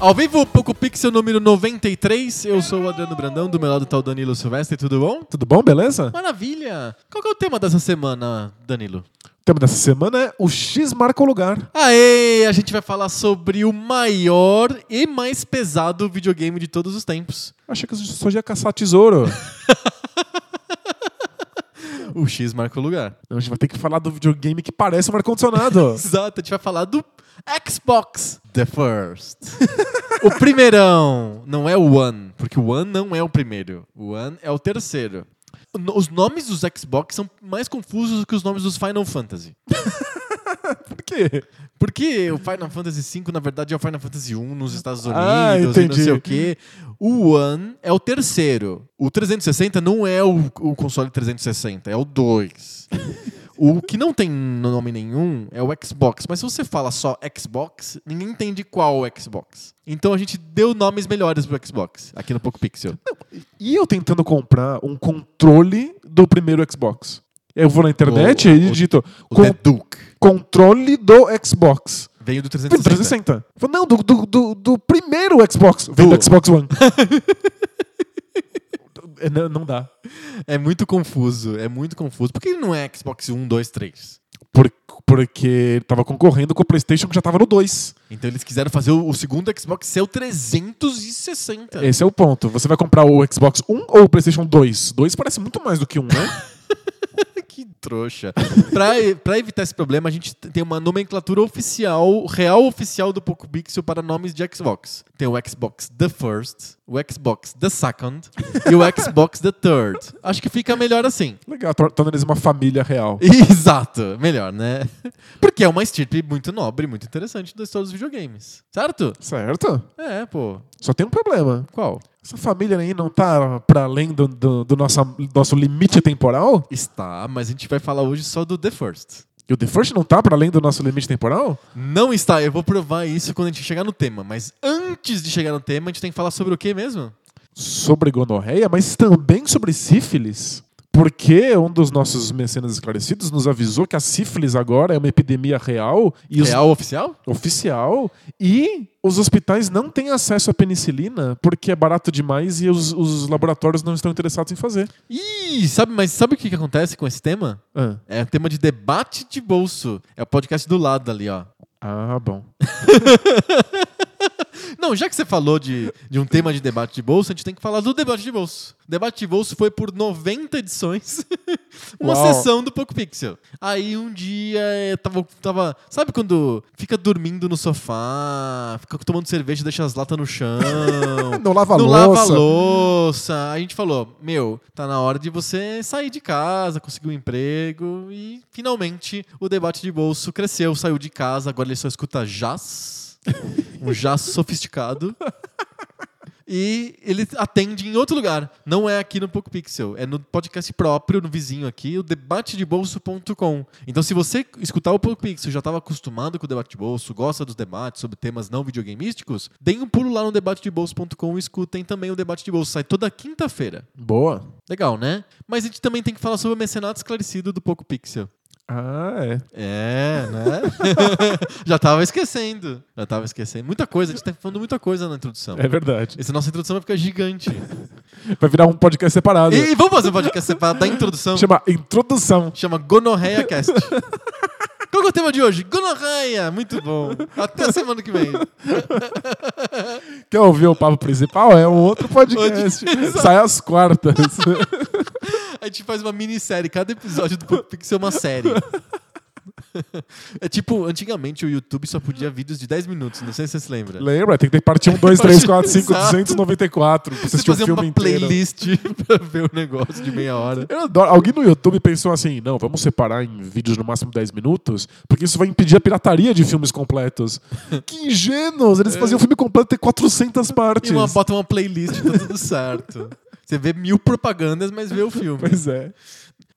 Ao vivo, Poco Pixel número 93. Eu sou o Adriano Brandão, do meu lado tá o Danilo Silvestre. Tudo bom? Tudo bom, beleza? Maravilha! Qual que é o tema dessa semana, Danilo? O tema dessa semana é o X marca o lugar. Aê! A gente vai falar sobre o maior e mais pesado videogame de todos os tempos. Achei que eu só ia caçar tesouro. O X marca o lugar. Então a gente vai ter que falar do videogame que parece um ar-condicionado. Exato, a gente vai falar do Xbox The First. o primeirão. Não é o One, porque o One não é o primeiro. O One é o terceiro. Os nomes dos Xbox são mais confusos do que os nomes dos Final Fantasy. Por quê? Porque o Final Fantasy V, na verdade, é o Final Fantasy I nos Estados Unidos Ah, e não entendi. sei o quê. O One é o terceiro. O 360 não é o, o console 360, é o 2. o que não tem nome nenhum é o Xbox. Mas se você fala só Xbox, ninguém entende qual Xbox. Então a gente deu nomes melhores pro Xbox aqui no Poco Pixel. E eu tentando comprar um controle do primeiro Xbox. Eu vou na internet O- e digito O con- The Duke. controle do Xbox. Veio do Vem 360. do 360. Eu falo, Não, do, do, do, do primeiro Xbox. Vem Do- do Xbox One. É, não, não dá. É muito confuso, é muito confuso. Por que ele não é Xbox 1, 2, 3? Por, porque ele tava concorrendo com o PlayStation que já tava no 2. Então eles quiseram fazer o, o segundo Xbox ser o 360. Esse é o ponto. Você vai comprar o Xbox 1 ou o PlayStation 2? 2 parece muito mais do que um, né? que trouxa. pra evitar esse problema, a gente tem uma nomenclatura oficial, real oficial do Poco Pixel para nomes de Xbox. Tem o Xbox The First, o Xbox The Second e o Xbox The Third. Acho que fica melhor assim. Legal, tor- torna eles uma família real. Exato, melhor, né? Porque é uma estirpe muito nobre, muito interessante da história dos videogames. Certo? Certo? É, pô. Só tem um problema. Qual? Essa família aí não tá pra além do, do, do nosso, nosso limite temporal? Está, mas a gente vai falar hoje só do The First. E o The First não tá pra além do nosso limite temporal? Não está, eu vou provar isso quando a gente chegar no tema. Mas antes de chegar no tema, a gente tem que falar sobre o que mesmo? Sobre gonorreia, mas também sobre sífilis. Porque um dos nossos mecenas esclarecidos nos avisou que a sífilis agora é uma epidemia real e os- Real oficial? oficial e os hospitais não têm acesso à penicilina porque é barato demais e os, os laboratórios não estão interessados em fazer. Ih, sabe, mas sabe o que, que acontece com esse tema? Ah, É tema de debate de bolso. É o podcast do lado ali, ó. ah bom. Não, já que você falou de, de um tema de debate de bolso, a gente tem que falar do debate de bolso. Debate de bolso foi por 90 edições, uma Uau. sessão do Poco Pixel. Aí um dia eh, tava, tava. Sabe quando fica dormindo no sofá, fica tomando cerveja e deixa as latas no chão? Não lava não louça. lava louça. A gente falou: Meu, tá na hora de você sair de casa, conseguir um emprego. E finalmente o debate de bolso cresceu, saiu de casa, agora ele só escuta jazz. um jazz sofisticado. E ele atende em outro lugar. Não é aqui no Poco Pixel. É no podcast próprio, no vizinho aqui, o debatedebolso.com. Então, se você escutar o Poco Pixel já estava acostumado com o debate de bolso, gosta dos debates sobre temas não videogameísticos, deem um pulo lá no debatedebolso.com e escutem também o debate de bolso. Sai toda quinta-feira. Boa. Legal, né? Mas a gente também tem que falar sobre o mecenato esclarecido do Poco Pixel. Ah, é. É, né? já tava esquecendo. Já tava esquecendo. Muita coisa, a gente tá falando muita coisa na introdução. É verdade. Essa nossa introdução vai ficar gigante. Vai virar um podcast separado. E, e vamos fazer um podcast separado da introdução. Chama Introdução. Chama Gonorreia Cast. Qual é o tema de hoje? Gonorreia! Muito bom. Até a semana que vem. Quer ouvir o papo principal? É um outro podcast. Sai às quartas. A gente faz uma minissérie. Cada episódio do Poco Pixel é uma série. É tipo, antigamente o YouTube só podia vídeos de 10 minutos, não sei se você se lembra. Lembra? Tem que ter parte 1, 2, 3, 4, 5, Exato. 294. Pra você assistir o fazia filme uma inteiro. playlist pra ver o negócio de meia hora. Eu adoro. Alguém no YouTube pensou assim: não, vamos separar em vídeos no máximo 10 minutos, porque isso vai impedir a pirataria de filmes completos. que ingênuos! Eles faziam um filme completo ter 400 E partes. uma, bota uma playlist e tá tudo certo. Você vê mil propagandas, mas vê o filme. Pois é.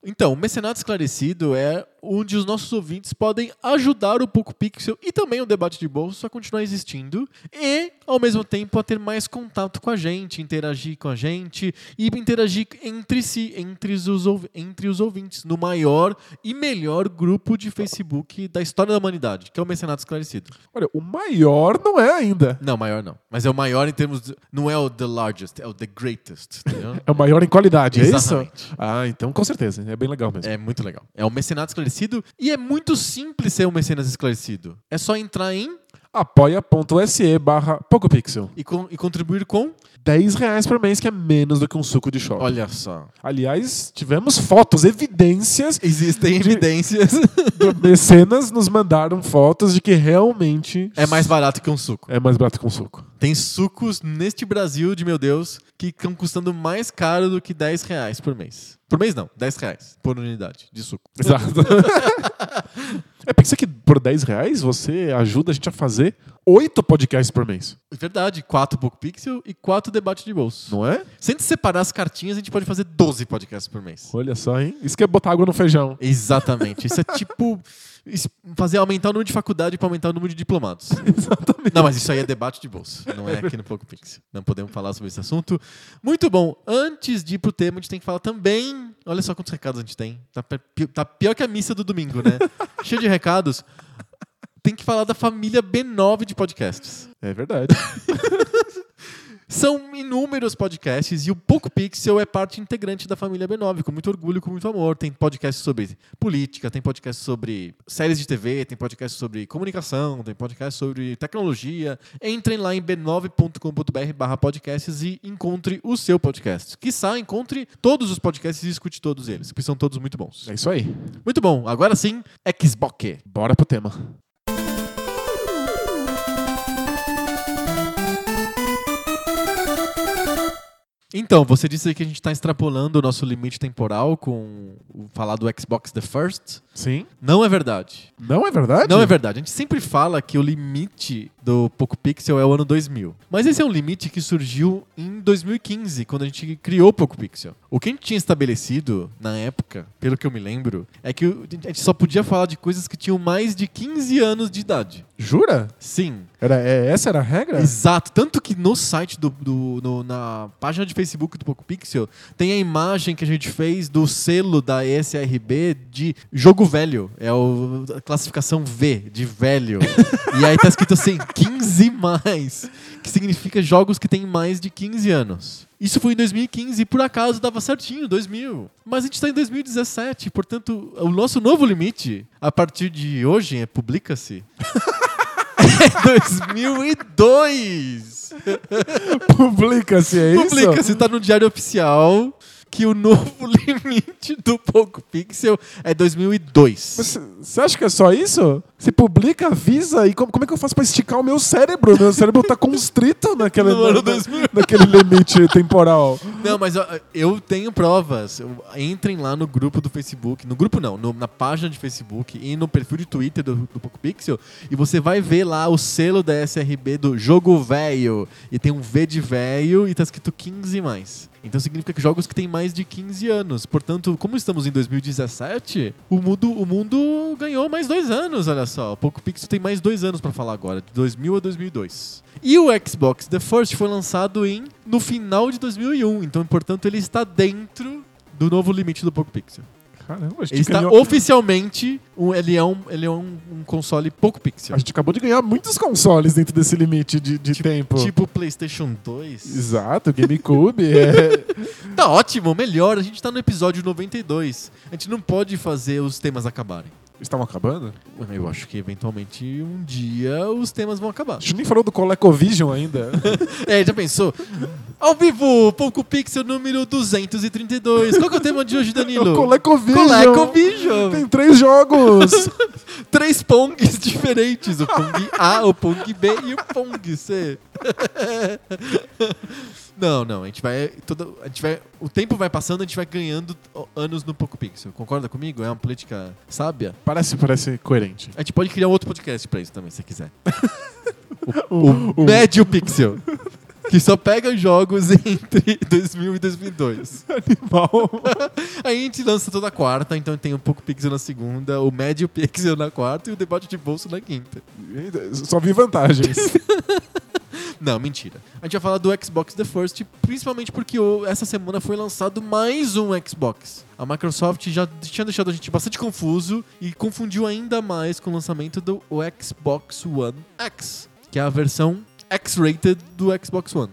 Então, o Mecenato Esclarecido é onde os nossos ouvintes podem ajudar o Poco Pixel e também o debate de bolso a continuar existindo e, ao mesmo tempo, a ter mais contato com a gente, interagir com a gente e interagir entre si, entre os, entre os ouvintes, no maior e melhor grupo de Facebook da história da humanidade, que é o Mecenato Esclarecido. Olha, o maior não é ainda. Não, maior não. Mas é o maior em termos. De, não é o the largest, é o the greatest. É o maior em qualidade, é Exatamente. isso? Ah, então com certeza. É bem legal mesmo. É muito legal. É o Mecenato Esclarecido e é muito simples ser um Mecenas Esclarecido. É só entrar em apoia.se barra PocoPixel. e, con- e contribuir com. 10 reais por mês, que é menos do que um suco de shopping. Olha só. Aliás, tivemos fotos, evidências. Existem evidências. do- Mecenas nos mandaram fotos de que realmente é mais barato que um suco. é mais barato que um suco. Tem sucos neste Brasil, de meu Deus, que estão custando mais caro do que 10 reais por mês. Por mês não, 10 reais por unidade de suco. Exato. é, pensa que por 10 reais você ajuda a gente a fazer 8 podcasts por mês. Verdade, 4 Poco Pixel e 4 debate de bolso. Não é? Se a gente separar as cartinhas, a gente pode fazer 12 podcasts por mês. Olha só, hein? Isso que é botar água no feijão. Exatamente. Isso é tipo fazer aumentar o número de faculdade para aumentar o número de diplomados. Exatamente. Não, mas isso aí é debate de bolsa, não é aqui no Poco Pixel. Não podemos falar sobre esse assunto. Muito bom. Antes de ir pro tema, a gente tem que falar também. Olha só quantos recados a gente tem. Tá, tá pior que a missa do domingo, né? Cheio de recados. Tem que falar da família B9 de podcasts. É verdade. São inúmeros podcasts e o Poco Pixel é parte integrante da família B9, com muito orgulho, com muito amor. Tem podcast sobre política, tem podcast sobre séries de TV, tem podcast sobre comunicação, tem podcast sobre tecnologia. Entrem lá em b9.com.br barra podcasts e encontre o seu podcast. Quiçá encontre todos os podcasts e escute todos eles, porque são todos muito bons. É isso aí. Muito bom. Agora sim, Xbox. Bora pro tema. Então, você disse aí que a gente está extrapolando o nosso limite temporal com o falar do Xbox The First. Sim. Não é verdade. Não é verdade? Não é verdade. A gente sempre fala que o limite do Poco Pixel é o ano 2000. Mas esse é um limite que surgiu em 2015, quando a gente criou o Poco Pixel. O que a gente tinha estabelecido na época, pelo que eu me lembro, é que a gente só podia falar de coisas que tinham mais de 15 anos de idade. Jura? Sim, Era, é, essa era a regra? Exato. Tanto que no site do, do- no- na página de Facebook do Poco Pixel tem a imagem que a gente fez do selo da ESRB de jogo velho. É o, a classificação V, de velho. e aí tá escrito assim, 15 mais. Que significa jogos que têm mais de 15 anos. Isso foi em 2015 e por acaso dava certinho, 2000. Mas a gente está em 2017, portanto, o nosso novo limite, a partir de hoje, é publica-se. é 2002! Publica-se, é isso? Publica-se, tá no Diário Oficial que o novo limite do Poco Pixel é 2002. Mas Você acha que é só isso? Você publica, avisa, e como, como é que eu faço pra esticar o meu cérebro? Meu cérebro tá constrito naquele, na- 2000. naquele limite temporal. Não, mas ó, eu tenho provas. Eu- Entrem lá no grupo do Facebook. No grupo não, no- na página de Facebook e no perfil de Twitter do, do Poco Pixel. E você vai ver lá o selo da SRB do jogo velho. E tem um V de velho e tá escrito 15 mais. Então significa que jogos que têm mais de 15 anos. Portanto, como estamos em 2017, o mundo, o mundo ganhou mais dois anos, olha só. O Poco Pixel tem mais dois anos pra falar agora, de 2000 a 2002. E o Xbox The First foi lançado em no final de 2001, então, portanto, ele está dentro do novo limite do Poco Pixel. Caramba, a gente, Ele está ganhou- oficialmente, um- ele é, um, ele é um, um console Poco Pixel. a gente acabou de ganhar muitos consoles dentro desse limite de, de tempo. Tipo PlayStation 2. Exato, GameCube. é... Tá ótimo, melhor. A gente tá no episódio 92. A gente não pode fazer os temas acabarem. Estavam acabando? Eu acho que eventualmente um dia os temas vão acabar. A gente nem falou do ColecoVision ainda. É, já pensou? Ao vivo, Poco Pixel número 232. Qual que é o tema de hoje, Danilo? o ColecoVision. ColecoVision. Tem três jogos. Três Pongs diferentes. O Pong A, o Pong B e o Pong C. Não, não. A gente vai. Todo, a gente vai. O tempo vai passando, a gente vai ganhando anos no Poco Pixel. Concorda comigo? É uma política sábia. parece, parece coerente. A gente pode criar um outro podcast pra isso também, se quiser. O, O Médio Pixel. que só pega jogos entre 2000 e 2002. Animal. Aí a gente lança toda quarta, então tem o Poco Pixel na segunda, o Médio Pixel na quarta e o Debate de Bolso na quinta. Só vi vantagens. Não, mentira. A gente vai falar do Xbox The First, principalmente porque essa semana foi lançado mais um Xbox. A Microsoft já tinha deixado a gente bastante confuso e confundiu ainda mais com o lançamento do Xbox One X, que é a versão X-rated do Xbox One.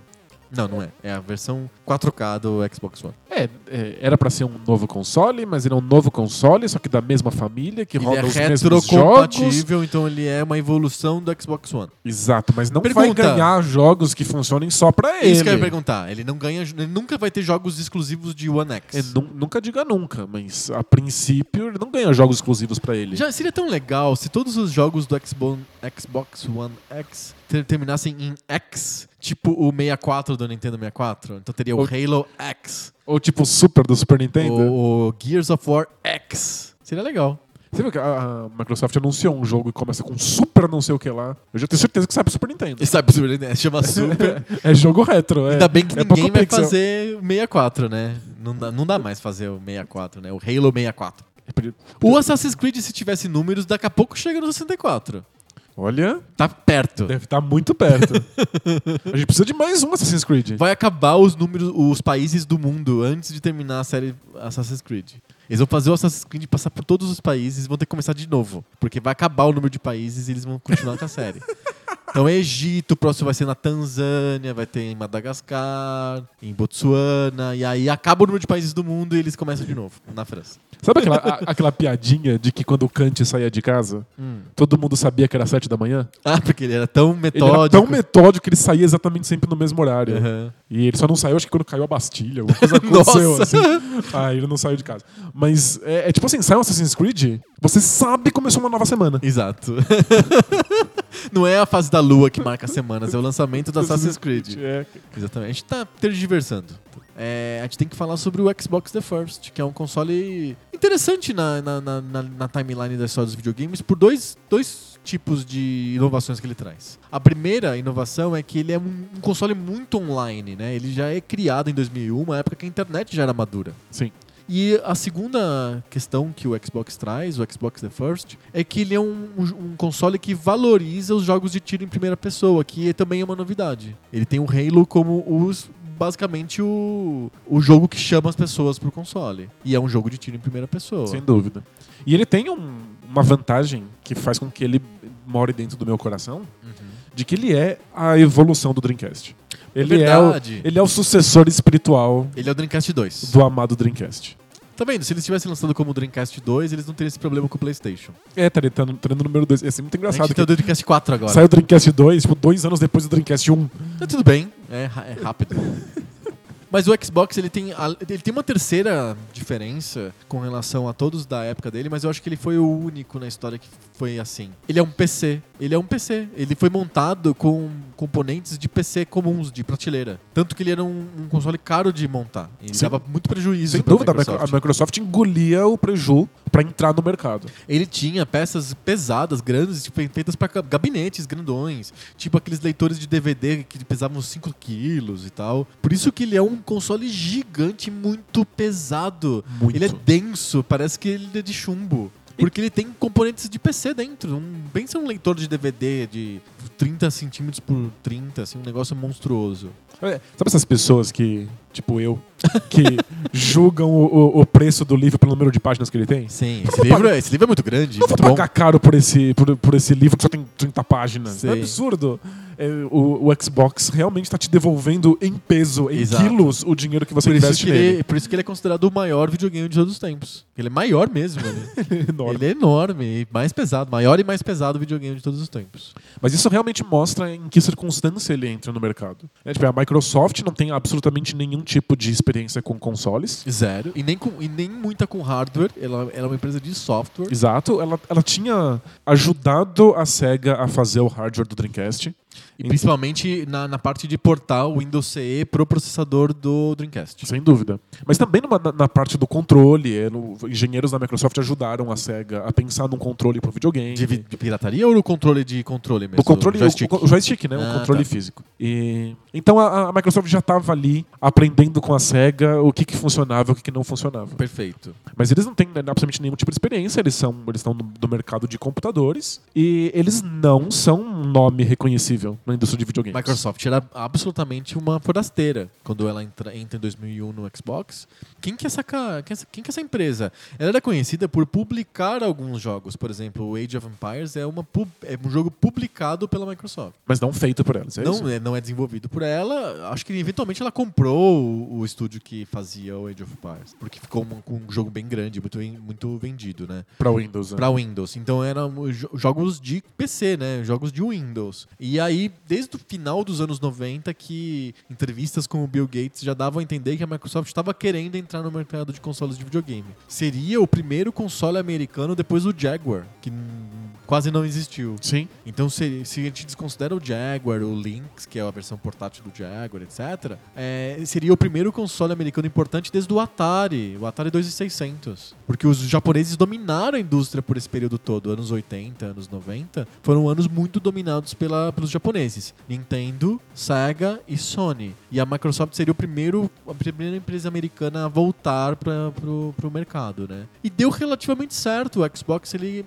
Não, não é. É a versão 4K do Xbox One. É, é, era pra ser um novo console, mas ele é um novo console, só que da mesma família, que Ele roda é os mesmos jogos. então ele é uma evolução do Xbox One. Exato, mas não vai Pergunta. ganhar jogos que funcionem só pra É ele. isso que eu ia perguntar. Ele não ganha, ele nunca vai ter jogos exclusivos de One X. É, nu- nunca diga nunca, mas a princípio ele não ganha jogos exclusivos pra ele. Já seria tão legal se todos os jogos do Xbox, One X terminassem em X, tipo o 64 do Nintendo 64. Então teria o Ou- Halo X, Ou tipo o Super do Super Nintendo. o, o Gears of War X. Seria legal. Você viu que a, Microsoft anunciou um jogo e começa com Super não sei o que lá. Eu já tenho certeza que sai pro Super Nintendo. E sabe, Super Nintendo, chama Super. É jogo retro, é. Ainda bem que é ninguém vai pixel. fazer o 64, né? Não dá, não dá mais fazer o 64, né? O Halo 64. É, O Assassin's Creed, se tivesse números, daqui a pouco chega no 64. Olha, Tá perto. deve estar muito perto. a gente precisa de mais um Assassin's Creed. Vai acabar os números, os países do mundo antes de terminar a série Assassin's Creed. Eles vão fazer o Assassin's Creed passar por todos os países e vão ter que começar de novo. Porque vai acabar o número de países e eles vão continuar com a série. Então, Egito, o próximo vai ser na Tanzânia, vai ter em Madagascar, em Botsuana, e aí acaba o número de países do mundo e eles começam de novo, na França. Sabe aquela, a- aquela piadinha de que quando o Kant saía de casa, todo mundo sabia que era sete da manhã? Ah, porque ele era tão Ele metódico. era tão metódico que ele saía exatamente sempre no mesmo horário. Aham. E ele só não saiu, acho que quando caiu a Bastilha, alguma coisa aconteceu assim. Aí ele não saiu de casa. Mas é, é tipo assim, sai um Assassin's Creed, você sabe que começou uma nova semana. Exato. Não é a fase da lua que marca as semanas, é o lançamento do Assassin's Creed. É. Exatamente. A gente tá tergiversando. É, a gente tem que falar sobre o Xbox The First, que é um console interessante na, na, na, na- na timeline da história dos videogames por dois, dois tipos de inovações que ele traz. A primeira inovação é que ele é um, um console muito online, né? Ele já é criado em 2001, uma época que a internet já era madura. Sim. E a segunda questão que o Xbox traz, o Xbox The First, é que ele é um, um console que valoriza os jogos de tiro em primeira pessoa, que também é uma novidade. Ele tem o Halo como os basicamente o, o jogo que chama as pessoas pro console. E é um jogo de tiro em primeira pessoa. Sem dúvida. E ele tem um- uma vantagem que faz com que ele more dentro do meu coração, Uhum. de que ele é a evolução do Dreamcast. Ele é, o, ele é o sucessor espiritual Ele é o Dreamcast 2. do amado Dreamcast. Tá vendo? Se eles tivessem lançado como Dreamcast 2, eles não teriam esse problema com o PlayStation. É, tá, ele tá tá no número 2. Ia ser muito A engraçado. gente tem o Dreamcast 4 agora. saiu o Dreamcast 2, tipo, dois anos depois do Dreamcast 1. Tá tudo bem, é, é rápido. Mas o Xbox ele tem, a- ele tem uma terceira diferença com relação a todos da época dele, mas eu acho que ele foi o único na história que foi assim. Ele é um PC. Ele é um PC. Ele foi montado com componentes de PC comuns, de prateleira. Tanto que ele era um, um console caro de montar. Ele Sem- dava muito prejuízo. Sem dúvida, Microsoft. a Microsoft engolia o preju pra entrar no mercado. Ele tinha peças pesadas, grandes, tipo, feitas para gabinetes grandões, tipo aqueles leitores de DVD que pesavam 5 quilos e tal. Por isso que ele é um console gigante, muito pesado. Muito. Ele é denso, parece que ele é de chumbo. Porque ele tem componentes de PC dentro. Um, pensa um leitor de DVD de 30 centímetros por 30, assim, um negócio monstruoso. Sabe essas pessoas que, tipo eu, que julgam o, o- preço do livro pelo número de páginas que ele tem? Sim, esse vou livro, pagar- é- esse livro é muito grande, Não vou muito bom. pagar caro por esse, por, por esse livro que só tem 30 páginas. Sei. É absurdo. É, o, o Xbox realmente está te devolvendo em peso, em Exato. quilos, o dinheiro que você Por investe que, nele. ele, por isso que ele é considerado o maior videogame de todos os tempos. Ele é maior mesmo. Ele, Enorme. ele é enorme, mais pesado, maior e mais pesado videogame de todos os tempos. Mas isso realmente mostra em que circunstância ele entra no mercado. É, tipo, a Microsoft não tem absolutamente nenhum tipo de experiência com consoles. Zero. E nem, com, e nem muita com hardware. Ela, ela é uma empresa de software. Exato, ela, ela tinha ajudado a SEGA a fazer o hardware do Dreamcast. E principalmente na, na parte de portar o Windows CE pro processador do Dreamcast. Sem dúvida. Mas também numa- na, na parte do controle, é, no- engenheiros da Microsoft ajudaram a SEGA a pensar num controle para videogame. De, de pirataria ou no controle de controle mesmo? O controle, o- joystick? O, o joystick, né? Ah, o controle tá. físico. E, então a, a Microsoft já estava ali aprendendo com a SEGA o que, que funcionava e o que, que não funcionava. Perfeito. Mas eles não têm né, absolutamente nenhum tipo de experiência, eles são eles estão no, no mercado de computadores e eles não são um nome reconhecível na indústria de videogames. Microsoft era absolutamente uma forasteira quando ela entra, entra em 2001 no Xbox. Quem que, é essa, ca- quem, é essa, quem que é essa empresa? Ela era conhecida por publicar alguns jogos. Por exemplo, o Age of Empires é, uma, é um jogo publicado pela Microsoft. Mas não feito por eles. É? Não é, não é desenvolvido por ela. Acho que eventualmente ela comprou o, o estúdio que fazia o Age of Empires. Porque ficou um, um jogo bem grande, muito, muito vendido, né? Para Windows. né? Pra Windows. Então eram jo- jogos de PC, né? Jogos de Windows. E aí, desde o final dos anos 90, que entrevistas com o Bill Gates já davam a entender que a Microsoft estava querendo entrar no mercado de consoles de videogame. Seria o primeiro console americano depois do Jaguar, que quase não existiu. Sim. Então, se, se a gente desconsidera o Jaguar, o Lynx, que é a versão portátil do Jaguar, etc., é, seria o primeiro console americano importante desde o Atari, o Atari 2600. Porque os japoneses dominaram a indústria por esse período todo, anos 80, anos 90, foram anos muito dominados pela, pelos japoneses. Nintendo, Sega e Sony. E a Microsoft seria o primeiro, a primeira empresa americana a voltar para pro mercado, né? E deu relativamente certo. O Xbox, ele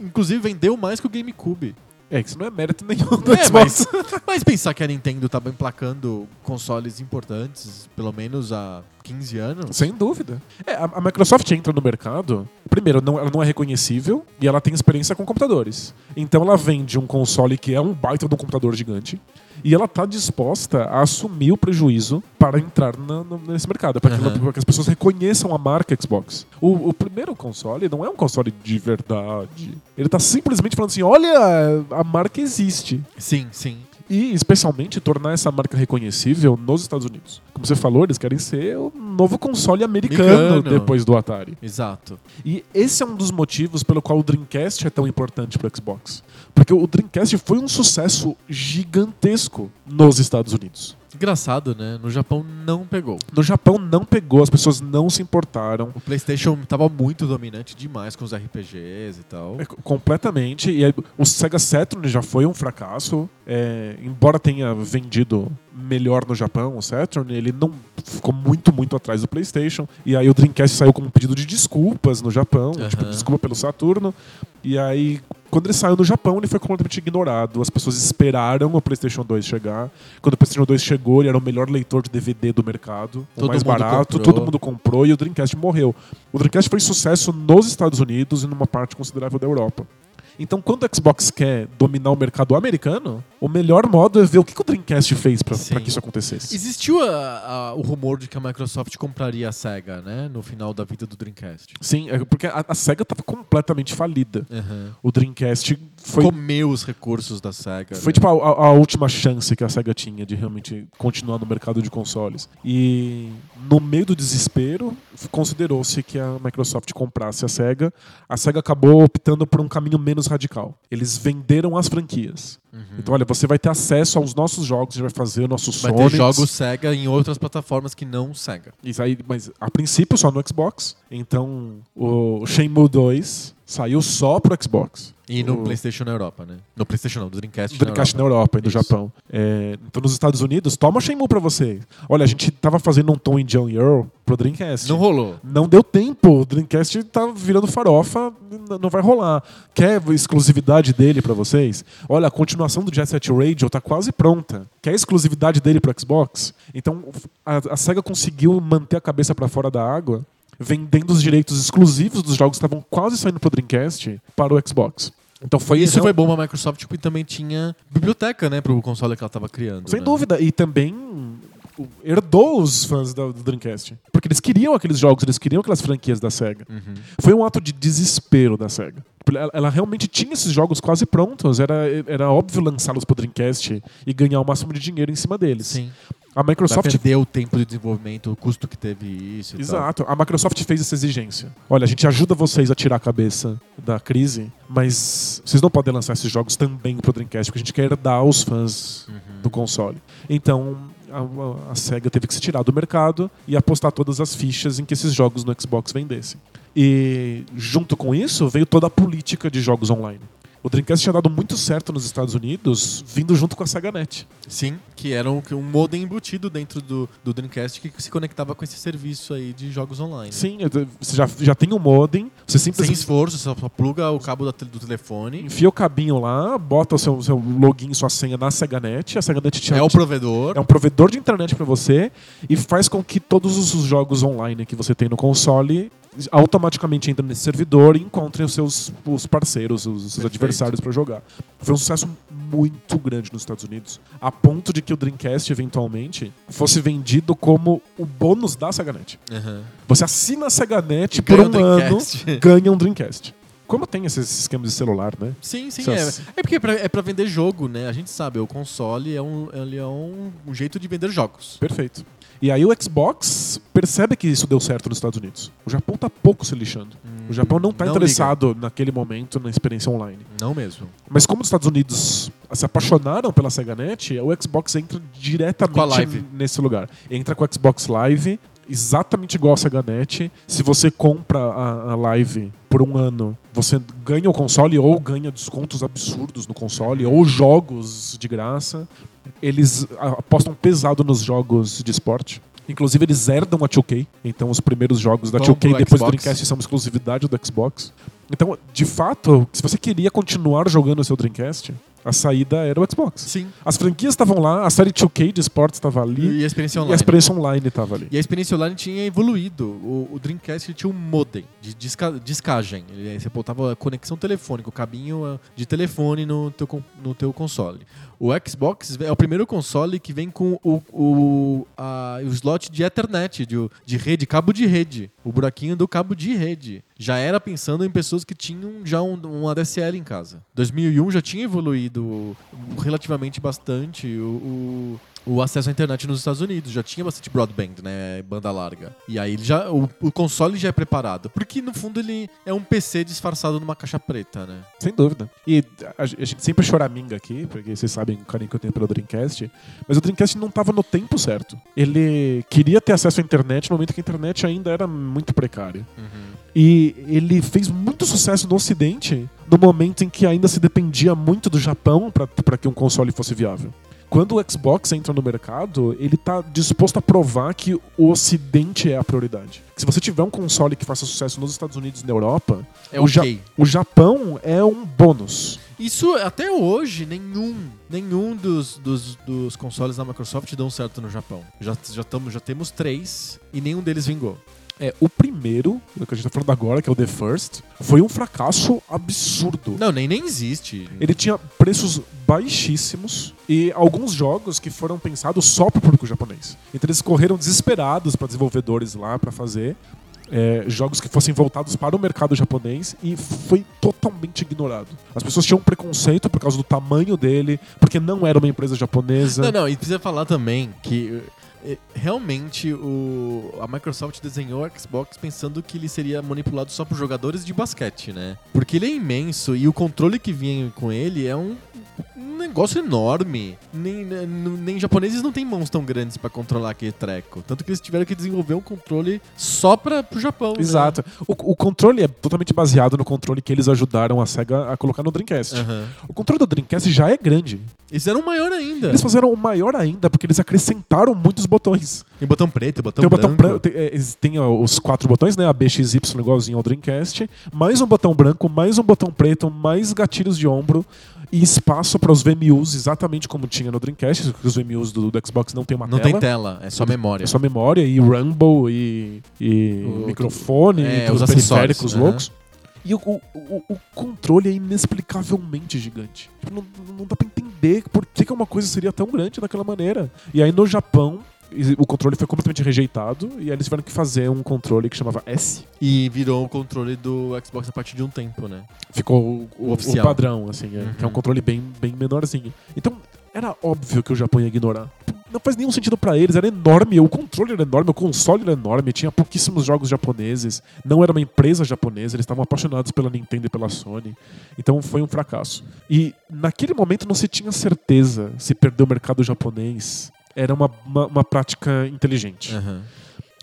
inclusive vendeu mais que o GameCube. É, que isso não é mérito nenhum do É, Xbox. mas, mas pensar que a Nintendo tava emplacando consoles importantes, pelo menos há 15 anos. Sem dúvida. É, a, a Microsoft entra no mercado. Primeiro, não- ela não é reconhecível e ela tem experiência com computadores. Então ela vende um console que é um baita de um computador gigante. E ela está disposta a assumir o prejuízo para entrar na- no- nesse mercado, para que, que as pessoas reconheçam a marca Xbox. O, o primeiro console não é um console de verdade. Ele está simplesmente falando assim: olha, a marca existe. Sim, sim. E, especialmente, tornar essa marca reconhecível nos Estados Unidos. Como você falou, eles querem ser o novo console americano, Americano. depois do Atari. Exato. E esse é um dos motivos pelo qual o Dreamcast é tão importante para o Xbox. Porque o Dreamcast foi um sucesso gigantesco nos Estados Unidos. Engraçado, né? No Japão não pegou. No Japão não pegou, as pessoas não se importaram. O PlayStation tava muito dominante demais com os RPGs e tal. É, completamente. E aí, o Sega Saturn já foi um fracasso. É, embora tenha vendido melhor no Japão, o Saturn, ele não ficou muito, muito atrás do PlayStation. E aí o Dreamcast saiu com um pedido de desculpas no Japão, Aham. tipo, desculpa pelo Saturno. E aí, quando ele saiu no Japão, ele foi completamente ignorado. As pessoas esperaram o PlayStation 2 chegar. Quando o PlayStation 2 chegou, ele era o melhor leitor de DVD do mercado, o Todo mais mundo barato, comprou. todo mundo comprou e o Dreamcast morreu. O Dreamcast foi sucesso nos Estados Unidos e numa parte considerável da Europa. Então, quando o Xbox quer dominar o mercado americano, o melhor modo é ver o que que o Dreamcast fez pra que isso acontecesse. Existiu a- a- o rumor de que a Microsoft compraria a SEGA, né? No final da vida do Dreamcast. Sim, é porque a, a SEGA estava completamente falida. Uhum. O Dreamcast foi, Comeu os recursos da SEGA. foi né? tipo a, a- última chance que a SEGA tinha de realmente continuar no mercado de consoles. E no meio do desespero, considerou-se que a Microsoft comprasse a SEGA. A SEGA acabou optando por um caminho menos radical. Eles venderam as franquias. Uhum. Então, olha, você vai ter acesso aos nossos jogos, a gente vai fazer o nosso Vai Sonics. ter jogos SEGA em outras plataformas que não SEGA. Isso aí, mas a princípio só no Xbox. Então, o Shenmue 2 saiu só pro Xbox. E no O- PlayStation na Europa, né? No PlayStation não, do Dreamcast, O Dreamcast na Europa e no Isso. Japão. É, então, nos Estados Unidos, toma Shenmue pra você. Olha, a gente tava fazendo um Tom e John Earl pro Dreamcast. Não rolou. Não deu tempo. O Dreamcast tá virando farofa, não vai rolar. Quer exclusividade dele pra vocês? Olha, a continuação do Jet Set Radio tá quase pronta. Quer exclusividade dele pro Xbox? Então, a, a SEGA conseguiu manter a cabeça pra fora da água, vendendo os direitos exclusivos dos jogos que estavam quase saindo pro Dreamcast para o Xbox. Então foi Isso real- foi bom pra Microsoft, porque também tinha biblioteca, né? Pro console que ela tava criando. Sem né? dúvida. E também herdou os fãs do Dreamcast. Porque eles queriam aqueles jogos, eles queriam aquelas franquias da SEGA. Uhum. Foi um ato de desespero da SEGA. Ela, ela realmente tinha esses jogos quase prontos. Era, era óbvio lançá-los pro Dreamcast e ganhar o máximo de dinheiro em cima deles. Sim. A Microsoft perder o tempo de desenvolvimento, o custo que teve isso Exato. A Microsoft fez essa exigência. Olha, a gente ajuda vocês a tirar a cabeça da crise, mas vocês não podem lançar esses jogos também pro Dreamcast, porque a gente quer herdar os fãs tal. Uhum. do console. Então, a, a- SEGA teve que se tirar do mercado e apostar todas as fichas em que esses jogos no Xbox vendessem. E junto com isso veio toda a política de jogos online. O Dreamcast tinha dado muito certo nos Estados Unidos, vindo junto com a SEGA Net. Sim, que era um, um modem embutido dentro do, do Dreamcast que se conectava com esse serviço aí de jogos online. Sim, você já, já tem um modem, você Sem simplesmente esforço, você só pluga o cabo do telefone. enfia o cabinho lá, bota o seu, seu login, sua senha na SegaNet, a SegaNet te É o provedor. é um provedor de internet para você e faz com que todos os jogos online que você tem no console automaticamente entrem nesse servidor e encontrem os seus os parceiros, os seus Perfeito. adversários para jogar. Foi um sucesso muito grande nos Estados Unidos, a ponto de que o Dreamcast eventualmente fosse vendido como o bônus da SegaNet. Aham. Você assina a SegaNet por um ano, ganha um Dreamcast. Como tem esses esquemas de celular, né? Sim, sim, é. É porque é pra, é pra vender jogo, né? A gente sabe, o console é um, ele é um, um jeito de vender jogos. Perfeito. E aí o Xbox percebe que isso deu certo nos Estados Unidos. O Japão tá pouco se lixando. O Japão não tá Não interessado naquele momento na experiência online. Não mesmo. Mas como os Estados Unidos se apaixonaram pela SegaNet, o Xbox entra diretamente nesse lugar. Entra com o Xbox Live, exatamente igual a SegaNet. Se você compra a, a Live por um ano, você ganha o console ou ganha descontos absurdos no console, ou jogos de graça. Eles apostam pesado nos jogos de esporte. Inclusive, eles herdam a 2K. Então, os primeiros jogos da Vão 2K pro depois do Xbox. Dreamcast são exclusividade do Xbox. Então, de fato, se você queria continuar jogando o seu Dreamcast, a saída era o Xbox. Sim. As franquias estavam lá, a série 2K de esportes estava ali E a experiência e online. a experiência online estava ali. E a experiência online tinha evoluído. O, o Dreamcast tinha um modem de disca, discagem. Ele, você botava a conexão telefônica, o cabinho eh, de telefone no teu, no teu console. O Xbox é o primeiro console que vem com o, o, a- o slot de Ethernet, de, de rede, cabo de rede. O buraquinho do cabo de rede. Já era pensando em pessoas que tinham já um, um ADSL em casa. 2001 já tinha evoluído relativamente bastante o, o, o acesso à internet nos Estados Unidos. Já tinha bastante broadband, né? Banda larga. E aí ele já, o, o console já é preparado. Porque no fundo ele é um PC disfarçado numa caixa preta, né? Sem dúvida. E a, a gente sempre choraminga aqui, porque vocês sabem o carinho que eu tenho pelo Dreamcast, mas o Dreamcast não estava no tempo certo. Ele queria ter acesso à internet no momento que a internet ainda era muito precária. E ele fez muito sucesso no Ocidente no momento em que ainda se dependia muito do Japão para que um console fosse viável. Quando o Xbox entra no mercado, ele está disposto a provar que o Ocidente é a prioridade. Se você tiver um console que faça sucesso nos Estados Unidos e na Europa, É o, Ja- o Japão é um bônus. Isso, até hoje, nenhum, nenhum dos, dos, dos consoles da Microsoft dão certo no Japão. Já, já, tamo, já temos três e nenhum deles vingou. É, o primeiro, o que a gente tá falando agora, que é o The First, foi um fracasso absurdo. Não, nem, nem existe. Ele tinha preços baixíssimos e alguns jogos que foram pensados só pro público japonês. Então eles correram desesperados para desenvolvedores lá para fazer é, jogos que fossem voltados para o mercado japonês e foi totalmente ignorado. As pessoas tinham preconceito por causa do tamanho dele, porque não era uma empresa japonesa. Não, não, e precisa falar também que realmente o, a Microsoft desenhou o Xbox pensando que ele seria manipulado só por jogadores de basquete, né? Porque ele é imenso e o controle que vinha com ele é um, um negócio enorme. Nem, nem, nem japoneses não têm mãos tão grandes pra controlar aquele treco. Tanto que eles tiveram que desenvolver um controle só pra, pro Japão. né? Exato. O, o controle é totalmente baseado no controle que eles ajudaram a SEGA a colocar no Dreamcast. Aham. O controle do Dreamcast já é grande. Eles eram maior ainda. Eles fizeram o maior ainda porque eles acrescentaram muitos botões. Tem botão preto, botão tem o botão branco. branco, tem, é, ó, os quatro botões, né? A B, X, Y igualzinho ao Dreamcast, mais um botão branco, mais um botão preto, mais gatilhos de ombro e espaço para os VMUs, exatamente como tinha no Dreamcast, porque os VMUs do, do Xbox não tem uma Não tela. tem tela, é só memória. É só memória e Rumble e, e O- microfone é, e os os periféricos acessórios, aham. loucos. E o, o, o- controle é inexplicavelmente gigante. Tipo, não, não dá pra entender por que, que uma coisa seria tão grande daquela maneira. E aí no Japão, o controle foi completamente rejeitado e aí eles tiveram que fazer um controle que chamava S. E virou o controle do Xbox a partir de um tempo, né? Ficou o, O o- padrão, assim, é, Uhum. que é um controle bem, bem menorzinho. Então, era óbvio que o Japão ia ignorar. Não faz nenhum sentido pra eles. Era enorme, o controle era enorme, o console era enorme, tinha pouquíssimos jogos japoneses. Não era uma empresa japonesa, eles estavam apaixonados pela Nintendo e pela Sony. Então foi um fracasso. E naquele momento não se tinha certeza se perder o mercado japonês era uma, uma, uma prática inteligente. Aham.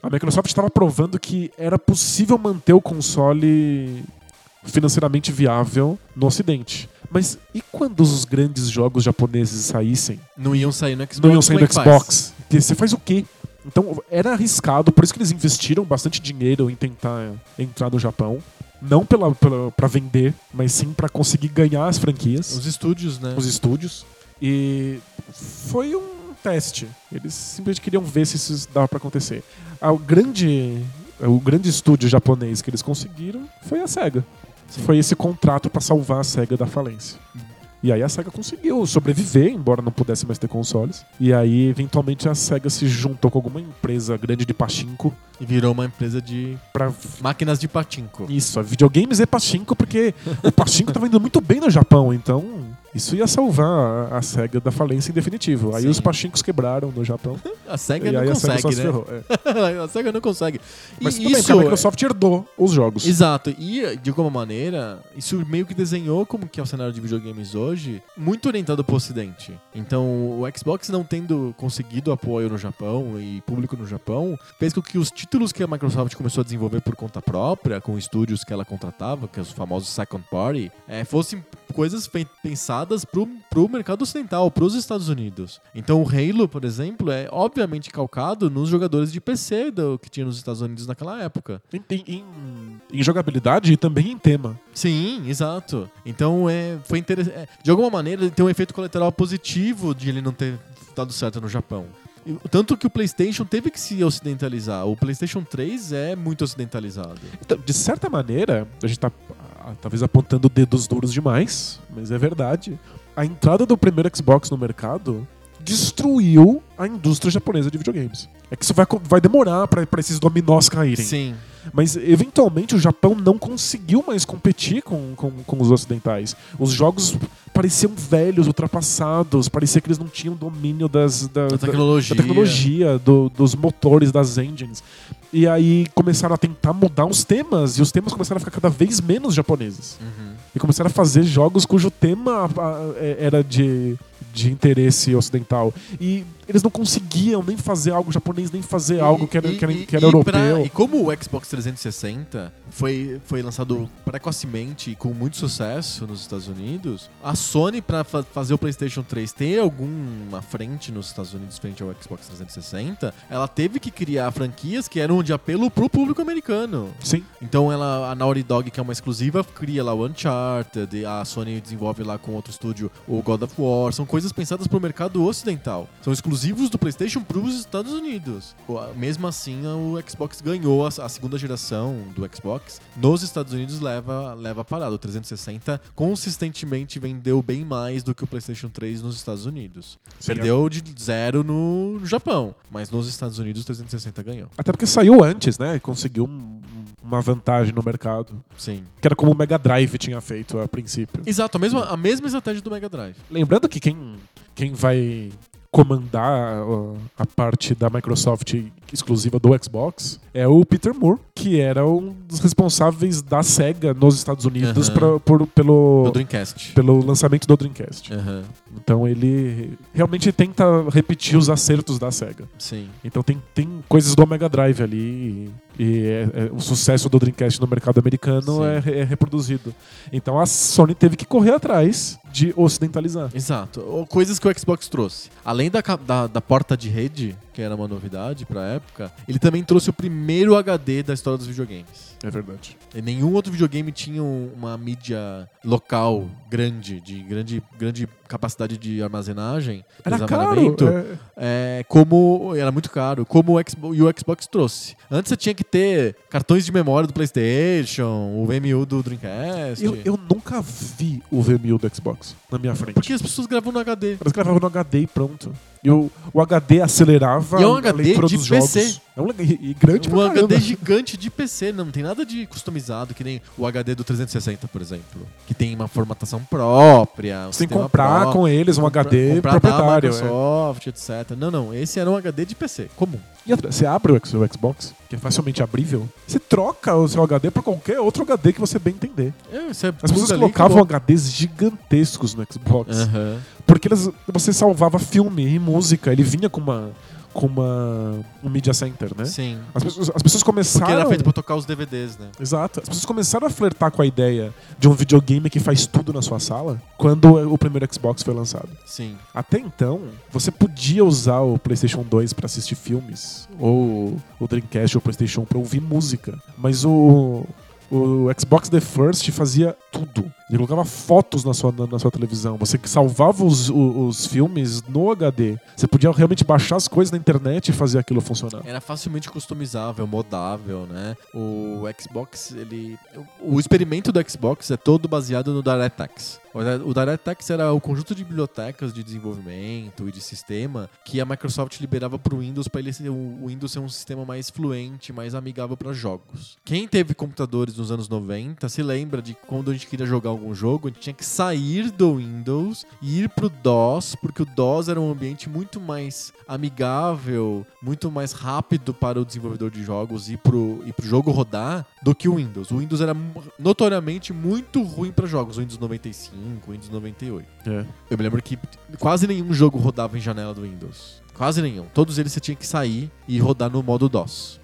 A Microsoft estava provando que era possível manter o console financeiramente viável no Ocidente. Mas e quando os grandes jogos japoneses saíssem? Não iam sair no Xbox. Não iam sair é no faz? Xbox. Que Você faz o quê? Então era arriscado, por isso que eles investiram bastante dinheiro em tentar entrar no Japão. Não pela, pela, pra vender, mas sim pra conseguir ganhar as franquias Os estúdios, né? os estúdios. E foi um teste. Eles simplesmente queriam ver se isso dava pra acontecer. O grande, o grande estúdio japonês que eles conseguiram foi a SEGA. Sim. Foi esse contrato pra salvar a SEGA da falência. E aí a SEGA conseguiu sobreviver, embora não pudesse mais ter consoles. E aí, eventualmente, a SEGA se juntou com alguma empresa grande de pachinko E virou uma empresa de pra máquinas de patinco. isso, a videogames é pachinko, porque o pachinko tava indo muito bem no Japão, então isso ia salvar a, a SEGA da falência em definitivo. Aí Sim. os pachinkos quebraram no Japão. A SEGA não aí a SEGA consegue, né? ferrou. é. a SEGA não consegue. E Mas bem, isso a Microsoft herdou os jogos. Exato, e de alguma maneira, isso meio que desenhou como que é o cenário de videogames hoje, muito orientado pro ocidente. Então, o Xbox não tendo conseguido apoio no Japão e público no Japão, fez com que os títulos que a Microsoft começou a desenvolver por conta própria, com estúdios que ela contratava, que é os famosos second party, eh, fossem coisas fe- pensadas pro, pro mercado ocidental, pros Estados Unidos. Então, o Halo, por exemplo, é obviamente calcado nos jogadores de PC do, que tinha nos Estados Unidos naquela época. Em, em- em- jogabilidade e também em tema. Sim, exato. Então é, foi interessante. de alguma maneira, ele tem um efeito colateral positivo de ele não ter dado certo no Japão. Tanto que o PlayStation teve que se ocidentalizar. O PlayStation 3 é muito ocidentalizado. Então, de certa maneira, a gente tá ah, talvez apontando dedos duros demais, mas é verdade. A entrada do primeiro Xbox no mercado destruiu a indústria japonesa de videogames. É que isso vai, vai demorar pra esses dominós caírem. Sim. Mas, eventualmente, o Japão não conseguiu mais competir com, com, com os ocidentais. Os jogos pareciam velhos, ultrapassados, parecia que eles não tinham domínio das, da, da- tecnologia. da tecnologia, do- dos motores, das engines. E aí começaram a tentar mudar os temas, e os temas começaram a ficar cada vez menos japoneses. Uhum. E começaram a fazer jogos cujo tema é- era de, de interesse ocidental. E eles não conseguiam nem fazer algo japonês, nem fazer algo que era, E- que era, que era e europeu. pra- e como o Xbox 360 foi, foi lançado precocemente e com muito sucesso nos Estados Unidos, a Sony, pra fa- fazer o PlayStation 3 ter alguma frente nos Estados Unidos frente ao Xbox 360, ela teve que criar franquias que eram de apelo pro público americano. Sim. Então ela, a Naughty Dog, que é uma exclusiva, cria lá o Uncharted, a Sony desenvolve lá com outro estúdio o God of War. São coisas pensadas pro mercado ocidental. São exclusivos do PlayStation pros Estados Unidos. Mesmo assim, o Xbox ganhou a, segunda geração do Xbox. Nos Estados Unidos leva, leva a parada. O 360 consistentemente vendeu bem mais do que o PlayStation 3 nos Estados Unidos. Sim, Perdeu de zero no Japão, mas nos Estados Unidos o 360 ganhou. Até porque saiu antes, né? E conseguiu um- uma vantagem no mercado. Sim. Que era como o Mega Drive tinha feito a princípio. Exato, a mesma, a mesma estratégia do Mega Drive. Lembrando que quem, quem vai comandar a parte da Microsoft exclusiva do Xbox é o Peter Moore, que era um dos responsáveis da SEGA nos Estados Unidos Aham. pra- por- pelo, pelo lançamento do Dreamcast. Aham, Então ele realmente tenta repetir os acertos da SEGA. sim. Então tem, tem coisas do Mega Drive ali e, e é- é- o sucesso do Dreamcast no mercado americano é, é reproduzido. Então a Sony teve que correr atrás de ocidentalizar. Exato. Coisas que o Xbox trouxe. Além da, da, da porta de rede, que era uma novidade pra época, ele também trouxe o primeiro HD da história dos videogames. É verdade. E nenhum outro videogame tinha um- uma mídia local grande, de grande, grande capacidade de armazenagem, Era caro. armazenamento, é. é, como era muito caro, como o Xbox, e o Xbox trouxe. Antes você tinha que ter cartões de memória do PlayStation, o VMU do Dreamcast. Eu, eu nunca vi o VMU do Xbox na minha frente. Porque as pessoas gravam no HD. Eles gravavam no HD e pronto. E o, o HD acelerava E é um a HD leitura de dos PC. jogos. É um, e, grande um pra HD caramba. gigante de PC, não tem nada de customizado, que nem o HD do 360, por exemplo. Que tem uma formatação própria. um Você tem que sistema comprar próprio, com eles um compra- HD comprar proprietário. é. Microsoft, etc. Não, não, esse era um HD de PC, comum. E você abre o o Xbox, que é facilmente abrível, você troca o seu HD por qualquer outro HD que você bem entender. É, As pessoas ali, colocavam acabou. HDs gigantescos no Xbox. Porque eles, você salvava filme e música. Ele vinha com uma com uma um media center, né? Sim. As pessoas, as pessoas começaram Porque era feito pra tocar os DVDs, né? Exato. As pessoas começaram a flertar com a ideia de um videogame que faz tudo na sua sala quando o primeiro Xbox foi lançado. Sim. Até então, você podia usar o PlayStation 2 pra assistir filmes, ou o Dreamcast ou o PlayStation pra ouvir música. Mas o, o Xbox The First fazia tudo. Ele colocava fotos na sua, na, na sua televisão. Você salvava os, o- os filmes no HD. Você podia realmente baixar as coisas na internet e fazer aquilo funcionar. Era facilmente customizável, modável, né? O Xbox, ele. O experimento do Xbox é todo baseado no DirectX. O o DirectX era o conjunto de bibliotecas de desenvolvimento e de sistema que a Microsoft liberava para o Windows para ele ser, o Windows ser um sistema mais fluente, mais amigável para jogos. Quem teve computadores nos anos 90 se lembra de quando a gente queria jogar algum jogo, a gente tinha que sair do Windows e ir pro DOS, porque o DOS era um ambiente muito mais amigável, muito mais rápido para o desenvolvedor de jogos e pro, e pro jogo rodar do que o Windows. O Windows era notoriamente muito ruim para jogos, Windows 95, o Windows 98. É. Eu me lembro que quase nenhum jogo rodava em janela do Windows. Quase nenhum. Todos eles você tinha que sair e rodar no modo DOS.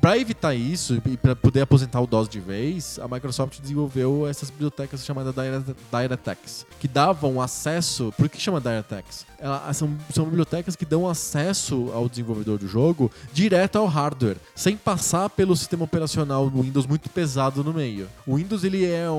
Pra evitar isso e pra poder aposentar o DOS de vez, a Microsoft desenvolveu essas bibliotecas chamadas Direct- DirectX, que davam acesso. Por que chama DirectX? Ela- são, são bibliotecas que dão acesso ao desenvolvedor do jogo direto ao hardware, sem passar pelo sistema operacional do Windows muito pesado no meio. O Windows ele é o,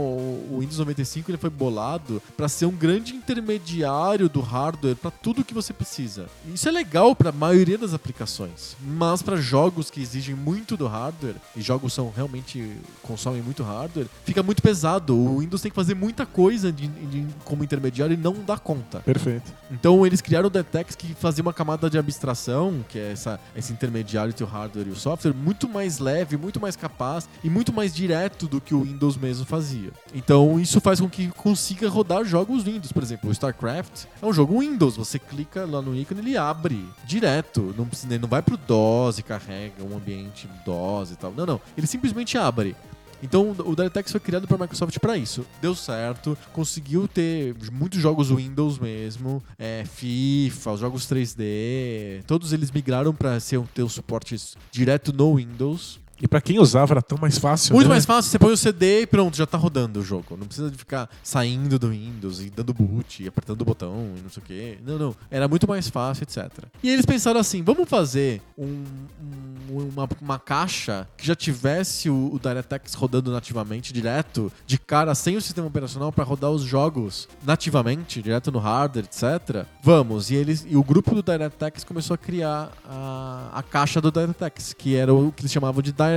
o Windows 95 ele foi bolado para ser um grande intermediário do hardware para tudo que você precisa. Isso é legal para a maioria das aplicações, mas para jogos que exigem muito do hardware e jogos são realmente consomem muito hardware, fica muito pesado. O Windows tem que fazer muita coisa de- de- como intermediário e não dá conta. Perfeito. Então eles criaram o Detex que fazia uma camada de abstração, que é essa, esse intermediário entre o hardware e o software, muito mais leve, muito mais capaz e muito mais direto do que o Windows mesmo fazia. Então isso faz com que consiga rodar jogos Windows. Por exemplo, o StarCraft é um jogo Windows. Você clica lá no ícone ele abre direto. Não, precisa, ele não vai pro DOS e carrega um ambiente DOS e tal. Não, não. Ele simplesmente abre. Então o DirectX foi criado para a Microsoft para isso. Deu certo, conseguiu ter muitos jogos Windows mesmo, é, FIFA, os jogos 3D, todos eles migraram para ter os suportes direto no Windows. E pra quem usava era tão mais fácil. Muito né? mais fácil, você põe o CD e pronto, já tá rodando o jogo. Não precisa de ficar saindo do Windows e dando boot, e apertando o botão e não sei o quê. Não, não. Era muito mais fácil, etc. E eles pensaram assim: vamos fazer um- um- uma, uma caixa que já tivesse o, o DirectX rodando nativamente, direto, de cara, sem o sistema operacional, para rodar os jogos nativamente, direto no hardware, etc. Vamos. E, eles, e o grupo do DirectX começou a criar a, a caixa do DirectX, que era o que eles chamavam de DirectX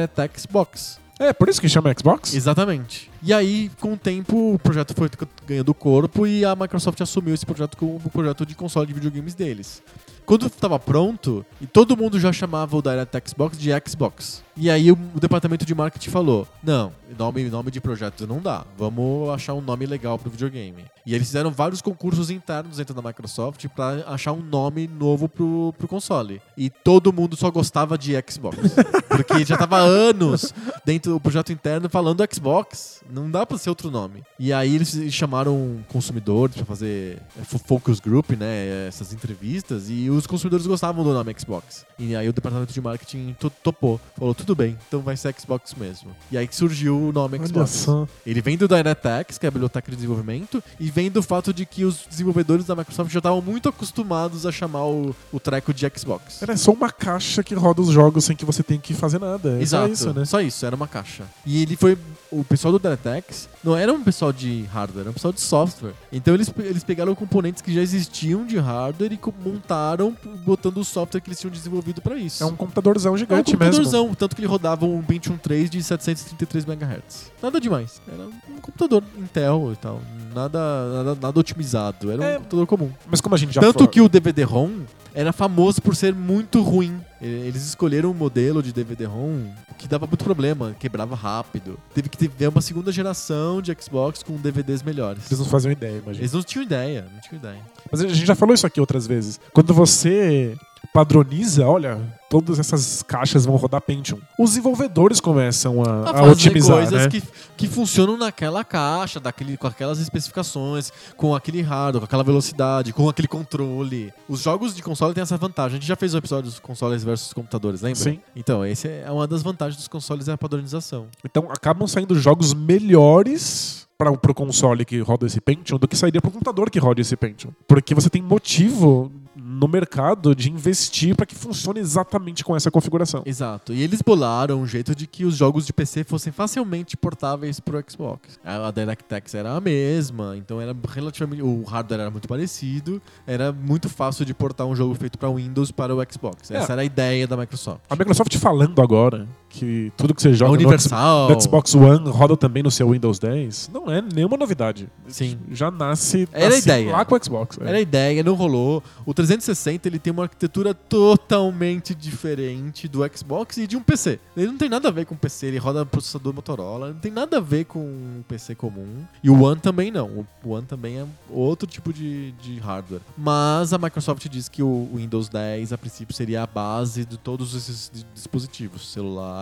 Box. É, por isso que chama Xbox? Exatamente. E aí, com o tempo, o projeto foi ganhando corpo e a Microsoft assumiu esse projeto como o projeto de console de videogames deles. Quando estava pronto, e todo mundo já chamava o DirectX Box de Xbox. E aí o, o departamento de marketing falou: "Não, nome, nome de projeto não dá. Vamos achar um nome legal pro videogame". E eles fizeram vários concursos internos dentro da Microsoft para achar um nome novo pro, pro console. E todo mundo só gostava de Xbox, porque já tava anos dentro do projeto interno falando Xbox. Não dá pra ser outro nome. E aí eles chamaram consumidores pra fazer é, fo- focus group, né? Essas entrevistas. E os consumidores gostavam do nome Xbox. E aí o departamento de marketing to- topou. Falou, tudo bem, então vai ser Xbox mesmo. E aí que surgiu o nome Olha Xbox. só. Ele vem do DirectX, que é a biblioteca de desenvolvimento, e vem do fato de que os desenvolvedores da Microsoft já estavam muito acostumados a chamar o, o treco de Xbox. Era só uma caixa que roda os jogos sem que você tenha que fazer nada. É Exato, só isso, né? Só isso, era uma caixa. E ele foi. O pessoal do DirectX não era um pessoal de hardware, era um pessoal de software. Então eles, eles pegaram componentes que já existiam de hardware e montaram botando o software que eles tinham desenvolvido pra isso. É um computadorzão É um gigante mesmo. computadorzão, tanto que ele rodava um Pentium 3 de 733 MHz. Nada demais. Era um computador Intel e tal. Nada, nada, nada otimizado. Era um É. computador comum. Mas como a gente já Tanto fa- que o DVD-ROM era famoso por ser muito ruim. Eles escolheram um modelo de DVD-ROM que dava muito problema, quebrava rápido. Teve que ter uma segunda geração de Xbox com DVDs melhores. Eles não faziam ideia, imagina. Eles não tinham ideia, não tinham ideia. Mas a gente já falou isso aqui outras vezes. Quando você padroniza, olha, todas essas caixas vão rodar Pentium. Os desenvolvedores começam a, a fazer otimizar, coisas né? que, que funcionam naquela caixa, daquele, com aquelas especificações, com aquele hardware, com aquela velocidade, com aquele controle. Os jogos de console têm essa vantagem. A gente já fez um episódio dos consoles versus computadores, lembra? Sim. Então, esse é uma das vantagens dos consoles é a padronização. Então acabam saindo jogos melhores para o console que roda esse Pentium do que sairia para o computador que roda esse Pentium. Porque você tem motivo no mercado de investir para que funcione exatamente com essa configuração. Exato. E eles bolaram um jeito de que os jogos de PC fossem facilmente portáveis pro Xbox. A a DirectX era a mesma, então era relativamente o hardware era muito parecido, era muito fácil de portar um jogo feito para Windows para o Xbox. É. Essa era a ideia da Microsoft. A Microsoft falando agora que tudo que você joga no Universal. no Xbox One roda também no seu Windows 10, não é nenhuma novidade. Sim. Já nasce, Era nasce ideia. lá com o Xbox. é. Era a ideia, não rolou. O 360 ele tem uma arquitetura totalmente diferente do Xbox e de um PC. Ele não tem nada a ver com PC, ele roda processador Motorola, não tem nada a ver com um PC comum. E o One também não. O One também é outro tipo de, de hardware. Mas a Microsoft diz que o Windows 10 a princípio seria a base de todos esses di- dispositivos,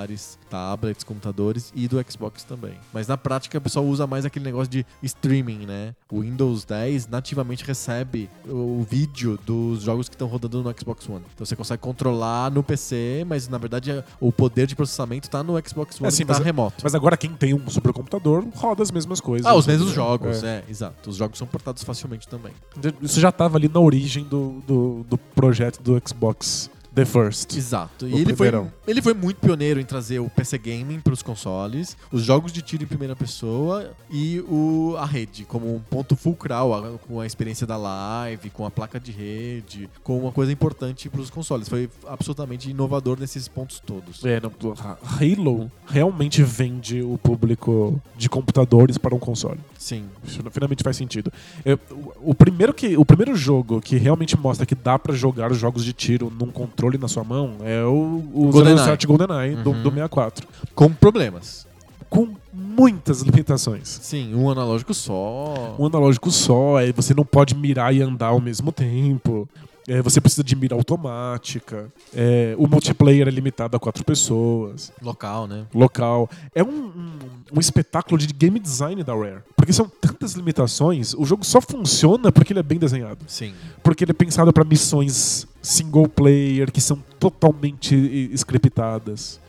celulares, tablets, computadores e do Xbox também. Mas na prática o pessoal usa mais aquele negócio de streaming, né? O Windows 10 nativamente recebe o vídeo dos jogos que estão rodando no Xbox One. Então você consegue controlar no PC, mas na verdade é- o poder de processamento tá no Xbox One É, sim, tá mas- remoto. Mas agora quem tem um supercomputador roda as mesmas coisas. Ah, os mesmos É. jogos, é. exato. Os jogos são portados facilmente também. Isso já estava ali na origem do, do, do projeto do Xbox The First. Exato. E ele foi, ele foi muito pioneiro em trazer o PC Gaming para os consoles, os jogos de tiro em primeira pessoa e o, a rede, como um ponto fulcral, a- com a experiência da live, com a placa de rede, com uma coisa importante para os consoles. Foi absolutamente inovador nesses pontos todos. É, não, Halo realmente vende o público de computadores para um console. Sim. Isso finalmente faz sentido. O, o primeiro que, o primeiro jogo que realmente mostra que dá pra jogar os jogos de tiro num controle na sua mão é o, o GoldenEye. 007 GoldenEye do, Uhum. do 64. Com problemas. Com muitas limitações. Sim, um analógico só. Um analógico só, é, você não pode mirar e andar ao mesmo tempo. É, você precisa de mira automática. É, o multiplayer é limitado a quatro pessoas. Local, né? Local. É um, um, um espetáculo de game design da Rare. Porque são tantas limitações, o jogo só funciona porque ele é bem desenhado. Sim. Porque ele é pensado para missões single player que são totalmente scriptadas.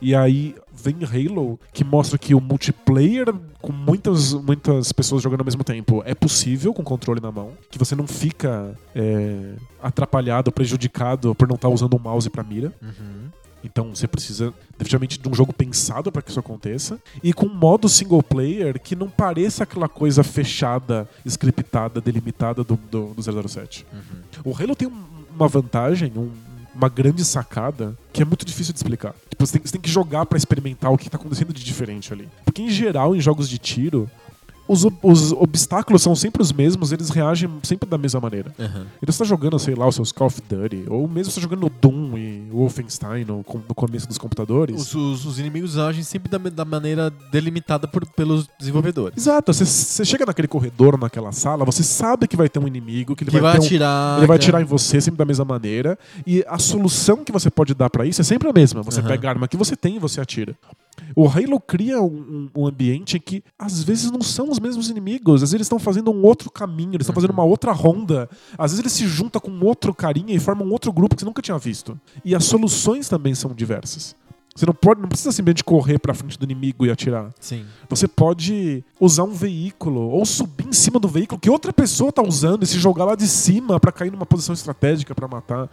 E aí vem Halo, que mostra que o multiplayer com muitas, muitas pessoas jogando ao mesmo tempo é possível com controle na mão. Que você não fica é, atrapalhado, prejudicado por não estar usando um mouse para mira. Uhum. Então você precisa definitivamente de um jogo pensado para que isso aconteça. E com um modo single player que não pareça aquela coisa fechada, scriptada, delimitada do, do, do 007. Uhum. O Halo tem um- uma vantagem, um- uma grande sacada, que é muito difícil de explicar. Tipo, você tem, você tem que jogar pra experimentar o que tá acontecendo de diferente ali. Porque, em geral, em jogos de tiro, os, os obstáculos são sempre os mesmos, eles reagem sempre da mesma maneira. Uhum. Então você tá jogando, sei lá, os seus Call of Duty, ou mesmo você tá jogando Doom e Wolfenstein no, no começo dos computadores. Os, os- os inimigos agem sempre da, da maneira delimitada por- pelos desenvolvedores. Exato, você, você chega naquele corredor, naquela sala, você sabe que vai ter um inimigo, que ele Que vai ter um, atirar. Ele vai que- atirar em você sempre da mesma maneira. E a solução que você pode dar pra isso é sempre a mesma. Você Aham. pega a arma que você tem e você atira. O Halo cria um, um- ambiente em que às vezes não são os mesmos inimigos, às vezes eles estão fazendo um outro caminho, eles estão fazendo uma outra ronda, às vezes eles se juntam com outro carinha e formam um outro grupo que você nunca tinha visto. E as soluções também são diversas. Você não pode, não precisa simplesmente correr pra frente do inimigo e atirar. Sim. Você pode usar um veículo ou subir em cima do veículo que outra pessoa tá usando e se jogar lá de cima pra cair numa posição estratégica pra matar.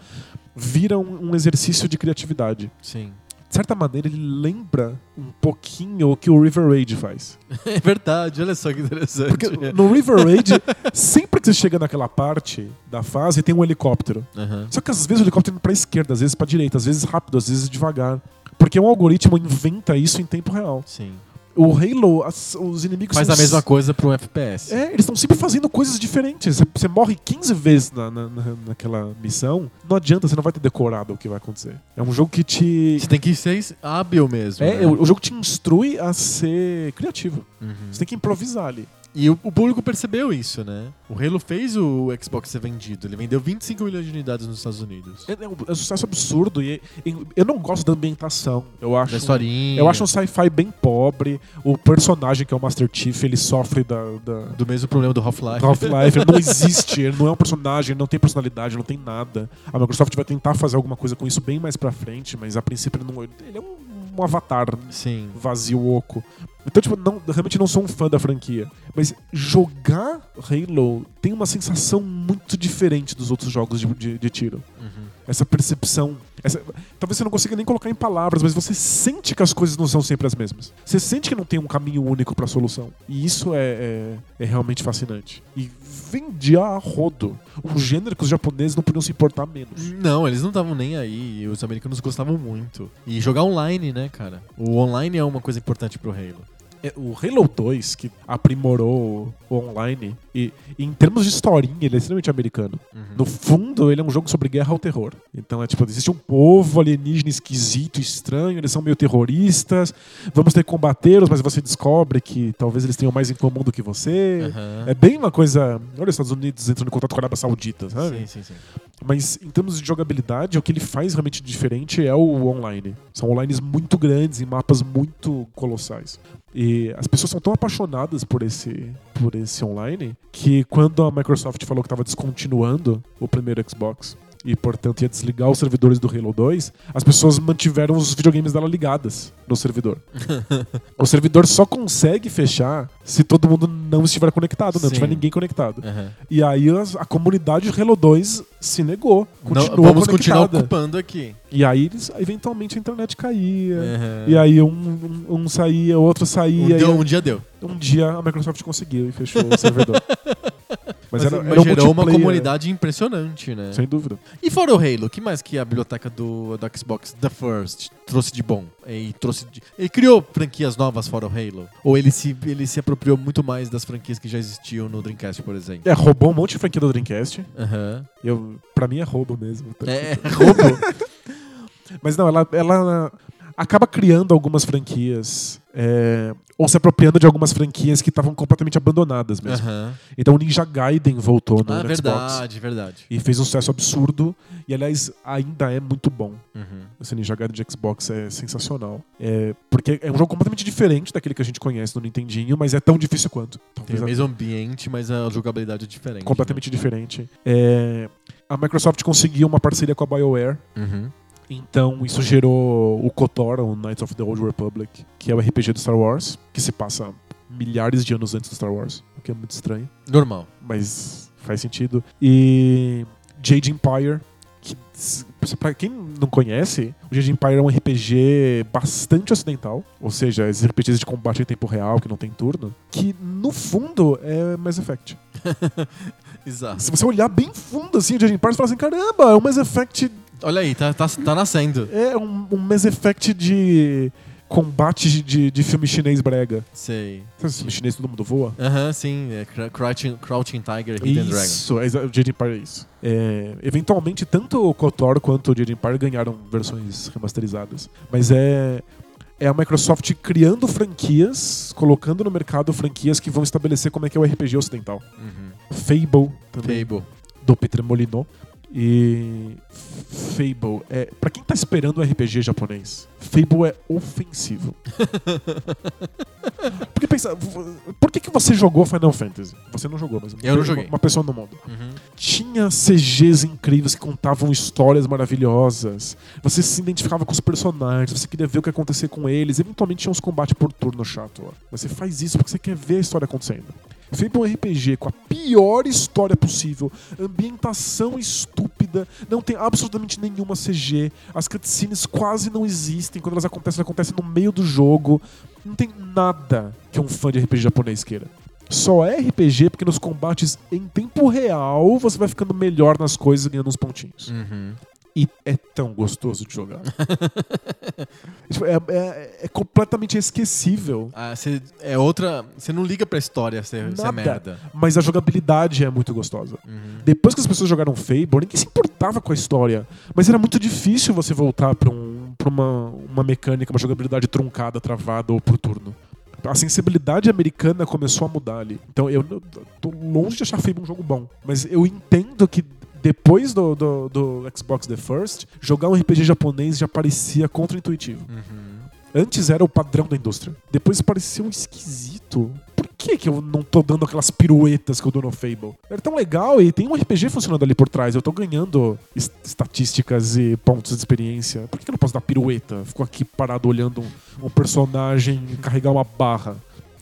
Vira um, um exercício de criatividade. Sim. De certa maneira, ele lembra um pouquinho o que o River Raid faz. É verdade, olha só que interessante. Porque no River Raid, sempre que você chega naquela parte da fase, tem um helicóptero. Aham. Só que às vezes o helicóptero indo pra esquerda, às vezes pra direita, às vezes rápido, às vezes devagar. Porque um algoritmo inventa isso em tempo real. Sim. O Halo, as- os inimigos Faz a mesma coisa pro FPS. É, eles estão sempre fazendo coisas diferentes. Você- Você morre 15 vezes na, na- na- naquela missão, não adianta, você não vai ter decorado o que vai acontecer. É um jogo que te. Você tem que ser hábil mesmo. É, né? o, o jogo te instrui a ser criativo. Uhum. Você tem que improvisar ali. E o, o público percebeu isso, né? O Halo fez o Xbox ser vendido. Ele vendeu 25 milhões de unidades nos Estados Unidos. É, é um, é um sucesso absurdo. E, e eu não gosto da ambientação. Eu acho. Da historinha. Eu acho um sci-fi bem pobre. O personagem, que é o Master Chief, ele sofre da- da, Do mesmo problema do Half-Life. Half-Life, ele não existe, ele não é um personagem, ele não tem personalidade, não tem nada. A Microsoft vai tentar fazer alguma coisa com isso bem mais pra frente, mas a princípio ele, não, ele é um, um avatar Sim. vazio oco. Então, tipo, não, realmente não sou um fã da franquia. Mas jogar Halo tem uma sensação muito diferente dos outros jogos de, de- de tiro. Uhum. Essa percepção. essa- talvez você não consiga nem colocar em palavras, mas você sente que as coisas não são sempre as mesmas. Você sente que não tem um caminho único pra solução. E isso é, é, é realmente fascinante. E vendia a rodo. Um gênero que os japoneses não podiam se importar menos. Não, eles não estavam nem aí. Os americanos gostavam muito. E jogar online, né, cara? O online é uma coisa importante pro Halo. É, O Halo 2, que aprimorou o online, e, e em termos de historinha, ele é extremamente americano. No fundo, ele é um jogo sobre guerra ao terror. Então é tipo, existe um povo alienígena esquisito, estranho, eles são meio terroristas, vamos ter que combatê-los, mas você descobre que talvez eles tenham mais em comum do que você. Aham. É bem uma coisa. Olha, os Estados Unidos entrando em contato com a Arábia Saudita, sabe? Sim, sim, sim. Mas em termos de jogabilidade, o que ele faz realmente diferente é o online. São onlines muito grandes, em mapas muito colossais. E as pessoas são tão apaixonadas por esse, por esse online que quando a Microsoft falou que estava descontinuando o primeiro Xbox e, portanto, ia desligar os servidores do Halo 2, as pessoas mantiveram os videogames dela ligadas no servidor. o servidor só consegue fechar se todo mundo não estiver conectado, não Sim. tiver ninguém conectado. Aham. E aí as- a comunidade Halo 2 se negou. Não, Continuou vamos continuar conectada. ocupando aqui. E aí eles, eventualmente a internet caía. Aham. E aí um, um, um saía, outro um, saía. deu- e um dia deu. um dia a Microsoft conseguiu e fechou o servidor. Mas, Mas, era, mas era um gerou uma comunidade impressionante, né? Sem dúvida. E fora o Halo, o que mais que a biblioteca do, Xbox The First trouxe de bom? E trouxe de- Ele criou franquias novas fora o Halo? Ou ele se, ele se apropriou muito mais das franquias que já existiam no Dreamcast, por exemplo? É, roubou um monte de franquia do Dreamcast. Aham. Eu, pra mim é roubo mesmo. É, roubo. Mas não, ela, ela acaba criando algumas franquias. é, ou se apropriando de algumas franquias que estavam completamente abandonadas mesmo. Aham. Então o Ninja Gaiden voltou no Ah, Xbox. verdade, verdade. E fez um sucesso absurdo. E, aliás, ainda é muito bom. Uhum. Esse Ninja Gaiden de Xbox é sensacional. É, porque é um jogo completamente diferente daquele que a gente conhece no Nintendinho, mas é tão difícil quanto. Tem Talvez o a- mesmo ambiente, mas a jogabilidade é diferente. completamente diferente. É, a Microsoft conseguiu uma parceria com a BioWare. né? Uhum. Então isso gerou o KOTOR, o Knights of the Old Republic, que é o RPG do Star Wars, que se passa milhares de anos antes do Star Wars, o que é muito estranho. Normal. mas faz sentido. E Jade Empire, que pra quem não conhece, o Jade Empire é um RPG bastante ocidental, ou seja, esses RPGs de combate em tempo real que não tem turno, que no fundo é Mass Effect. Exato. Se você olhar bem fundo assim, o Jade Empire, você fala assim, caramba, é um Mass Effect, Olha aí, tá, tá, tá nascendo. é um, um Mass Effect de combate de, de, filme chinês brega. Sei. Sabe filme chinês todo mundo voa? Aham, sim. É Cr- Crouching, Crouching Tiger, Hidden Dragon. Isso, é o Jade Empire é isso. É, eventualmente, tanto o KOTOR quanto o Jade Empire ganharam versões remasterizadas. Mas é, é a Microsoft criando franquias, colocando no mercado franquias que vão estabelecer como é que é o RPG ocidental. Uhum. Fable, também, Fable. do Peter Molyneux. E Fable é. Pra quem tá esperando um RPG japonês, Fable é ofensivo. Porque pensa, por que, que você jogou Final Fantasy? Você não jogou, mas Eu não joguei. uma pessoa no mundo. Uhum. Tinha CGs incríveis que contavam histórias maravilhosas. Você se identificava com os personagens, você queria ver o que ia acontecer com eles. Eventualmente tinha uns combates por turno chato. Ó. Você faz isso porque você quer ver a história acontecendo. É um RPG com a pior história possível, ambientação estúpida, não tem absolutamente nenhuma CG, as cutscenes quase não existem, quando elas acontecem, elas acontecem no meio do jogo. Não tem nada que um fã de RPG japonês queira. Só é RPG porque nos combates em tempo real você vai ficando melhor nas coisas e ganhando uns pontinhos. Uhum. E é tão gostoso de jogar. Tipo, é, é- é completamente esquecível. Ah, você é outra. Você não liga pra história ser, Nada. merda. Mas a jogabilidade é muito gostosa. Uhum. Depois que as pessoas jogaram Fable, ninguém se importava com a história. Mas era muito difícil você voltar pra, um, pra uma, uma mecânica, uma jogabilidade truncada, travada ou por turno. A sensibilidade americana começou a mudar ali. Então eu não- tô longe de achar Fable um jogo bom. Mas eu entendo que depois do, do, do Xbox The First, jogar um RPG japonês já parecia contra-intuitivo. Uhum. Antes era o padrão da indústria. Depois parecia um esquisito. Por que, que eu não tô dando aquelas piruetas que eu dou no Fable? Era tão legal e tem um RPG funcionando ali por trás. Eu tô ganhando es- estatísticas e pontos de experiência. Por que, que eu não posso dar pirueta? Fico aqui parado olhando um, um personagem carregar uma barra.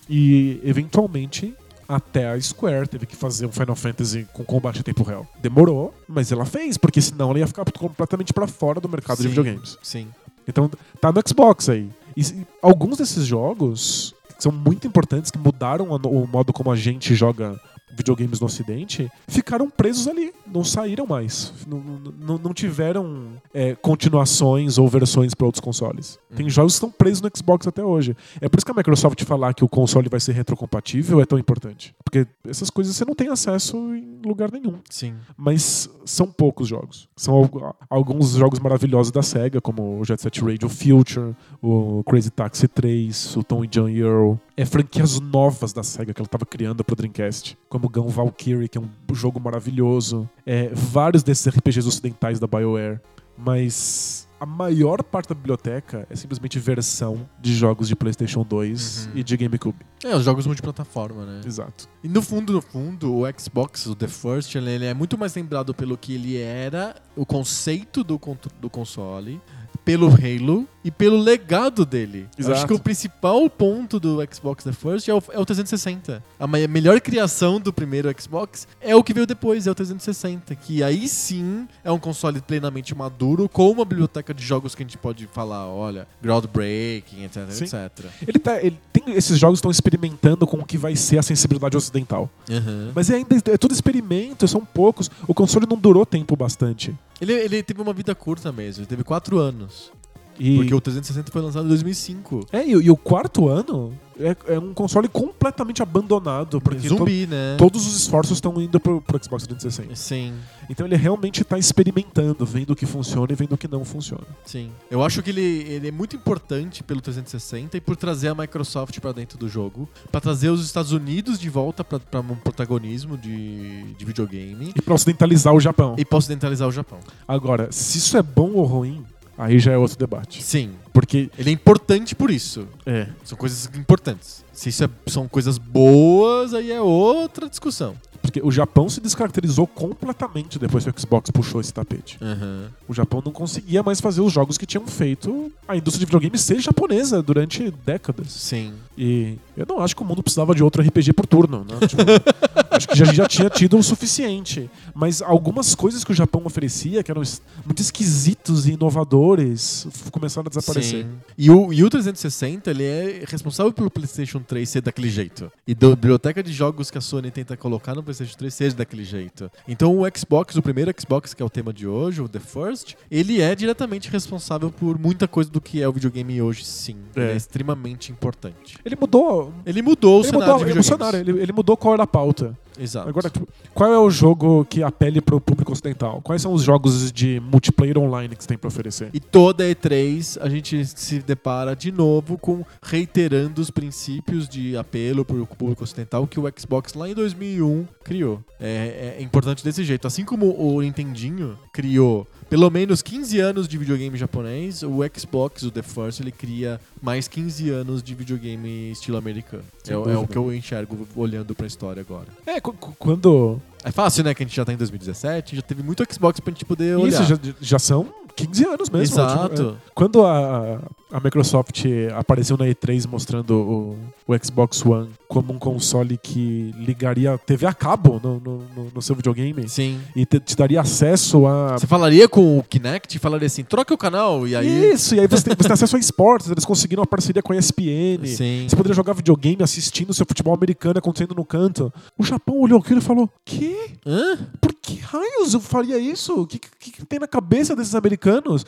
E eventualmente. Até a Square teve que fazer um Final Fantasy com combate em tempo real. Demorou, mas ela fez, porque senão ela ia ficar completamente pra fora do mercado de Sim. videogames. Sim. Então tá no Xbox aí. E se- alguns desses jogos são muito importantes, que mudaram a o modo como a gente joga videogames no ocidente, ficaram presos ali, não saíram mais. Não, não- não tiveram é, continuações ou versões para outros consoles. Tem jogos que estão presos no Xbox até hoje. É por isso que a Microsoft falar que o console vai ser retrocompatível é tão importante. Porque essas coisas você não tem acesso em lugar nenhum Sim. mas são poucos jogos. São al- alguns jogos maravilhosos da SEGA, como o Jet Set Radio Future, o Crazy Taxi 3, o Tom e John Earl. É franquias novas da SEGA que ela estava criando pro Dreamcast, como Gun Valkyrie, que é um jogo maravilhoso. É, vários desses RPGs ocidentais da BioWare. Mas a maior parte da biblioteca é simplesmente versão de jogos de PlayStation 2 Uhum. e de GameCube. É, os jogos multiplataforma, né? Exato. E no fundo, no fundo, o Xbox, o The First, ele é muito mais lembrado pelo que ele era, o conceito do, do console, pelo Halo e pelo legado dele. Eu Acho Exato. que o principal ponto do Xbox The First é o, é o 360. A melhor criação do primeiro Xbox é o que veio depois, é o 360. Que aí sim é um console plenamente maduro, com uma biblioteca de jogos que a gente pode falar, olha, groundbreaking, etc, Sim. etc. Ele tá, ele tem, esses jogos estão experimentando com o que vai ser a sensibilidade ocidental. Uhum. Mas é ainda é tudo experimento, são poucos. O console não durou tempo bastante. Ele, ele teve uma vida curta mesmo, ele teve quatro anos. E, Porque o 360 foi lançado em 2005. é, e, e o quarto ano é, é um console completamente abandonado. Porque Zumbi, né? to- todos os esforços estão indo pro, pro Xbox 360. Sim, Então ele realmente está experimentando, vendo o que funciona e vendo o que não funciona. sim. Eu acho que ele, ele é muito importante pelo 360 e por trazer a Microsoft pra dentro do jogo, pra trazer os Estados Unidos de volta pra um protagonismo de, de videogame E para ocidentalizar o Japão. e pra ocidentalizar o Japão. Agora, se isso é bom ou ruim, aí já é outro debate. Sim, Porque ele é importante por isso. é, São coisas importantes. Se isso é- são coisas boas, aí é outra discussão. porque o Japão se descaracterizou completamente depois que o Xbox puxou esse tapete. Uhum. O Japão não conseguia mais fazer os jogos que tinham feito a indústria de videogame ser japonesa durante décadas. Sim. E eu não acho que o mundo precisava de outro RPG por turno. Né? Tipo, acho que já, já tinha tido o suficiente. Mas algumas coisas que o Japão oferecia, que eram muito esquisitos e inovadores, começaram a desaparecer. Sim. E o, e o 360, ele é responsável pelo PlayStation 3 ser daquele jeito. E da biblioteca de jogos que a Sony tenta colocar no PlayStation 3 ser daquele jeito. Então o Xbox, o primeiro Xbox, que é o tema de hoje, o The First, ele é diretamente responsável por muita coisa do que é o videogame hoje, sim. Ele É. é extremamente importante. Ele mudou. Ele mudou o Ele cenário mudou de o videogames. cenário, ele, ele mudou qual era a pauta. Exato. Agora, tipo, qual é o jogo que apele pro público ocidental? Quais são os jogos de multiplayer online que você tem pra oferecer? E toda E3 a gente se depara de novo com reiterando os princípios de apelo para o público ocidental que o Xbox lá em 2001 criou. É, é importante desse jeito. Assim como o Nintendinho criou pelo menos 15 anos de videogame japonês, o Xbox, o The First, ele cria mais 15 anos de videogame estilo americano. Sem É, o- é o que eu enxergo olhando pra história agora. É, quando. É fácil, né? Que a gente já tá em 2017, já teve muito Xbox pra gente poder olhar. Isso já, já são 15 anos mesmo. Exato. Tipo, é, quando a, a Microsoft apareceu na E3 mostrando o, o Xbox One como um console que ligaria TV a cabo no, no, no- seu videogame Sim. e te, te daria acesso a. Você falaria com o Kinect e falaria assim, troca o canal, e aí... Isso, e aí você tem, você tem acesso a esportes, eles conseguiram uma parceria com a ESPN. Sim. Você poderia jogar videogame assistindo o seu futebol americano acontecendo no canto. O Japão olhou aquilo e falou: Que? Hã? Por que raios eu faria isso? O que, que, que tem na cabeça desses americanos?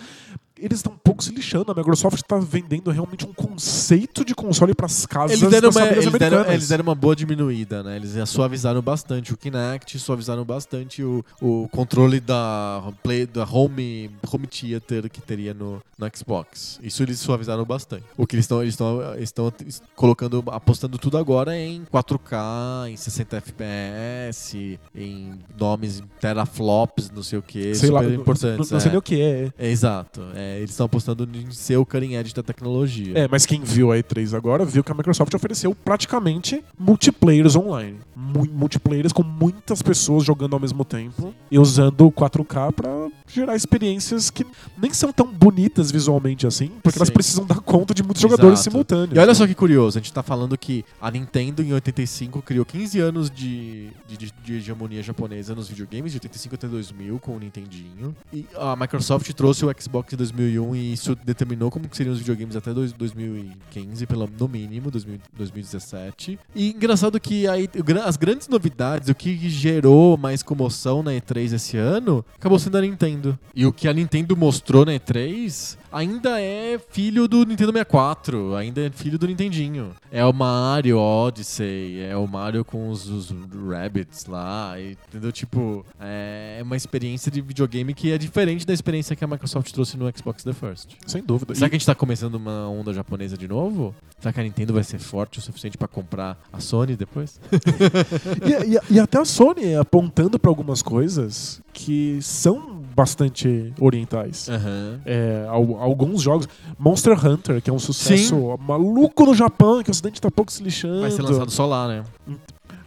Eles estão um pouco se lixando. A Microsoft está vendendo realmente um conceito de console para as casas Eles deram, uma, eles, deram, eles deram uma boa diminuída, né? Eles suavizaram bastante o Kinect, suavizaram bastante o, o controle da, play, da home, home theater que teria no, no Xbox. Isso eles suavizaram bastante. O que eles estão eles estão estão colocando, apostando tudo agora em 4K, em 60 FPS, em nomes teraflops, não sei o que, Sei lá, super não- importantes. não, não sei é. nem o que é. É, exato. É, eles estão apostando em ser o cutting edge da tecnologia. É, mas quem viu a E3 agora viu que a Microsoft ofereceu praticamente multiplayers online. Mu multiplayers com muitas pessoas jogando ao mesmo tempo e usando o 4K pra gerar experiências que nem são tão bonitas visualmente assim, porque elas Sim. precisam dar conta de muitos jogadores Exato. simultâneos. E olha né? só que curioso, a gente tá falando que a Nintendo em 85 criou 15 anos de, de, de- de hegemonia japonesa nos videogames, de 85 até 2000 com o Nintendinho. E a Microsoft trouxe o Xbox em 2001 e isso determinou como que seriam os videogames até dois- 2015, pelo, no mínimo, 2000 2017. E engraçado que aí, as grandes novidades, o que gerou mais comoção na E3 esse ano, acabou sendo a Nintendo. E o que a Nintendo mostrou na E3 ainda é filho do Nintendo 64, ainda é filho do Nintendinho. É o Mario Odyssey, é o Mario com os, os Rabbits lá, entendeu? Tipo, é uma experiência de videogame que é diferente da experiência que a Microsoft trouxe no Xbox The First. Sem dúvida. Será E- que a gente tá começando uma onda japonesa de novo? Será que a Nintendo vai ser forte o suficiente pra comprar a Sony depois? E, e- e até a Sony apontando pra algumas coisas que são bastante orientais. Aham. É, al- alguns jogos. Monster Hunter, que é um sucesso maluco no Japão, que o Ocidente tá pouco se lixando. Vai ser lançado só lá, né?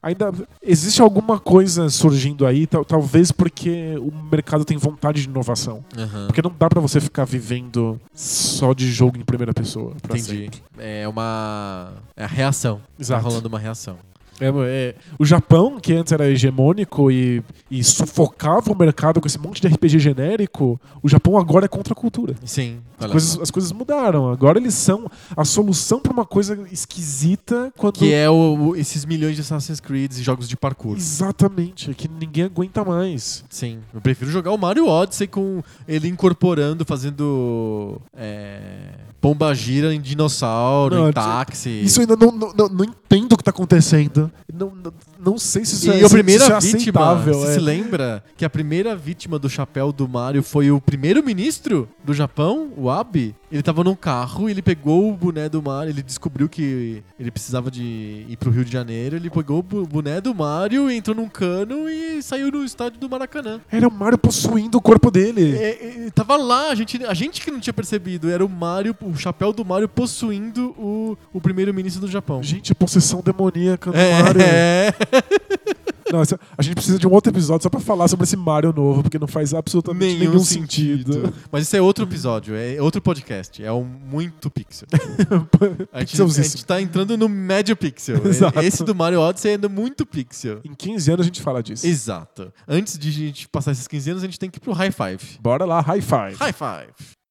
Ainda existe alguma coisa surgindo aí, tal- talvez porque o mercado tem vontade de inovação. Aham. Porque não dá pra você ficar vivendo só de jogo em primeira pessoa. Entendi. sempre. É uma. É a reação. Exato. Tá rolando uma reação. É, é, o Japão, que antes era hegemônico e, e sufocava o mercado com esse monte de RPG genérico, o Japão agora é contra a cultura. Sim. As olha coisas, as coisas mudaram. Agora eles são a solução pra uma coisa esquisita quando. Que é o, o- esses milhões de Assassin's Creed e jogos de parkour. Exatamente, que ninguém aguenta mais. Sim. Eu prefiro jogar o Mario Odyssey com ele incorporando, fazendo. É, pomba gira em dinossauro, Não, em táxi. Isso eu ainda não, não, não, não entendo o que tá acontecendo. Não, não, não sei se isso e é, a se primeira é vítima, aceitável. você é. se lembra que a primeira vítima do chapéu do Mario foi o primeiro-ministro do Japão, o Abe? Ele tava num carro, ele pegou o boné do Mario, ele descobriu que ele precisava de ir pro Rio de Janeiro, ele pegou o boné do Mario, entrou num cano e saiu no estádio do Maracanã. Era o Mario possuindo o corpo dele. É, é, tava lá, a gente, a gente que não tinha percebido, era o Mario, o chapéu do Mario possuindo o, o primeiro-ministro do Japão. Gente, possessão demoníaca do É, Mario. é. Não, a gente precisa de um outro episódio só pra falar sobre esse Mario novo, porque não faz absolutamente nenhum, sentido. Mas isso é outro episódio, é outro podcast. É um muito pixel. A gente, a gente tá entrando no médio pixel. Exato. Esse do Mario Odyssey é ainda muito pixel. Em 15 anos a gente fala disso. Exato. Antes de a gente passar esses 15 anos, a gente tem que ir pro high five. Bora lá, high five. High five.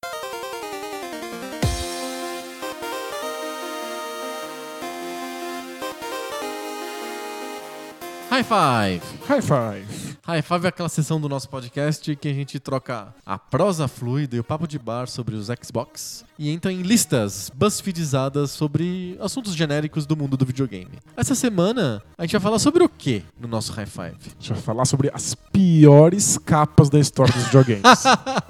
High five. High five. High Five é aquela sessão do nosso podcast que a gente troca a prosa fluida e o papo de bar sobre os Xbox e entra em listas buzzfeedizadas sobre assuntos genéricos do mundo do videogame. Essa semana a gente vai falar sobre o que no nosso High Five? A gente vai falar sobre as piores capas da história dos videogames.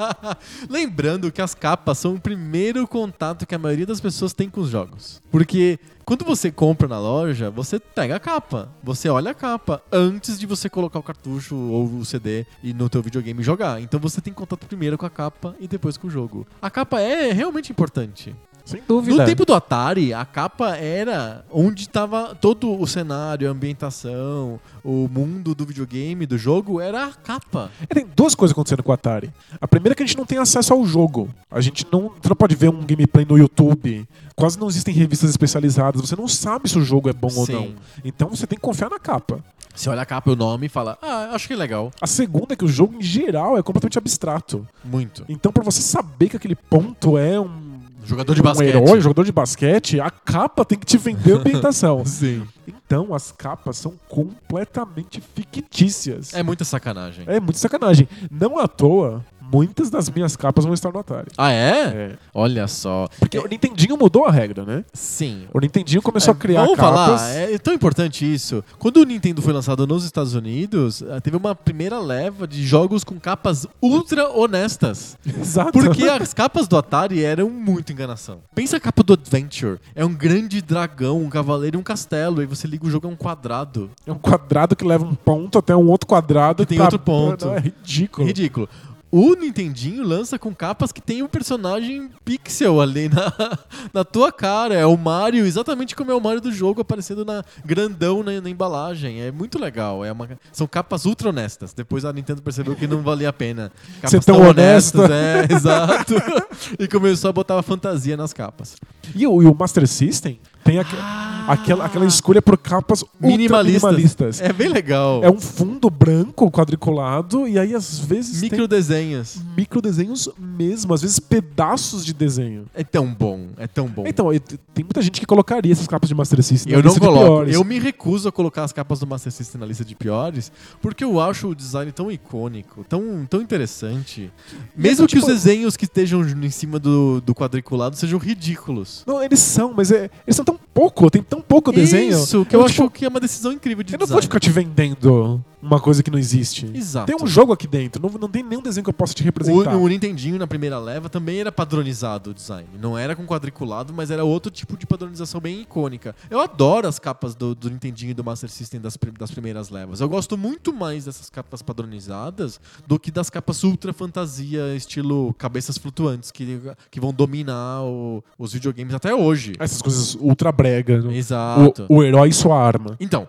Lembrando que as capas são o primeiro contato que a maioria das pessoas tem com os jogos. Porque quando você compra na loja, você pega a capa, você olha a capa antes de você colocar o cartucho ou o CD e no teu videogame jogar. Então você tem contato primeiro com a capa e depois com o jogo. A capa é realmente importante. Sem dúvida. No tempo do Atari, a capa era onde estava todo o cenário, a ambientação, o mundo do videogame, do jogo, era a capa. É, Tem duas coisas acontecendo com o Atari. A primeira é que a gente não tem acesso ao jogo. A gente não, você não pode ver um gameplay no YouTube. Quase não existem revistas especializadas. Você não sabe se o jogo é bom ou Sim. não. Então você tem que confiar na capa. Você olha a capa e o nome e fala, ah, acho que é legal. A segunda é que o jogo, em geral, é completamente abstrato. Muito. Então, pra você saber que aquele ponto é um, Jogador de um basquete. herói, jogador de basquete, a capa tem que te vender a ambientação. Sim. Então, as capas são completamente fictícias. É muita sacanagem. É muito sacanagem. Não à toa, muitas das minhas capas vão estar no Atari. Ah, é? É. Olha só. Porque o Nintendinho mudou a regra, né? Sim. O Nintendinho começou a criar Vamos capas. falar, é tão importante isso. Quando o Nintendo foi lançado nos Estados Unidos, eh, teve uma primeira leva de jogos com capas ultra honestas. Exato. Porque as capas do Atari eram muito enganação. Pensa a capa do Adventure. É um grande dragão, um cavaleiro e um castelo. E você liga o jogo, é um quadrado. É um quadrado que leva um ponto até um outro quadrado. Que tem tá- outro ponto. Não, é ridículo. Ridículo. O Nintendinho lança com capas que tem um personagem pixel ali na, na tua cara. É o Mario, exatamente como é o Mario do jogo, aparecendo na grandão na, na embalagem. É muito legal. É uma, são capas ultra honestas. Depois a Nintendo percebeu que não valia a pena. Capas Ser tão honesta. É, exato. e começou a botar fantasia nas capas. E o, e o Master System tem aque- aquela, aquela escolha por capas Minimalistas. minimalistas. É bem legal. É um fundo branco quadriculado e aí às vezes Micro desenhos. tem micro desenhos mesmo, às vezes pedaços de desenho. É tão bom. É tão bom. Então, tem muita gente que colocaria essas capas de Master System Eu na não lista de coloco. piores. Eu me recuso a colocar as capas do Master System na lista de piores, porque eu acho o design tão icônico, tão, tão interessante. Mesmo que tipo- os desenhos que estejam em cima do, do quadriculado sejam ridículos. Não, eles são, mas é- eles são tão pouco, tem tão pouco desenho. Isso, que eu, tipo, acho que é uma decisão incrível de Eu não design. vou ficar te vendendo uma coisa que não existe. Exato. Tem um jogo aqui dentro, não, não tem nenhum desenho que eu possa te representar. O, o Nintendinho, na primeira leva, também era padronizado o design. Não era com quadriculado, mas era outro tipo de padronização bem icônica. Eu adoro as capas do, do Nintendinho e do Master System das, das primeiras levas. Eu gosto muito mais dessas capas padronizadas do que das capas ultra fantasia, estilo cabeças flutuantes, que, que vão dominar o- os videogames até hoje. Essas coisas ultra brega. né? Exato. O, o herói e sua arma. Então,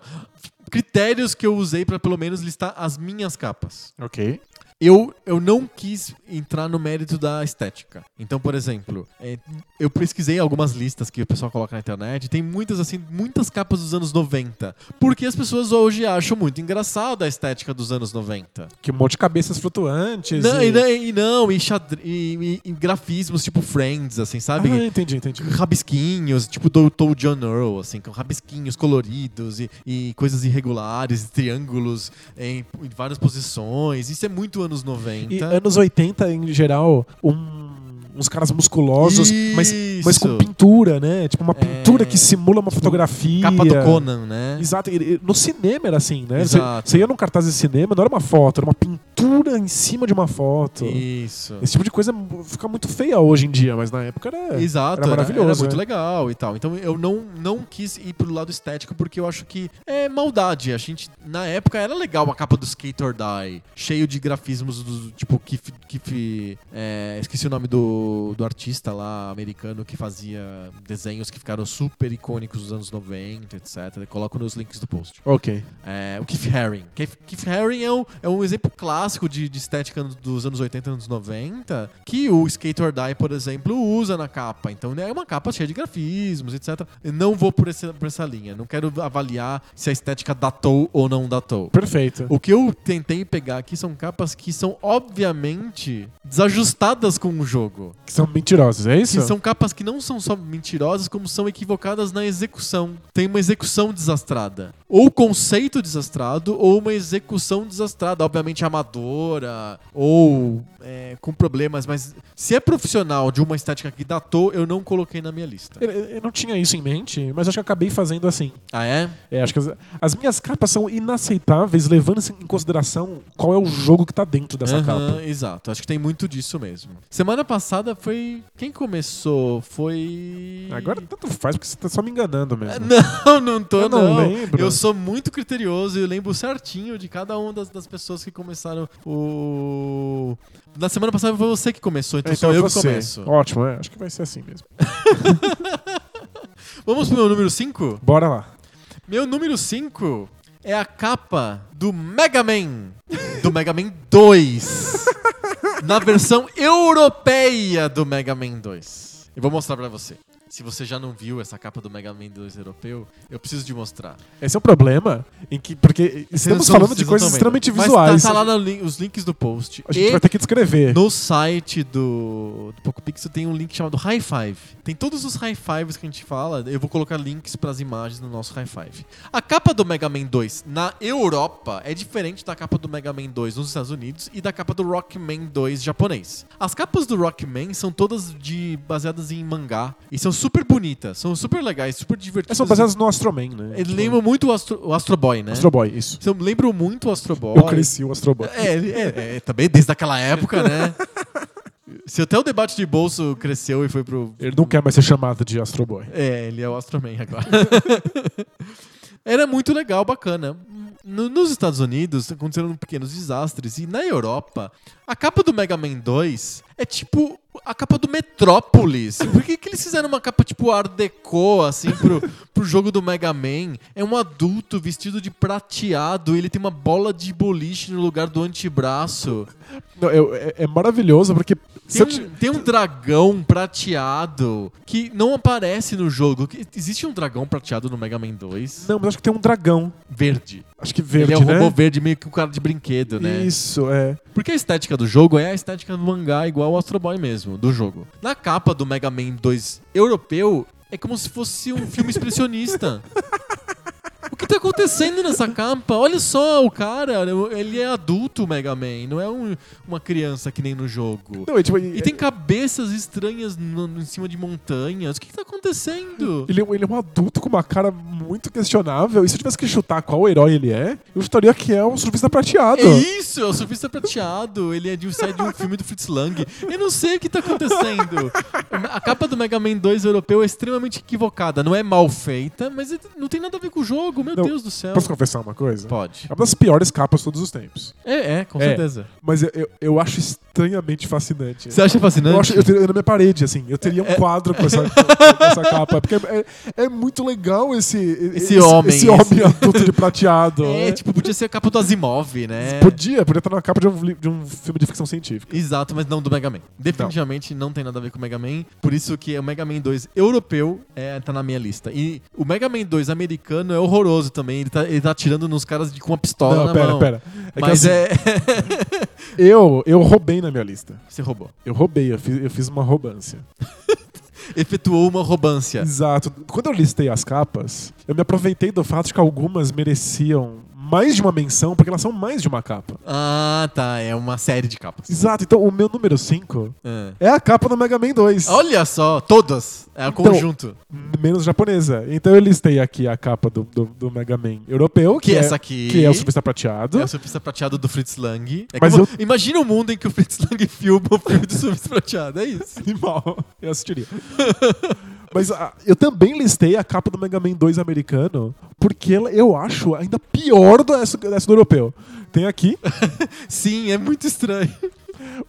critérios que eu usei para pelo menos listar as minhas capas. Ok. Eu, eu não quis entrar no mérito da estética. Então, por exemplo, é, eu pesquisei algumas listas que o pessoal coloca na internet. Tem muitas, assim, muitas capas dos anos 90. Porque as pessoas hoje acham muito engraçada a estética dos anos 90. Que um monte de cabeças flutuantes. Não, e... e, não, e, não, e, xadre- e- e- grafismos tipo Friends, assim, sabe? Ah, entendi, entendi. rabisquinhos, tipo do Toad John Earl, assim, com rabisquinhos coloridos e, e coisas irregulares, triângulos em, em várias posições. Isso é muito anos 90. E anos 80, em geral, um- uns caras musculosos, mas, mas com pintura, né? Tipo uma pintura É. que simula uma fotografia. Capa do Conan, né? Exato. No cinema era assim, né? Você você ia num cartaz de cinema, não era uma foto, era uma pintura em cima de uma foto. Isso. Esse tipo de coisa fica muito feia hoje em dia, mas na época era, Exato, era maravilhoso. Era muito né? legal e tal. Então eu não, não quis ir pro lado estético porque eu acho que é maldade. A gente, na época, era legal a capa do Skate or Die, cheio de grafismos do tipo Kif. Kif é, esqueci o nome do, do artista lá americano que fazia desenhos que ficaram super icônicos dos anos 90, etc. Coloco nos links do post. Ok. É, o Keith Haring. Keith, Keith Haring é um, é um exemplo clássico de, de estética dos anos 80 e anos 90 que o Skate or Die, por exemplo, usa na capa. Então né, é uma capa cheia de grafismos, etc. Eu não vou por, esse, por essa linha. Não quero avaliar se a estética datou ou não datou. Perfeito. O que eu tentei pegar aqui são capas que são obviamente desajustadas com o jogo. Que são mentirosos, é isso? Que são capas que não são só mentirosas, como são equivocadas na execução. Tem uma execução desastrada. Ou conceito desastrado, ou uma execução desastrada. Obviamente amadora, ou é, com problemas. Mas se é profissional de uma estética que datou, eu não coloquei na minha lista. Eu, eu não tinha isso em mente, mas acho que acabei fazendo assim. Ah, é? É, acho que as, as minhas capas são inaceitáveis, levando em consideração qual é o jogo que tá dentro dessa Aham, capa. Exato, acho que tem muito disso mesmo. Semana passada foi. Quem começou? Foi. Agora tanto faz, porque você tá só me enganando mesmo. Não, não tô, Eu não não. lembro. Eu sou muito criterioso e lembro certinho de cada uma das, das pessoas que começaram o. Na semana passada foi você que começou, então, sou eu que você. começo. Ótimo, é, acho que vai ser assim mesmo. Vamos pro meu número 5? Bora lá. Meu número 5 é a capa do Mega Man. Do Mega Man 2. na versão europeia do Mega Man 2. Eu vou mostrar pra você. Se você já não viu essa capa do Mega Man 2 europeu, eu preciso de mostrar. Esse é o problema, em que, porque estamos não- falando de coisas extremamente visuais. Mas tá, tá lá lin- os links do post. A gente E vai ter que descrever. no site do, do PocoPixel tem um link chamado High Five. Tem todos os High Fives que a gente fala. Eu vou colocar links pras imagens no nosso High Five. A capa do Mega Man 2 na Europa é diferente da capa do Mega Man 2 nos Estados Unidos e da capa do Rockman 2 japonês. As capas do Rockman são todas de baseadas em mangá e são super bonitas, são super legais, super divertidas. São baseadas no Astro Man, né? Ele lembra muito o Astro, o Astro Boy, né? Astro Boy, isso. Eu lembro muito o Astro Boy. Eu cresci o Astro Boy. É, é, é, também desde aquela época, né? Se até o debate de bolso cresceu e foi pro. Ele não quer mais ser chamado de Astro Boy. É, ele é o Astro Man agora. Era muito legal, bacana. No- nos Estados Unidos aconteceram pequenos desastres e na Europa a capa do Mega Man 2 é tipo a capa do Metrópolis. Por que, que eles fizeram uma capa tipo Art Deco assim pro, pro jogo do Mega Man? É um adulto vestido de prateado, ele tem uma bola de boliche no lugar do antebraço. Não, é, é maravilhoso porque. Tem um, tem um dragão prateado que não aparece no jogo. Existe um dragão prateado no Mega Man 2? Não, mas acho que tem um dragão. Verde. Acho que verde, Ele é um né? robô verde, meio que um cara de brinquedo, né? Isso, é. Porque a estética do jogo é a estética do mangá, igual o Astro Boy mesmo, do jogo. Na capa do Mega Man 2 europeu, é como se fosse um filme expressionista. O que tá acontecendo nessa capa? Olha só, o cara, ele é adulto, o Mega Man, não é um- uma criança que nem no jogo. Não, é, tipo, E tem cabeças estranhas no- em cima de montanhas. O que, que tá acontecendo? Ele, ele é um adulto com uma cara muito questionável. E se eu tivesse que chutar qual herói ele é, eu chutaria que é o surfista prateado. É isso, é o surfista prateado. Ele é de, sai de um filme do Fritz Lang. Eu não sei o que tá acontecendo. A capa do Mega Man 2 europeu é extremamente equivocada. Não é mal feita, mas é- não tem nada a ver com o jogo. Meu Não, Deus do céu. Posso confessar uma coisa? Pode. É uma das piores capas de todos os tempos. É, é, com É. certeza. Mas eu, eu, eu acho estranhamente fascinante. Você acha fascinante? Eu, acho, eu teria na minha parede, assim. Eu teria um É. quadro com essa, com essa capa. Porque é, é muito legal esse, Esse homem, Esse homem adulto de prateado. É, né? tipo, podia ser a capa do Asimov, né? Podia, podia estar na capa de um, de um filme de ficção científica. Exato, mas não do Mega Man. Definitivamente não. tem nada a ver com o Mega Man. Por isso que o Mega Man 2 europeu é, tá na minha lista. E o Mega Man 2 americano é horroroso também. Ele tá, ele tá atirando nos caras de, com uma pistola Não, na pera, mão. pera. É que Mas assim, é. eu, eu roubei na minha lista. Você roubou. Eu roubei, eu fiz, eu fiz uma roubância. Efetuou uma roubância. Exato. Quando eu listei as capas, eu me aproveitei do fato de que algumas mereciam mais de uma menção, porque elas são mais de uma capa. Ah, tá. É uma série de capas. Exato. Então, o meu número 5 É. é a capa do Mega Man 2. Olha só, todas. É o Então, conjunto. Menos japonesa. Então eu listei aqui a capa do, do, do Mega Man europeu, que, Que é é, essa aqui. que é o surfista prateado. É o surfista prateado do Fritz Lang. É Mas como- eu- Imagina um mundo em que o Fritz Lang filma o filme do surfista prateado. É isso. Animal. Eu assistiria. Mas ah, eu também listei a capa do Mega Man 2 americano, porque ela, eu acho ainda pior do essa, do europeu. Tem aqui. Sim, é muito estranho.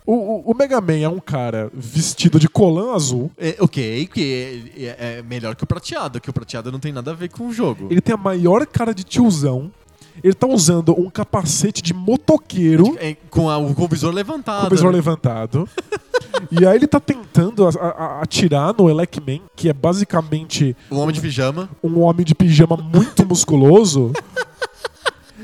O, o, o Mega Man é um cara vestido de colã azul. É, ok, que é, é melhor que o prateado, que o prateado não tem nada a ver com o jogo. Ele tem a maior cara de tiozão. Ele tá usando um capacete de motoqueiro É, com, a- com o visor levantado. com o visor né? levantado. e aí ele tá tentando atirar no Elec Man, que é basicamente O homem de pijama. um homem de pijama muito musculoso.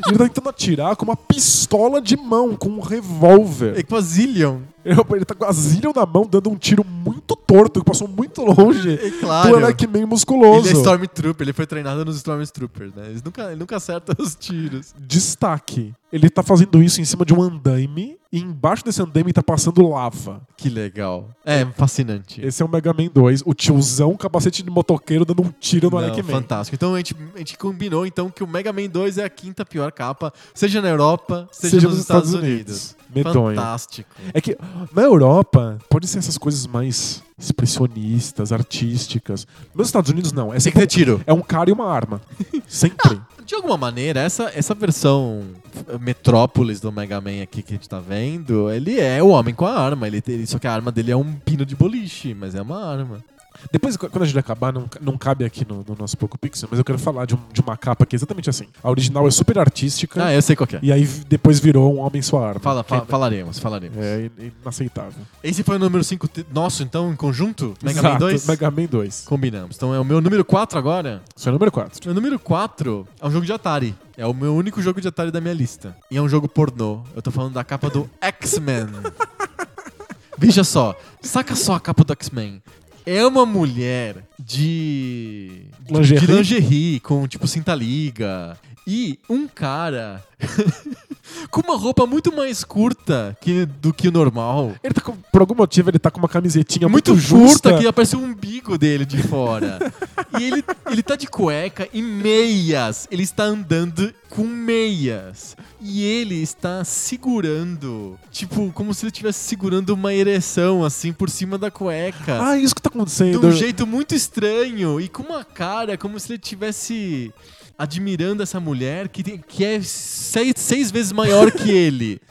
Ele tá tentando atirar com uma pistola de mão, com um revólver. É com a Zillion. Ele tá com a Zillion na mão, dando um tiro muito torto, que passou muito longe É do claro. Elec Man musculoso. Ele é Stormtrooper, ele foi treinado nos Stormtroopers, né? Ele nunca, ele nunca acerta os tiros. Destaque. Ele tá fazendo isso em cima de um andaime, e embaixo desse andaime tá passando lava. Que legal. É, fascinante. Esse é o Mega Man 2, o tiozão capacete de motoqueiro dando um tiro no Não, Elec Man. fantástico. Então a gente, a gente combinou então que o Mega Man 2 é a quinta pior capa, seja na Europa, seja, Seja nos, nos Estados, Estados Unidos. Unidos. Medonho. Fantástico. É que Na Europa, pode ser essas coisas mais expressionistas, artísticas. Nos Estados Unidos, não. É, Tem que sempre ter tiro. é um cara e uma arma. Sempre. De alguma maneira, essa, essa versão Metrópolis do Mega Man aqui que a gente tá vendo, ele é o homem com a arma. Ele, ele- só que a arma dele é um pino de boliche, mas é uma arma. Depois, qu- quando a gente acabar, não, não cabe aqui no, no nosso Poco Pixel, mas eu quero falar de, um- de uma capa que é exatamente assim. A original é super artística Ah, eu sei qual que é. e aí depois virou um homem sua arma. Fala, fa- Que falaremos, falaremos. É in- inaceitável. Esse foi o número 5 nosso, então, em conjunto? Mega Man Exato, 2? Mega Man 2. Combinamos. Então é o meu número 4 agora. Isso é o número 4. O número 4 é um jogo de Atari. É o meu único jogo de Atari da minha lista. E é um jogo pornô. Eu tô falando da capa do X-Men. Veja só, saca só a capa do X-Men. É uma mulher de. Lingerie? De lingerie, com tipo cinta liga. E um cara com uma roupa muito mais curta que, do que o normal. Ele tá com- por algum motivo ele tá com uma camisetinha muito, muito, curta que aparece o umbigo dele de fora. e ele, ele tá de cueca e meias. Ele está andando com meias. E ele está segurando, tipo, como se ele estivesse segurando uma ereção, assim, por cima da cueca. Ah, isso que tá de acontecendo. um jeito muito estranho. E com uma cara como se ele estivesse admirando essa mulher que, tem- que é seis, seis vezes maior que ele.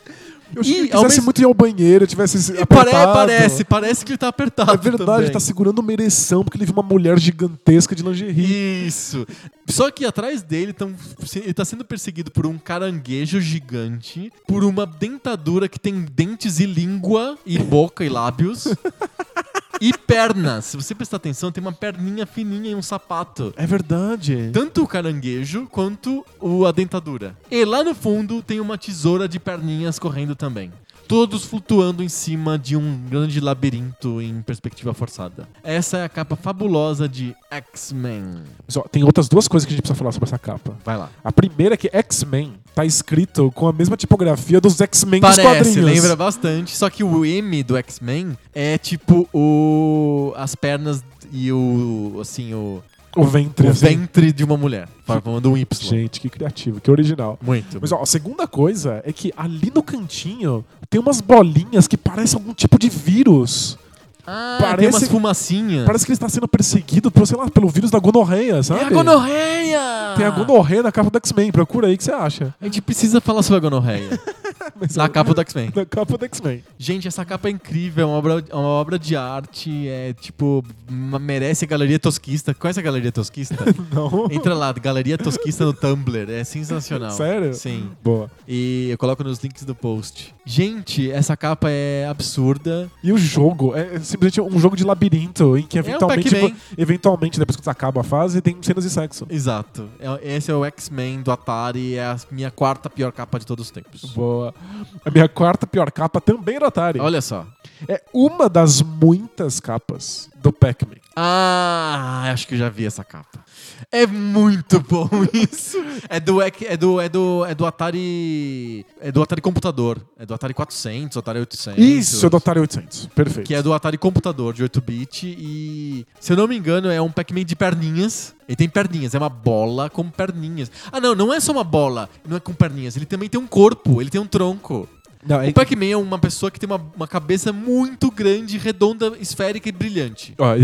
Eu achei que E, ele quisesse mesmo- muito ir ao banheiro, tivesse E apertado. parece, parece que ele tá apertado. É verdade, também. ele tá segurando uma ereção porque ele viu uma mulher gigantesca de lingerie. Isso. Só que atrás dele tão, ele tá sendo perseguido por um caranguejo gigante, por uma dentadura que tem dentes e língua, e boca e lábios. e pernas. Se você prestar atenção, tem uma perninha fininha e um sapato. É verdade. Tanto o caranguejo quanto o, a dentadura. E lá no fundo tem uma tesoura de perninhas correndo também. Todos flutuando em cima de um grande labirinto em perspectiva forçada. Essa é a capa fabulosa de X-Men. Tem outras duas coisas que a gente precisa falar sobre essa capa. Vai lá. A primeira é que X-Men tá escrito com a mesma tipografia dos X-Men dos quadrinhos. lembra bastante. Só que o M do X-Men é tipo o as pernas e o assim o, O ventre, o assim. ventre de uma mulher, formando um Y. Gente, que criativo, que original. Muito. Mas ó, a segunda coisa é que ali no cantinho tem umas bolinhas que parecem algum tipo de vírus. ah, tem parece- umas fumacinhas. Parece que ele está sendo perseguido por, sei lá, pelo vírus da gonorreia, sabe? É a gonorreia! Tem a gonorreia na capa do X-Men, procura aí o que você acha. A gente precisa falar sobre a gonorreia. Na capa do X-Men. Na capa do X-Men. Gente, essa capa é incrível, é uma obra, é uma obra de arte, é tipo, merece a Galeria Tosquista. Conhece a Galeria Tosquista? Não. Entra lá, Galeria Tosquista no Tumblr, é sensacional. Sério? Sim. Boa. E eu coloco nos links do post. Gente, essa capa é absurda. E o jogo é simplesmente um jogo de labirinto em que eventualmente, Pac-Man. eventualmente depois que você acaba a fase, tem cenas de sexo. Exato. É- Esse é o X-Men do Atari, é a minha quarta pior capa de todos os tempos. Boa. A minha quarta pior capa também era Atari. Olha só. É uma das muitas capas do Pac-Man. Ah, acho que eu já vi essa capa. É muito bom isso. É do é, do é do é do Atari é do Atari computador, é do Atari 400, Atari 800. Isso, é do Atari 800. Perfeito. que é do Atari computador de 8-bit e se eu não me engano é um Pac-Man de perninhas. Ele tem perninhas, é uma bola com perninhas. Ah, não, não é só uma bola, não é com perninhas, ele também tem um corpo, ele tem um tronco. Não, é- O Pac-Man é uma pessoa que tem uma, uma cabeça muito grande, redonda, esférica e brilhante. Ó, a-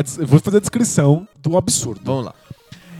a- eu vou fazer a descrição do absurdo. Vamos lá.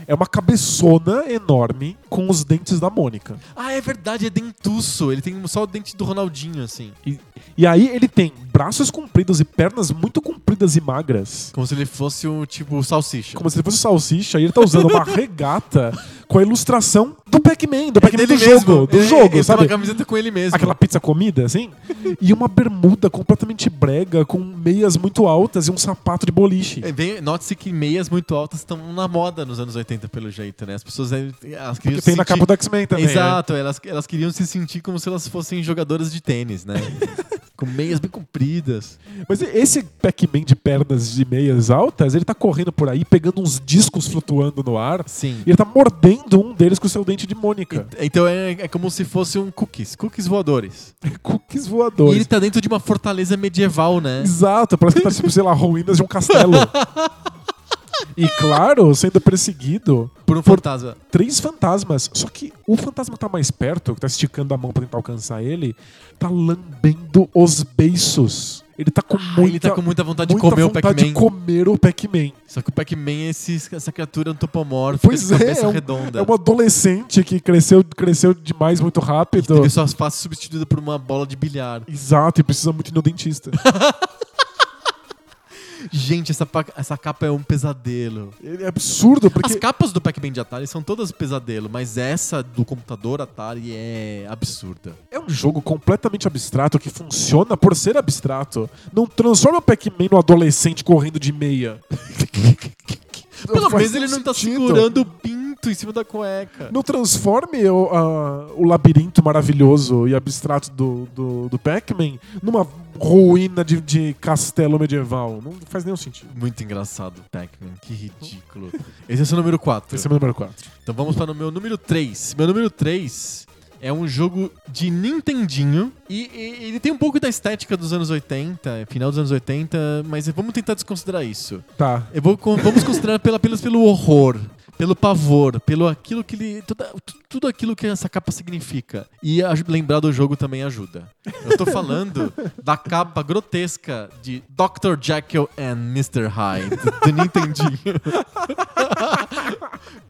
É uma cabeçona enorme com os dentes da Mônica. Ah, é verdade, é dentuço. Ele tem só o dente do Ronaldinho, assim. E, e aí ele tem braços compridos e pernas muito compridas e magras. Como se ele fosse um tipo salsicha. Como se ele fosse salsicha, e ele tá usando uma regata com a ilustração do Pac-Man, do Pac-Man É do mesmo. jogo, do É, jogo, ele tem sabe? uma camiseta com ele mesmo. Aquela pizza comida, assim? E uma bermuda completamente brega, com meias muito altas e um sapato de boliche. É, Note-se que meias muito altas estão na moda nos anos 80, pelo jeito, né? As pessoas é, elas se tem na sentir- capa do X-Men também. né? Exato, elas, elas queriam se sentir como se elas fossem jogadoras de tênis, né? com meias bem compridas. Mas esse Pac-Man de pernas de meias altas, ele tá correndo por aí, pegando uns discos flutuando no ar. Sim. E ele tá mordendo um deles com o seu dente de Mônica. Então é, é como se fosse um cookies, cookies voadores. Cookies E voadores. ele tá dentro de uma fortaleza medieval, né? Exato, parece que tá, tipo, sei lá, ruínas de um castelo. E claro, sendo perseguido Por um Por- fantasma. três fantasmas. Só que o fantasma que tá mais perto, que tá esticando a mão pra tentar alcançar ele, tá lambendo os beiços. Ele tá com Ah, muita, ele tá com muita vontade de muita comer o vontade de Pac-Man. comer o Pac-Man. Só que o Pac-Man é esse- essa criatura antropomórfica Pois de é, cabeça é um, redonda. é um adolescente que cresceu, cresceu demais muito rápido. Teve suas faces substituídas por uma bola de bilhar. Exato, e precisa muito ir no dentista. Gente, essa, essa capa é um pesadelo. É absurdo, porque As capas do Pac-Man de Atari são todas pesadelo, mas essa do computador Atari é absurda. é um jogo completamente abstrato que funciona por ser abstrato. Não transforma o Pac-Man no adolescente correndo de meia. Pelo menos ele não tá segurando o pinto em cima da cueca. Não transforme o, a- o labirinto maravilhoso e abstrato do, do, do Pac-Man numa ruína de, de castelo medieval. Não faz nenhum sentido. Muito engraçado, Pac-Man. Que ridículo. Esse é o seu número 4. Esse é o meu número 4. Então vamos para o meu número 3. Meu número 3 é um jogo de Nintendinho e, e ele tem um pouco da estética dos anos 80, final dos anos 80, mas vamos tentar desconsiderar isso. Tá. Eu vou, vamos considerar pela, apenas pelo horror, pelo pavor, pelo aquilo que ele. Tudo, tudo aquilo que essa capa significa. E a- lembrar do jogo também ajuda. Eu tô falando da capa grotesca de Dr. Jekyll and Mr. Hyde, do Nintendinho.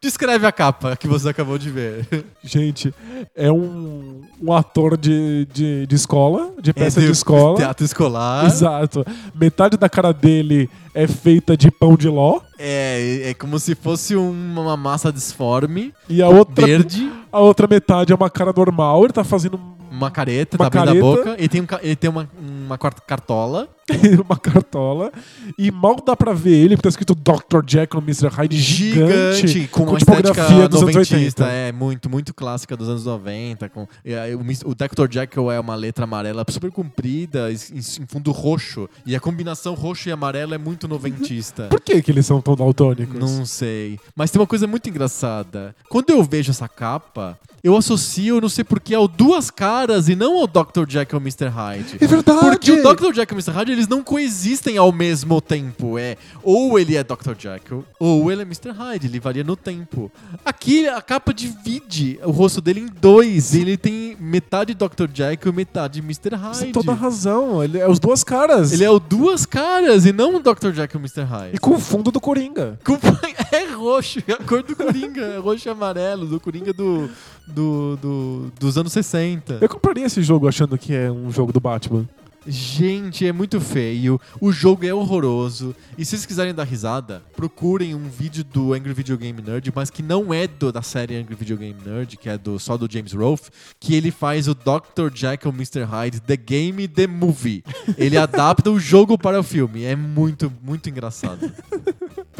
Descreve a capa que você acabou de ver. Gente, é um, um ator de, de, de escola, de peça É de escola. Teatro escolar. Exato. Metade da cara dele é feita de pão de ló. É, é como se fosse uma massa disforme, E a outra, verde. a outra metade é uma cara normal. Ele tá fazendo Uma careta, Uma tá abrindo a careta. boca. Ele tem, um, ele tem uma, uma cartola. uma cartola. E mal dá pra ver ele, porque tá escrito Dr. Jekyll Mr. Hyde gigante. com, uma tipografia estética dos anos noventista. 80. É, muito, muito clássica dos anos 90. Com, o, o Dr. Jekyll é uma letra amarela super comprida, em, em fundo roxo. E a combinação roxo e amarelo é muito noventista. Por que, que eles são tão daltônicos? Não sei. Mas tem uma coisa muito engraçada. Quando eu vejo essa capa, eu associo, não sei porquê, ao Duas Caras e não ao Dr. Jekyll e Mr. Hyde. É verdade! Porque o Dr. Jekyll e Mr. Hyde, eles não coexistem ao mesmo tempo. É, ou ele é Dr. Jekyll, ou ele é Mr. Hyde. Ele varia no tempo. Aqui, a capa divide o rosto dele em dois. Ele tem metade Dr. Jekyll e metade Mr. Hyde. Você tem toda a razão. Ele é os duas caras. Ele é o Duas Caras e não o Dr. Jekyll e Mr. Hyde. E com o fundo do Coringa. É roxo, é a cor do Coringa. É roxo e amarelo, do Coringa do, do, do- dos anos 60. Eu compraria esse jogo achando que é um jogo do Batman. Gente, é muito feio. O jogo é horroroso. E se vocês quiserem dar risada, procurem um vídeo do Angry Video Game Nerd, mas que não é do, da série Angry Video Game Nerd, que é do, só do James Rolfe, que ele faz o Dr. Jekyll Mr. Hyde The Game The Movie. Ele adapta o jogo para o filme. É muito, muito engraçado.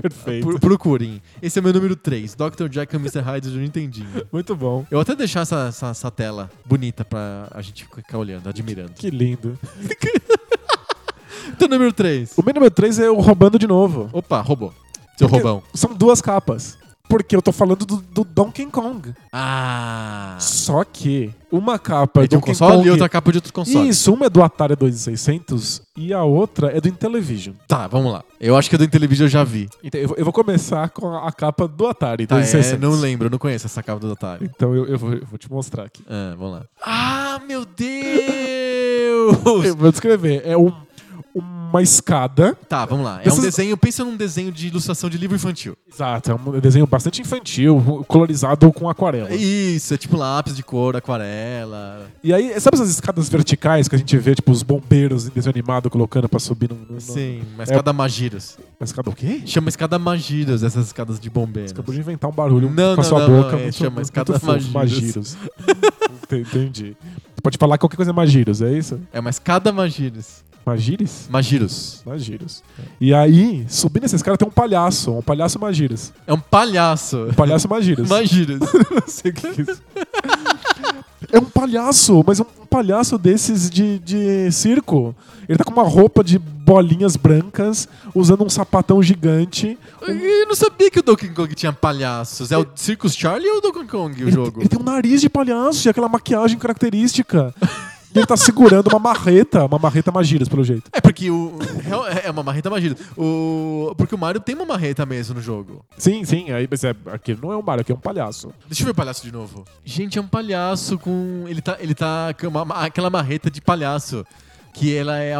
Perfeito. Pro- procurem. Esse é meu número 3, Dr. Jekyll Mr. Hyde do Nintendinho. Muito bom. Eu vou até deixar essa, essa, essa tela bonita pra a gente ficar olhando, admirando. Que lindo. Então, número 3. O meu número 3 é o Roubando de novo. Opa, roubou. Seu Porque roubão. São duas capas. Porque eu tô falando do, do Donkey Kong. Ah. Só que uma capa É de um Donkey console Kong... e outra capa de outro console. Isso, uma é do Atari 2600 e a outra é do Intellivision. Tá, vamos lá. Eu acho que a do Intellivision eu já vi. Então, eu, vou- eu vou começar com a, a capa do Atari Tá, é, 2600. não lembro, eu não conheço essa capa do Atari. Então eu, eu vou, eu vou te mostrar aqui. Ah, vamos lá. Ah, meu Deus! Eu vou descrever. É um, uma escada. tá, vamos lá. É um desenho, pensa num desenho de ilustração de livro infantil. Exato, é um desenho bastante infantil, colorizado com aquarela. Isso, é tipo lápis de cor, aquarela. E aí, sabe essas escadas verticais que a gente vê, tipo, os bombeiros em desenho animado colocando pra subir num. num Sim, uma É- escada Magiros. Uma escada o quê? Chama escada Magiros, essas escadas de bombeiros. Você acabou de inventar um barulho Não, com a não, sua não, boca. não, é, muito, chama muito escada. Magiros. Ent- Entendi. Você pode falar qualquer coisa Magiros, é isso? É uma escada Magiros. Magires? Magiros. Magiros. E aí, subindo essa escada tem um palhaço, um palhaço Magiros. É um palhaço. Um palhaço Magiros. Magiros. Não sei o que é isso. É um palhaço, mas um palhaço desses de, de circo. Ele tá com uma roupa de bolinhas brancas, usando um sapatão gigante. Eu não sabia que o Donkey Kong tinha palhaços. É o Circus Charlie ou o Donkey Kong o Ele, jogo? ele tem um nariz de palhaço e aquela maquiagem característica. Ele tá segurando uma marreta, uma marreta Magiras, pelo jeito. É porque o. real- É uma marreta magia. O, porque o Mario tem uma marreta mesmo no jogo. Sim, sim, aí mas é, aqui não é um Mario, aqui é um palhaço. Deixa eu ver o palhaço de novo. Gente, é um palhaço com. Ele tá, ele tá com uma- aquela marreta de palhaço. Que ela é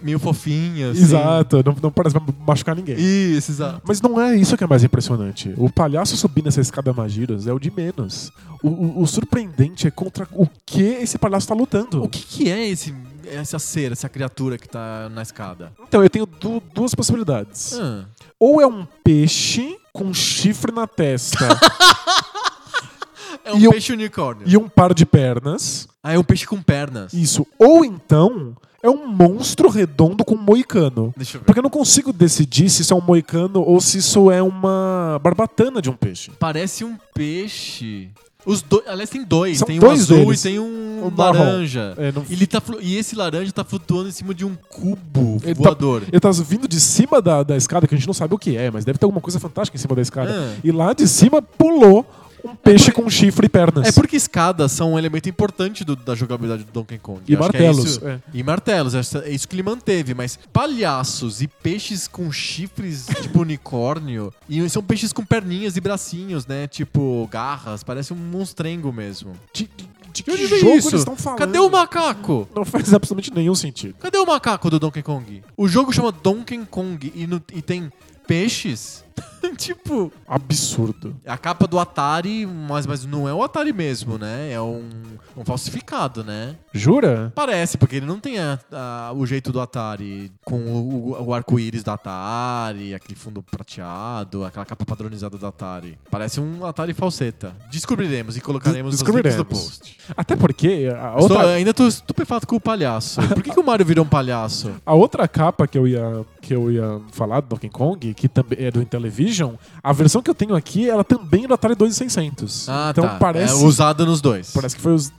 meio fofinha. assim. Exato, não, não parece machucar ninguém. Isso, exato. Mas não é isso que é mais impressionante. O palhaço subindo essa escada Magiras é o de menos. O, o- o surpreendente é contra o que esse palhaço tá lutando. O que, que é esse, essa cera, essa criatura que tá na escada? Então, eu tenho du- duas possibilidades. Ah, Ou é um peixe com chifre na testa é um peixe unicórnio. e um par de pernas. Ah, é um peixe com pernas. Isso. Ou então é um monstro redondo com moicano. Deixa eu ver. Porque eu não consigo decidir se isso é um moicano ou se isso é uma barbatana de um peixe. Parece um peixe. Os dois, aliás, tem dois. São tem dois um azul deles. e tem um, Um laranja. É, não- Ele tá, flu- e esse laranja tá flutuando em cima de um cubo Ele tá- voador. Ele tá vindo de cima da, da escada, que a gente não sabe o que é, mas deve ter alguma coisa fantástica em cima da escada. Ah. E lá de cima pulou um peixe com chifre e pernas. É porque escadas são um elemento importante do- da jogabilidade do Donkey Kong. E acho que martelos, É isso, é. E martelos, essa- é isso que ele manteve. Mas palhaços e peixes com chifres, tipo unicórnio, e são peixes com perninhas e bracinhos, né? Tipo garras, parece um monstrengo mesmo. De, de- de que De onde jogo isso? eles estão falando? Cadê o macaco? Não faz absolutamente nenhum sentido. Cadê o macaco do Donkey Kong? O jogo chama Donkey Kong e, no- e tem peixes. tipo, Absurdo. a capa do Atari, mas, mas não é o Atari mesmo, né? É um, um falsificado, né? Jura? Parece, porque ele não tem a- a- o jeito do Atari com o, o- o arco-íris do Atari, aquele fundo prateado, aquela capa padronizada do Atari. Parece um Atari falseta. Descobriremos e colocaremos nos links do Descobriremos. post. Até porque a Estou- outra, ainda tô estupefato com o palhaço. Por que, que o Mario virou um palhaço? a outra capa que eu ia que eu ia falar do Donkey Kong, que também é do Intellivision, a versão que eu tenho aqui, ela também é do Atari 2600. Ah, então tá. parece É usado nos dois. parece que foi os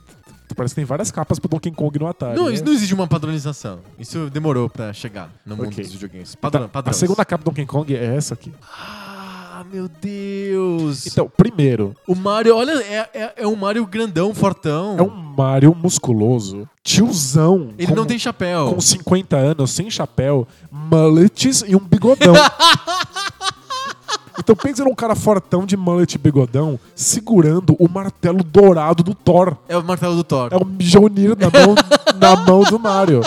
Parece que tem várias capas pro Donkey Kong no Atari. Não, né? isso não existe uma padronização. Isso demorou pra chegar no mundo Ok. dos videogames. Padrão, Tá, padrão. A segunda capa do Donkey Kong é essa aqui. Ah, meu Deus. Então, primeiro, O Mario, olha, é, é, é um Mario grandão, fortão. é um Mario musculoso, tiozão. Ele com, não tem chapéu. Com 50 anos, sem chapéu, mullets e um bigodão. Então pensa num cara fortão de mullet bigodão segurando o martelo dourado do Thor. É o martelo do Thor. É um Mjolnir na mão, na mão do Mario.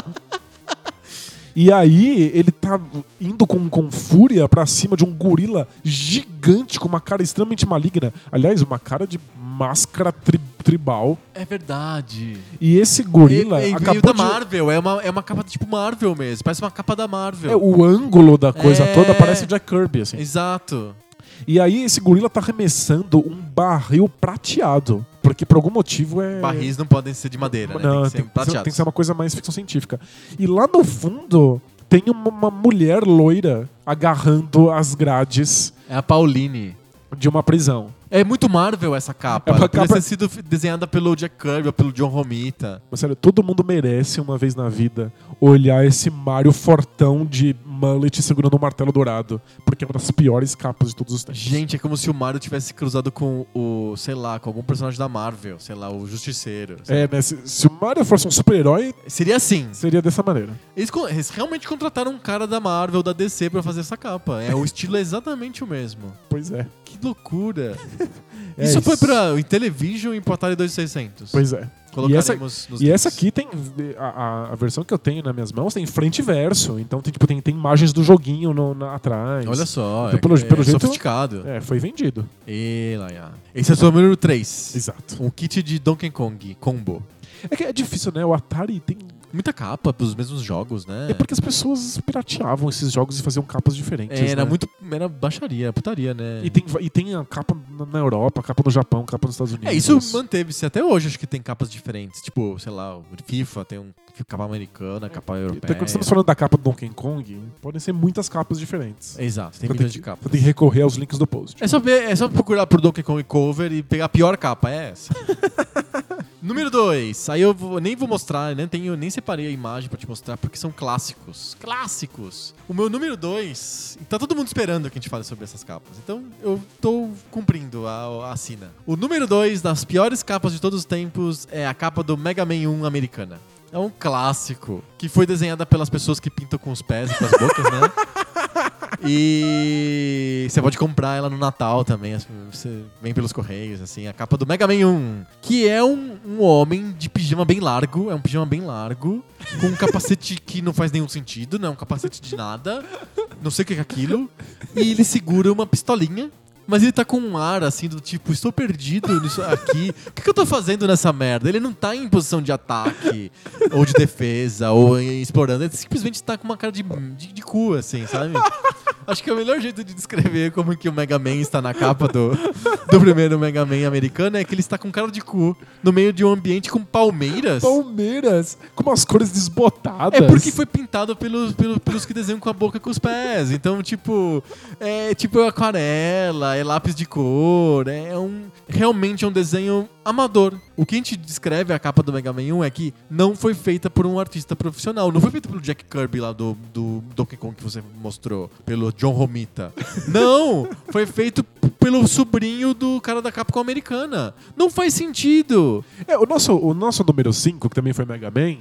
E aí, ele tá indo com, com fúria pra cima de um gorila gigante com uma cara extremamente maligna. Aliás, uma cara de máscara tri- tribal. É verdade. E esse gorila Ele, ele acabou veio da de... Marvel. É uma, é uma capa tipo Marvel mesmo. Parece uma capa da Marvel. É, o ângulo da coisa É. toda parece Jack Kirby, assim. Exato. E aí, esse gorila tá arremessando um barril prateado. Porque por algum motivo é. Barris não podem ser de madeira, né? Não, tem que ser tem, prateados. tem que ser uma coisa mais ficção científica. E lá no fundo tem uma, uma mulher loira agarrando as grades É a Pauline. de uma prisão. É muito Marvel essa capa. É Ela capa- ter sido desenhada pelo Jack Kirby ou pelo John Romita. Mas sério, todo mundo merece uma vez na vida olhar esse Mario fortão de mullet segurando um martelo dourado. Porque é uma das piores capas de todos os tempos. Gente, é como se o Mario tivesse cruzado com o, sei lá, com algum personagem da Marvel. Sei lá, o Justiceiro. É, né? Se, se o Mario fosse um super-herói, Seria assim. seria dessa maneira. Eles, eles realmente contrataram um cara da Marvel, da DC, pra fazer essa capa. É, o estilo é exatamente o mesmo. Pois é. Que loucura. É isso, isso. foi pra o Intellivision e pro Atari 2600. Pois é. E essa, e essa aqui tem. A, a- versão que eu tenho nas minhas mãos tem frente e verso. Então tem, tipo, tem, tem imagens do joguinho no- na- atrás. Olha só, Então, é, pelo- é pelo jeito- sofisticado. É, foi vendido. E lá, já. Esse é o seu número 3. Exato. Um kit de Donkey Kong combo. É que é difícil, né? O Atari tem. Muita capa pros mesmos jogos, né? É porque as pessoas pirateavam esses jogos e faziam capas diferentes. É, era né? muito. Era baixaria, putaria, né? E tem, e tem a capa na- Europa, a capa no Japão, a capa nos Estados Unidos. É, isso manteve-se até hoje, acho que tem capas diferentes. Tipo, sei lá, o FIFA tem um capa americana, capa europeia. Então, quando estamos falando da capa do Donkey Kong, podem ser muitas capas diferentes. Exato, tem milhões de capas. Ter que recorrer aos links do post. É só, ver, é só procurar por Donkey Kong Cover e pegar a pior capa, é essa. Número 2. Aí eu vou- nem vou mostrar, nem, tenho, nem separei a imagem pra te mostrar, porque são clássicos. Clássicos! O meu número 2. Tá todo mundo esperando que a gente fale sobre essas capas. Então eu tô cumprindo a, a sina. O número 2 das piores capas de todos os tempos é a capa do Mega Man 1 americana. É um clássico. Que foi desenhada pelas pessoas que pintam com os pés e com as bocas, né? E você pode comprar ela no Natal também. assim, Você vem pelos correios, assim. A capa do Mega Man 1. Que é um, um homem de pijama bem largo. É um pijama bem largo. Com um capacete que não faz nenhum sentido. Não é um capacete de nada. Não sei o que é aquilo. E ele segura uma pistolinha. Mas ele tá com um ar assim do tipo, estou perdido nisso aqui. O que, que eu tô fazendo nessa merda? Ele não tá em posição de ataque, ou de defesa, ou em- explorando. Ele simplesmente tá com uma cara de, de, de cu, assim, sabe? Acho que é o melhor jeito de descrever como que o Mega Man está na capa do, do primeiro Mega Man americano é que ele está com cara de cu no meio de um ambiente com palmeiras. Palmeiras, com umas cores desbotadas. É porque foi pintado pelos, pelos, pelos que desenham com a boca e com os pés. Então, tipo, é tipo aquarela, é lápis de cor, é um. Realmente é um desenho amador. O que a gente descreve a capa do Mega Man 1 é que não foi feita por um artista profissional. Não foi feita pelo Jack Kirby lá do, do Donkey Kong que você mostrou, pelo John Romita. Não! Foi feito pelo sobrinho do cara da Capcom americana. Não faz sentido. É, o, nosso, o nosso número 5, que também foi Mega Man,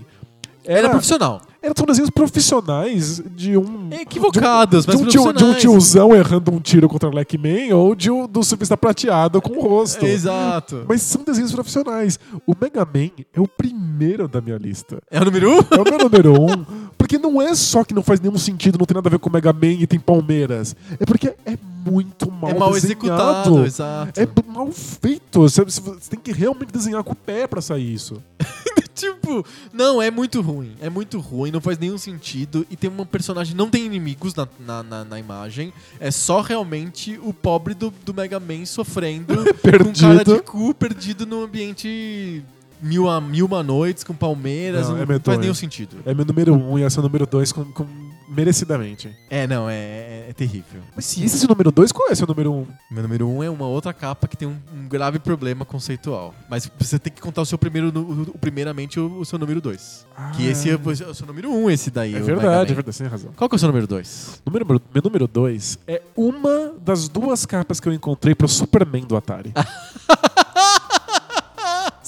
Era, era, profissional. era são desenhos profissionais de um. Equivocados, de mas um, tio, de um profissionais. tiozão errando um tiro contra o Leckman ou de um, do surfista prateado com o rosto. Exato. Mas são desenhos profissionais. O Mega Man é o primeiro da minha lista. É o número 1? Um? É o meu número um. Porque não é só que não faz nenhum sentido, não tem nada a ver com o Mega Man e tem Palmeiras. É porque é muito mal É mal desenhado. executado, exato. É mal feito. Você, você- você tem que realmente desenhar com o pé pra sair isso. Tipo, não, é muito ruim. É muito ruim, não faz nenhum sentido. E tem uma personagem, não tem inimigos na, na, na- na imagem. É só realmente o pobre do, do Mega Man sofrendo com cara de cu, perdido num ambiente mil a mil uma noites, com palmeiras. Não, Não, é faz medonho. nenhum sentido. É meu número um e esse é o número dois com, com- merecidamente. É, não, é, é, é terrível. Mas se esse é o número dois, qual é o número um? Meu número um é uma outra capa que tem um, um grave problema conceitual. Mas você tem que contar o seu primeiro, o, primeiramente o, o seu número dois. Que esse é, o é o seu número um, esse daí. É verdade, é verdade, você tem razão. Qual que é o seu número dois? Número, meu número dois é uma das duas capas que eu encontrei pro Superman do Atari.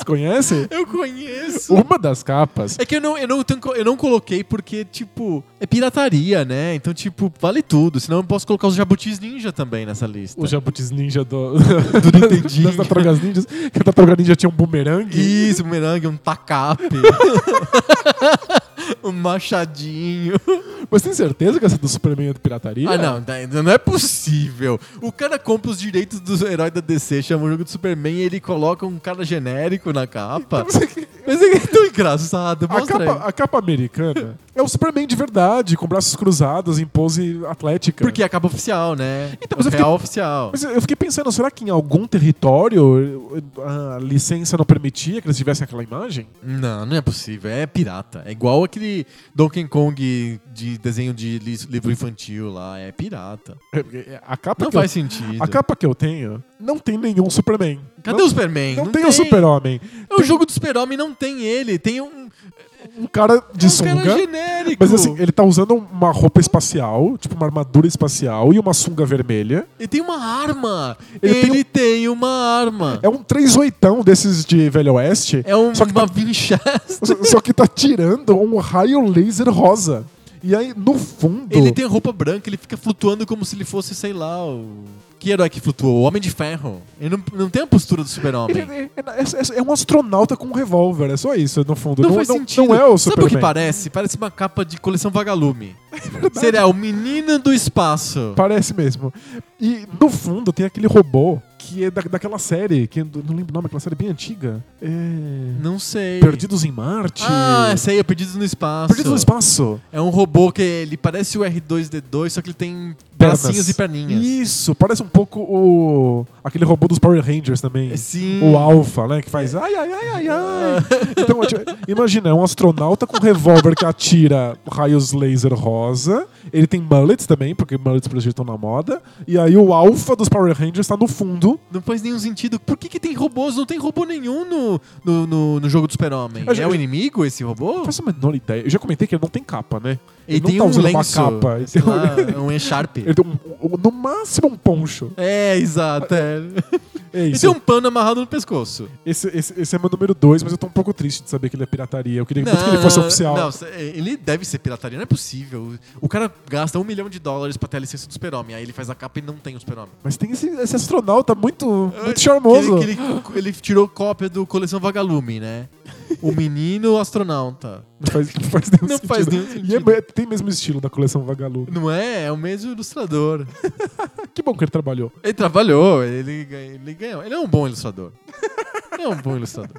Você conhece? Eu conheço. Uma das capas. É que eu não, eu, não, eu não coloquei porque, tipo, é pirataria, né? Então, tipo, vale tudo. Senão eu posso colocar os Jabutis Ninja também nessa lista. O Jabutis Ninja do, Do Nintendinho. das Tartarugas Ninjas. Que a Tartaruga Ninja tinha um bumerangue. Isso, um merengue, um tacape. um machadinho. Mas tem certeza que essa do Superman é de pirataria? Ah, não, daí não é possível. O cara compra os direitos do herói da DC, chama o jogo de Superman e ele coloca um cara genérico na capa. Mas é tão engraçado. A capa, a capa americana é o Superman de verdade, com braços cruzados em pose atlética. Porque é a capa oficial, né? Então, mas o eu fiquei- oficial. Mas eu fiquei pensando, será que em algum território a licença não permitia que eles tivessem aquela imagem? Não, não é possível. É pirata. É igual aquele Donkey Kong de desenho de li- livro infantil lá. É pirata. A capa, Não faz eu, sentido. a capa que eu tenho não tem nenhum Superman. Cadê não, o Superman? Não, tem, o Super-Homem. É o jogo do Super-Homem, não tem ele. Tem um, Um cara de um sunga. cara genérico. Mas assim, ele tá usando uma roupa espacial, tipo uma armadura espacial e uma sunga vermelha. Ele tem uma arma. Ele Ele, tem tem, uma arma. É um 38 desses de Velho Oeste. É um, Só que uma tá- Winchester. Só que tá tirando um raio laser rosa. E aí, no fundo. Ele tem roupa branca, ele fica flutuando como se ele fosse, sei lá, o... Que herói que flutuou? O Homem de Ferro. Ele não, não tem a postura do Ele super-homem. é, é- é um astronauta com um revólver, é só isso, no fundo. Não, faz sentido. não é o Sabe o que parece? Parece uma capa de coleção Vagalume. Seria o menino do espaço. Parece mesmo. E no fundo tem aquele robô que é da, daquela série, que eu não lembro o nome, aquela série bem antiga. É... Não sei. Perdidos em Marte. Ah, essa aí é Perdidos no Espaço. Perdidos no Espaço. É um robô que ele parece o R2D2, só que ele tem Pernas. bracinhos e perninhas. Isso, parece um pouco o aquele robô dos Power Rangers também. Sim. O Alpha, né? Que faz ai, ai, ai, ai, ai. Então, tipo, imagina, é um astronauta com um revólver que atira raios laser rosa. Ele tem mullets também, porque mullets pelo jeito estão na moda. E aí o Alpha dos Power Rangers tá no fundo. Não faz nenhum sentido. Por que, que tem robôs? Não tem robô nenhum no, no, no, no jogo do Super-Homem. Eu já- É o inimigo esse robô? Não faço a menor ideia. Eu já comentei que ele não tem capa, né? Ele não tem tá um usando uma lenço. capa. Ele tem um- lá, um echarpe. Ele tem um- no máximo um poncho. É, exato. É. É Ele isso. tem um pano amarrado no pescoço. Esse, esse, esse é meu número 2, mas eu tô um pouco triste de saber que ele é pirataria. Eu queria muito que ele fosse oficial. Não, ele deve ser pirataria, não é possível. O cara gasta um milhão de dólares pra ter a licença do Super-Homem, aí ele faz a capa e não tem o Super-Homem. Mas tem esse, esse astronauta muito, muito charmoso. Que ele, que ele- ele tirou cópia do Coleção Vagalume, né? O menino astronauta. Não faz, não faz nenhum Não sentido. faz nenhum E sentido. é- tem mesmo estilo da coleção Vagalume. Não é? É o mesmo ilustrador. Que bom que ele trabalhou. Ele trabalhou, ele, ele ganhou. Ele é um bom ilustrador. Ele é um bom ilustrador.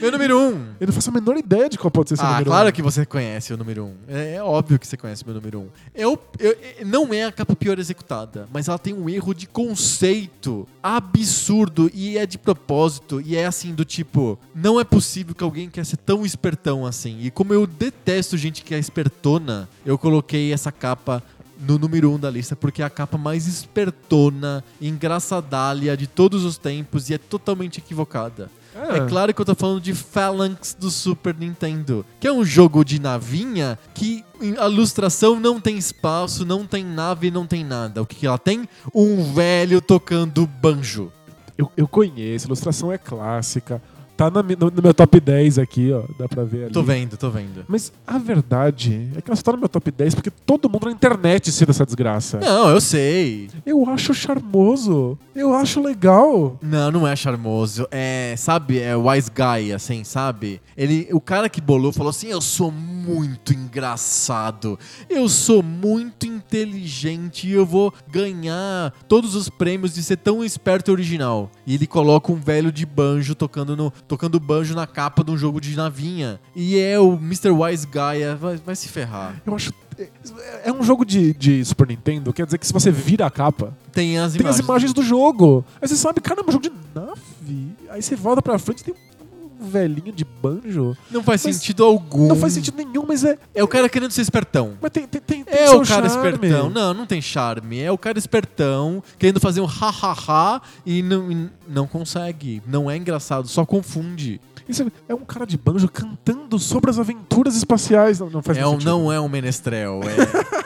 Meu número um. Eu não faço a menor ideia de qual pode ser esse Ah, número claro um. que você conhece o número 1. Um. É, é óbvio que você conhece o meu número 1. Um. Eu- é- não é a capa pior executada, mas ela tem um erro de conceito absurdo e é de propósito. E é assim, do tipo, não é possível que alguém quer ser tão espertão assim. E como eu detesto gente que é espertona, eu coloquei essa capa no número 1 um da lista, porque é a capa mais espertona, engraçadalha de todos os tempos e é totalmente equivocada. Ah, É claro que eu tô falando de Phalanx do Super Nintendo, que é um jogo de navinha que a ilustração não tem espaço, não tem nave, não tem nada. O que, que ela tem? Um velho tocando banjo. eu, eu conheço, a ilustração é clássica. Tá na no, no meu top 10 aqui, ó. Dá pra ver ali. Tô vendo, tô vendo. Mas a verdade é que ela só tá no meu top 10 porque todo mundo na internet cita essa desgraça. Não, eu sei. Eu acho charmoso. Eu acho legal. Não, não é charmoso. É, sabe, é wise guy, assim, sabe? Ele, o cara que bolou falou assim: Eu sou muito engraçado, eu sou muito inteligente e eu vou ganhar todos os prêmios de ser tão esperto e original. E ele coloca um velho de banjo tocando, no, tocando banjo na capa de um jogo de navinha. E é o Mr. Wise Guy, é, vai, vai se ferrar. Eu acho. é- É um jogo de, de Super Nintendo, quer dizer que se você vira a capa, Tem as tem imagens. as imagens do jogo. Aí você sabe, caramba, é um jogo de nave. Aí você volta pra frente e tem um velhinho de banjo. Não faz Mas sentido algum. Não faz sentido nenhum, mas é. É o cara querendo ser espertão. Mas tem, tem, tem, tem É o cara charme. espertão. Não, não tem charme. É o cara espertão querendo fazer um ha-ha-ha e não, e não consegue. Não é engraçado, só confunde. Isso é- é um cara de banjo cantando sobre as aventuras espaciais. Não, não faz É um, sentido. não é um menestrel. É...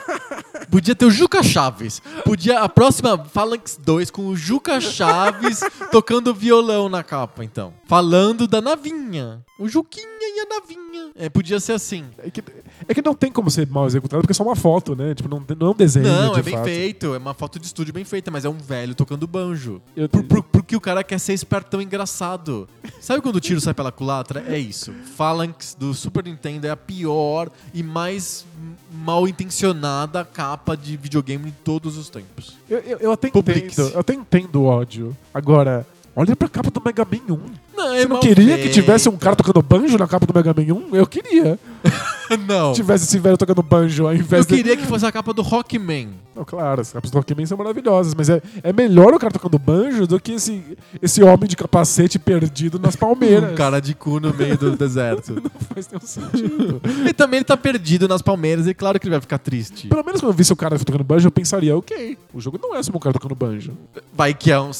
Podia ter o Juca Chaves. Podia a próxima Phalanx 2 com o Juca Chaves tocando violão na capa, então. Falando da navinha. O Juquinha e a navinha. É, podia ser assim. É que, é que não tem como ser mal executado, porque é só uma foto, né? Tipo, não, não é um desenho. Não, de é bem fato. feito. É uma foto de estúdio bem feita, mas é um velho tocando banjo. Eu- Por, por- porque o cara quer ser espertão engraçado. Sabe quando o tiro sai pela culatra? É isso. Phalanx do Super Nintendo é a pior e mais mal intencionada capa de videogame de todos os tempos. Eu, eu, eu até Publix. entendo, eu até entendo o ódio. Agora, olha pra capa do Mega Man 1. Não, Você não queria que tivesse um cara tocando banjo na capa do Mega Man 1? Eu queria. Não. tivesse esse velho tocando banjo ao invés Eu de... queria que fosse a capa do Rockman. Não, claro, as capas do Rockman são maravilhosas, mas é, é melhor o cara tocando banjo do que esse, esse homem de capacete perdido nas palmeiras. Um cara de cu no meio do deserto. Não faz nenhum sentido. E também ele tá perdido nas palmeiras e claro que ele vai ficar triste. Pelo menos quando eu visse o cara tocando banjo, eu pensaria, ok, o jogo não é sobre um cara tocando banjo. Vai que é um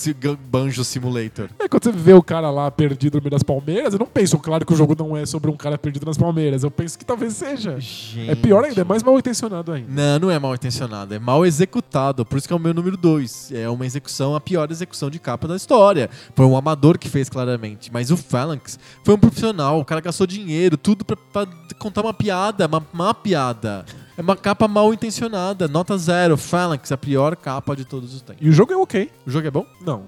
banjo simulator. É quando você vê o cara lá perdido no meio das palmeiras, eu não penso, claro, que o jogo não é sobre um cara perdido nas palmeiras. Eu penso que talvez seja. É pior ainda, é mais mal intencionado ainda. Não, não é mal intencionado, é mal executado. Por isso que é o meu número 2. É uma execução, a pior execução de capa da história. Foi um amador que fez claramente. Mas o Phalanx foi um profissional. O cara gastou dinheiro, tudo pra, pra contar uma piada, uma má piada. É uma capa mal intencionada. Nota zero. Phalanx, a pior capa de todos os tempos. E o jogo é ok. O jogo é bom? Não,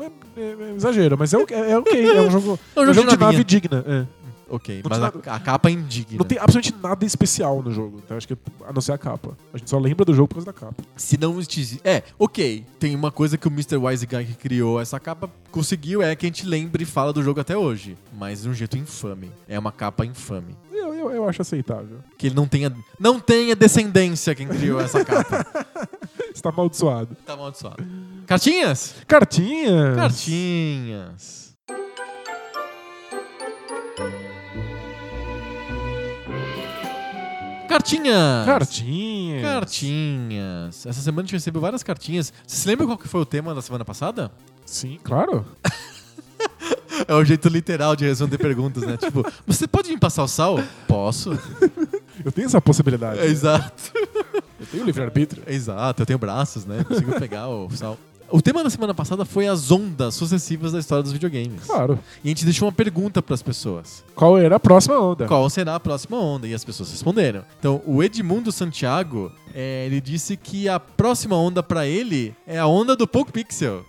é, é- é exagero, mas é, ok- é ok. É um jogo, É um é jogo um jogo de de nave digna. é. Ok, mas a, a capa é indigna. Não tem absolutamente nada especial no jogo. Então acho que a não ser a capa. A gente só lembra do jogo por causa da capa. Se não existisse. É, ok. Tem uma coisa que o Mr. Wise Guy que criou essa capa conseguiu é que a gente lembre e fala do jogo até hoje. Mas de um jeito infame. É uma capa infame. Eu, eu, eu acho aceitável. Que ele não tenha. Não tenha descendência quem criou essa capa. Está amaldiçoado. tá amaldiçoado. Cartinhas? Cartinhas. Cartinhas. Cartinhas! Cartinhas. Cartinhas. Essa semana a gente recebeu várias cartinhas. Você se lembra qual que foi o tema da semana passada? Sim, claro. É o jeito literal de responder perguntas, né? Tipo, você pode me passar o sal? Posso. Eu tenho essa possibilidade. É, exato. Eu tenho livre-arbítrio. Exato, eu tenho braços, né? Consigo pegar o sal. O tema da semana passada foi as ondas sucessivas da história dos videogames. Claro. E a gente deixou uma pergunta para as pessoas. Qual era a próxima onda? Qual será a próxima onda? E as pessoas responderam. Então, o Edmundo Santiago, é, ele disse que a próxima onda para ele é a onda do Poco Pixel.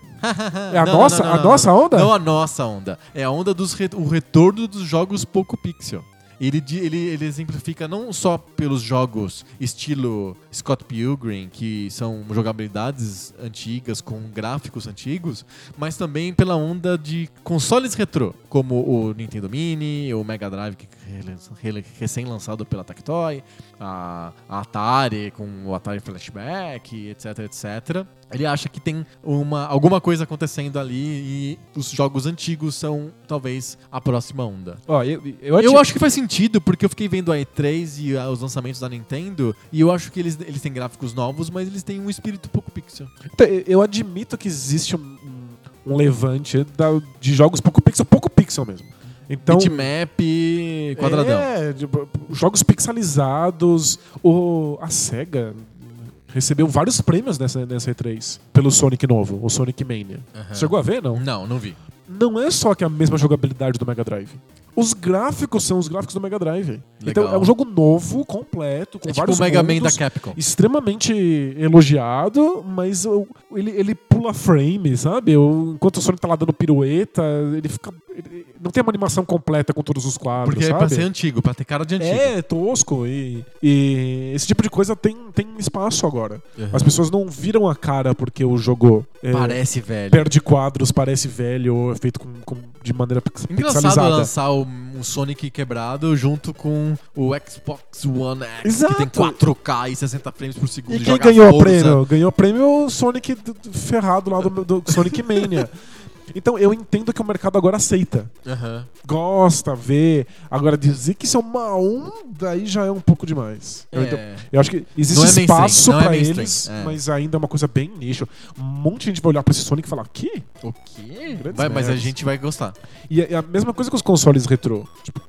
É a nossa- a nossa onda? Não a nossa onda. É a onda dos re- o retorno dos jogos Poco Pixel. Ele, ele, ele exemplifica não só pelos jogos estilo Scott Pilgrim, que são jogabilidades antigas com gráficos antigos, mas também pela onda de consoles retrô, como o Nintendo Mini, o Mega Drive, recém-lançado pela Tectoy, a, a Atari com o Atari Flashback, etc, etc. Ele acha que tem uma, alguma coisa acontecendo ali e os jogos antigos são talvez a próxima onda. Ó, eu, eu, Eu acho que faz sentido, porque eu fiquei vendo a E3 e ah, os lançamentos da Nintendo, e eu acho que eles, eles têm gráficos novos, mas eles têm um espírito pouco pixel. Então, eu admito que existe um, um levante da- de jogos pouco pixel, pouco pixel mesmo. Então, Bitmap quadradão. É, de- jogos pixelizados. O, a SEGA recebeu vários prêmios nessa, nessa E3 pelo Sonic novo, o Sonic Mania. Aham. Chegou a ver, não? Não, não vi. Não é só que é a mesma jogabilidade do Mega Drive. Os gráficos são os gráficos do Mega Drive. Então Legal. é um jogo novo, completo, com É tipo vários o Mega Man da Capcom. extremamente elogiado, mas ele, ele pula frame, sabe? Enquanto o Sonic tá lá dando pirueta, ele fica. Não tem uma animação completa com todos os quadros, Porque é sabe? pra ser antigo, pra ter cara de antigo. É, tosco. E, e esse tipo de coisa tem, tem espaço agora. Uhum. As pessoas não viram a cara porque o jogo é, Parece velho. perde quadros, parece velho, ou é feito com, com- de maneira Engraçado pixelizada. lançar o- um Sonic quebrado junto com o Xbox One X, Exato. que tem 4K e 60 frames por segundo. E quem ganhou o prêmio? Ganhou o prêmio o Sonic ferrado lá do, do Sonic Mania. Então eu entendo que o mercado agora aceita. Aham. Gosta, vê. Agora dizer que isso é uma onda aí já é um pouco demais. Eu, entendo- É. eu acho que existe Não é espaço não é eles, é. mas ainda é uma coisa bem nicho. Um monte de gente vai olhar pra esse Sonic e falar? O quê? Grandes Vai, mas a gente vai gostar. E é é a mesma coisa com os consoles retrô. Tipo,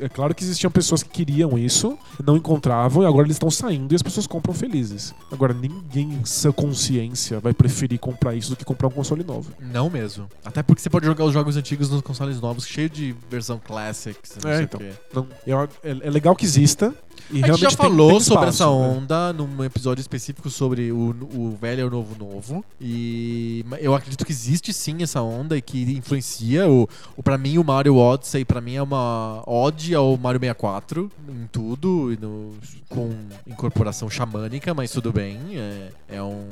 é claro que existiam pessoas que queriam isso, não encontravam, e agora eles estão saindo e as pessoas compram felizes. Agora, ninguém em sã consciência vai preferir comprar isso do que comprar um console novo. Não mesmo. Até porque você pode jogar os jogos antigos nos consoles novos, cheio de versão Classics, não É, sei então. o quê. Não, é, é legal que exista. E A gente já tem- falou tem sobre espaço, essa né? onda num episódio específico sobre o, o velho e o novo novo. E eu acredito que existe sim essa onda e que influencia. O, o, pra mim, o Mario Odyssey, pra mim, é uma ode ao Mario 64 em tudo, e no- com incorporação xamânica, mas tudo bem. É, é, um,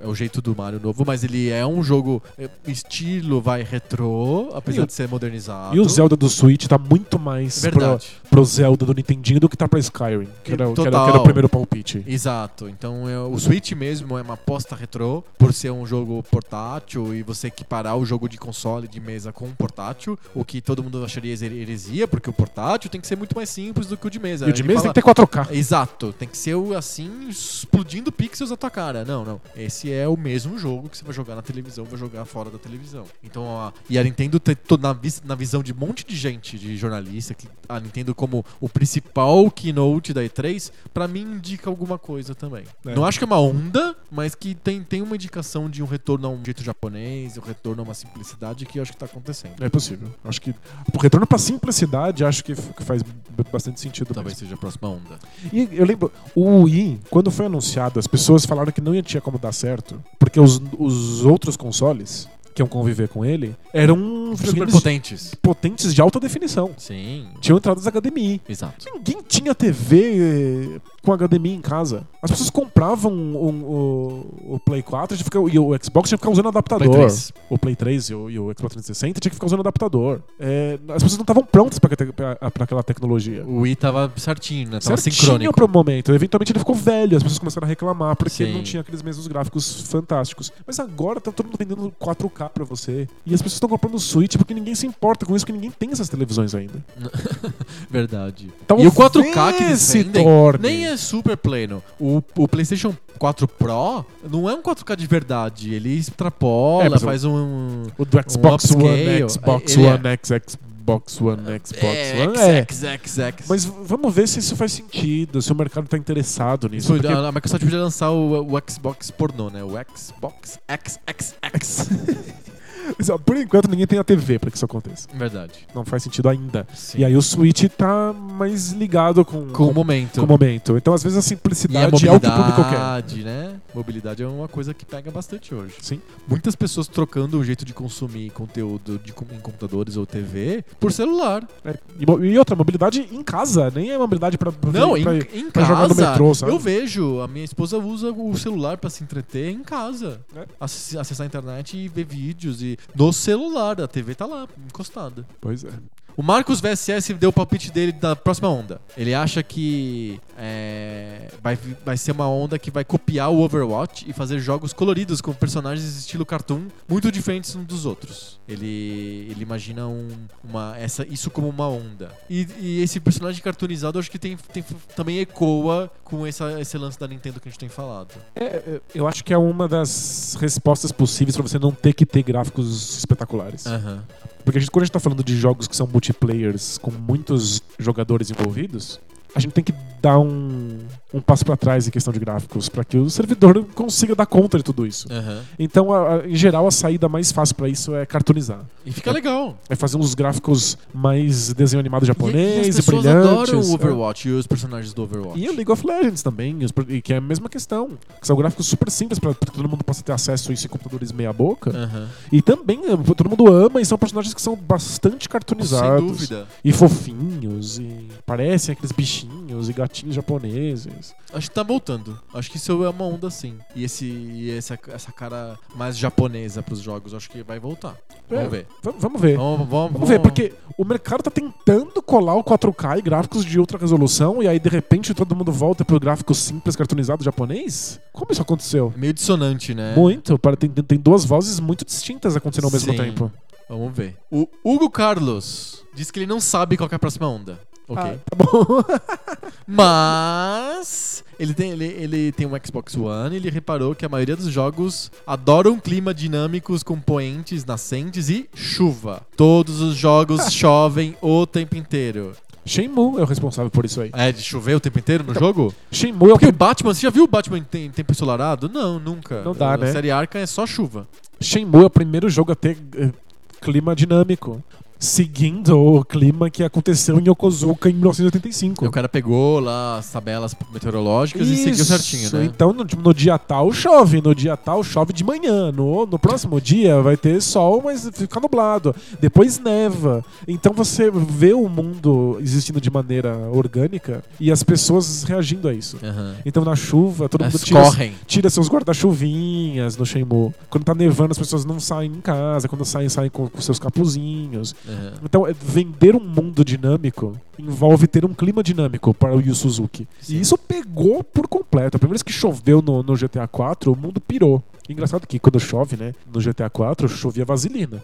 é o jeito do Mario novo, mas ele é um jogo é, estilo, vai retrô, apesar E de ser modernizado. E o Zelda do Switch tá muito mais pro, Verdade. pro Zelda do Nintendinho do que tá pra Skyrim, que era, que era- que era o primeiro palpite. Exato. Então é, o Switch mesmo é uma aposta retrô por ser um jogo portátil e você equiparar o jogo de console de mesa com um portátil, o que todo mundo acharia here- heresia, porque o portátil tem que ser muito mais simples do que o de mesa. E o de mesa fala- tem que ter 4K. Exato, tem que ser o, assim, explodindo pixels na tua cara. Não, não. Esse é o mesmo jogo que você vai jogar na televisão, vai jogar fora da televisão. Então, a, e a Nintendo, na, vis- na visão de um monte de gente, de jornalista, que a Nintendo como o principal keynote da E3, pra mim indica alguma coisa também. É. Não acho que é uma onda, mas que tem, tem uma indicação de um retorno a um jeito japonês, um retorno a uma simplicidade que eu acho que tá acontecendo. É possível. Acho que o retorno pra simplicidade acho que, faz bastante sentido. Talvez mesmo. seja a próxima onda. E eu lembro, o Wii, quando foi anunciado, as pessoas falaram que não ia tinha como dar certo, porque os, os outros consoles que iam conviver com ele eram Super videogames potentes. potentes de alta definição. Sim, Tinham entradas HDMI. exato. Ninguém tinha TV eh, com HDMI em casa. As pessoas compravam um- o, o Play 4 tinha que ficar- e o Xbox tinha que ficar usando adaptador. Play 3. O Play 3 e o, e o Xbox 360 tinha que ficar usando adaptador. É, as pessoas não estavam prontas para aquela tecnologia. O Wii tava certinho, né? Tava Certinho sincrônico. pro momento. Eventualmente ele ficou velho, as pessoas começaram a reclamar porque Sim. não tinha aqueles mesmos gráficos fantásticos. Mas agora tá todo mundo vendendo 4K pra você. E as pessoas estão comprando Switch porque ninguém se importa com isso, porque ninguém tem essas televisões ainda. Verdade. Então, e o 4K que eles vendem torne. nem é super pleno. O, o PlayStation 4 Pro não é um 4K de verdade. Ele extrapola, É, faz um. O do Xbox One upscale. X, Xbox Ele é- One X, Xbox One, Xbox É, One. X, É. X, X, X. Mas vamos ver se isso faz sentido, se o mercado tá interessado nisso. Foi- porque- a, a Microsoft podia lançar o, o Xbox pornô, né? O Xbox XXX. Mas, ó, Por enquanto ninguém tem a TV pra que isso aconteça. Verdade. Não faz sentido ainda. Sim. E aí o Switch tá mais ligado com, Com o momento. com o momento. Então, às vezes, a E a simplicidade é o que o público quer. mobilidade, né? Mobilidade é uma coisa que pega bastante hoje. Sim. Muitas pessoas trocando o jeito de consumir conteúdo de, em computadores ou TV por celular. É, e, e outra, mobilidade em casa, nem é mobilidade pra, pra, Não, em, pra, em pra jogar no casa. metrô, sabe? eu vejo, a minha esposa usa o celular pra se entreter em casa. É. Acess- Acessar a internet e ver vídeos e no celular, a TV tá lá, encostada. Pois é. O Marcos VSS deu o palpite dele da próxima onda. Ele acha que é, vai, vai ser uma onda que vai copiar o Overwatch e fazer jogos coloridos com personagens estilo cartoon muito diferentes uns dos outros. Ele, ele imagina um- uma, essa, isso como uma onda. E, e esse personagem cartoonizado acho que tem, tem- também ecoa com essa, esse lance da Nintendo que a gente tem falado. É, é, eu acho que é uma das respostas possíveis pra você não ter que ter gráficos espetaculares. Aham. Porque a gente, quando a gente tá falando de jogos que são multiplayers com muitos jogadores envolvidos, a gente tem que dar um, um passo pra trás em questão de gráficos para que o servidor consiga dar conta de tudo isso. Aham. Então, a- a- em geral, a saída mais fácil pra isso é cartoonizar. E fica legal. É fazer uns gráficos mais desenho animado E, e japonês as e, pessoas brilhantes. adoram o É. Overwatch e os personagens do Overwatch. E o League of Legends também, os e que é a mesma questão. Que são gráficos super simples para que todo mundo possa ter acesso a isso em computadores meia boca. Aham. E também eh, todo mundo ama e são personagens que são bastante Sem cartoonizados. dúvida. E fofinhos, e parecem aqueles bichinhos e gatinhos japoneses. Acho que tá voltando. Acho que isso é uma onda sim. E, esse, e essa, essa cara mais japonesa pros jogos, acho que vai voltar. Vamos É, ver. v- vamos ver. Vamos, vamos, Vamos ver, porque o mercado tá tentando colar o 4K e gráficos de ultra resolução, e aí de repente todo mundo volta pro gráfico simples cartoonizado japonês? Como isso aconteceu? Meio dissonante, né? Muito, tem, tem duas vozes muito distintas acontecendo ao mesmo Sim. tempo. Vamos ver. O Hugo Carlos diz que ele não sabe qual é a próxima onda. Ok. Ah, tá bom. Mas ele tem, ele, ele tem um Xbox One e ele reparou que a maioria dos jogos adoram clima dinâmicos com poentes nascentes e chuva. Todos os jogos chovem o tempo inteiro. Shenmue é o responsável por isso aí. É, de chover o tempo inteiro no Então, jogo? Shenmue é o Porque o Batman, você já viu o Batman em tem- em tempo ensolarado? Não, nunca. Não dá, a né? série Arca é só chuva. Shenmue é o primeiro jogo a ter eh, clima dinâmico. Seguindo o clima que aconteceu em Yokozuka em 1985. O cara pegou lá as tabelas meteorológicas e seguiu certinho, né? Então, no, no dia tal chove, no dia tal chove de manhã, no, no próximo dia vai ter sol, mas fica nublado. Depois neva. Então você vê o mundo existindo de maneira orgânica e as pessoas reagindo a isso. Aham. Então na chuva, todo mundo tira, tira seus guarda-chuvinhas no Shenmue. Quando tá nevando, as pessoas não saem em casa. Quando saem, saem com, com seus capuzinhos. Aham. Então, é- vender um mundo dinâmico envolve ter um clima dinâmico para o Yu Suzuki. Sim. E isso pegou por completo. A primeira vez que choveu no, no GTA 4, o mundo pirou. Engraçado que quando chove, né, no GTA 4, chovia vaselina.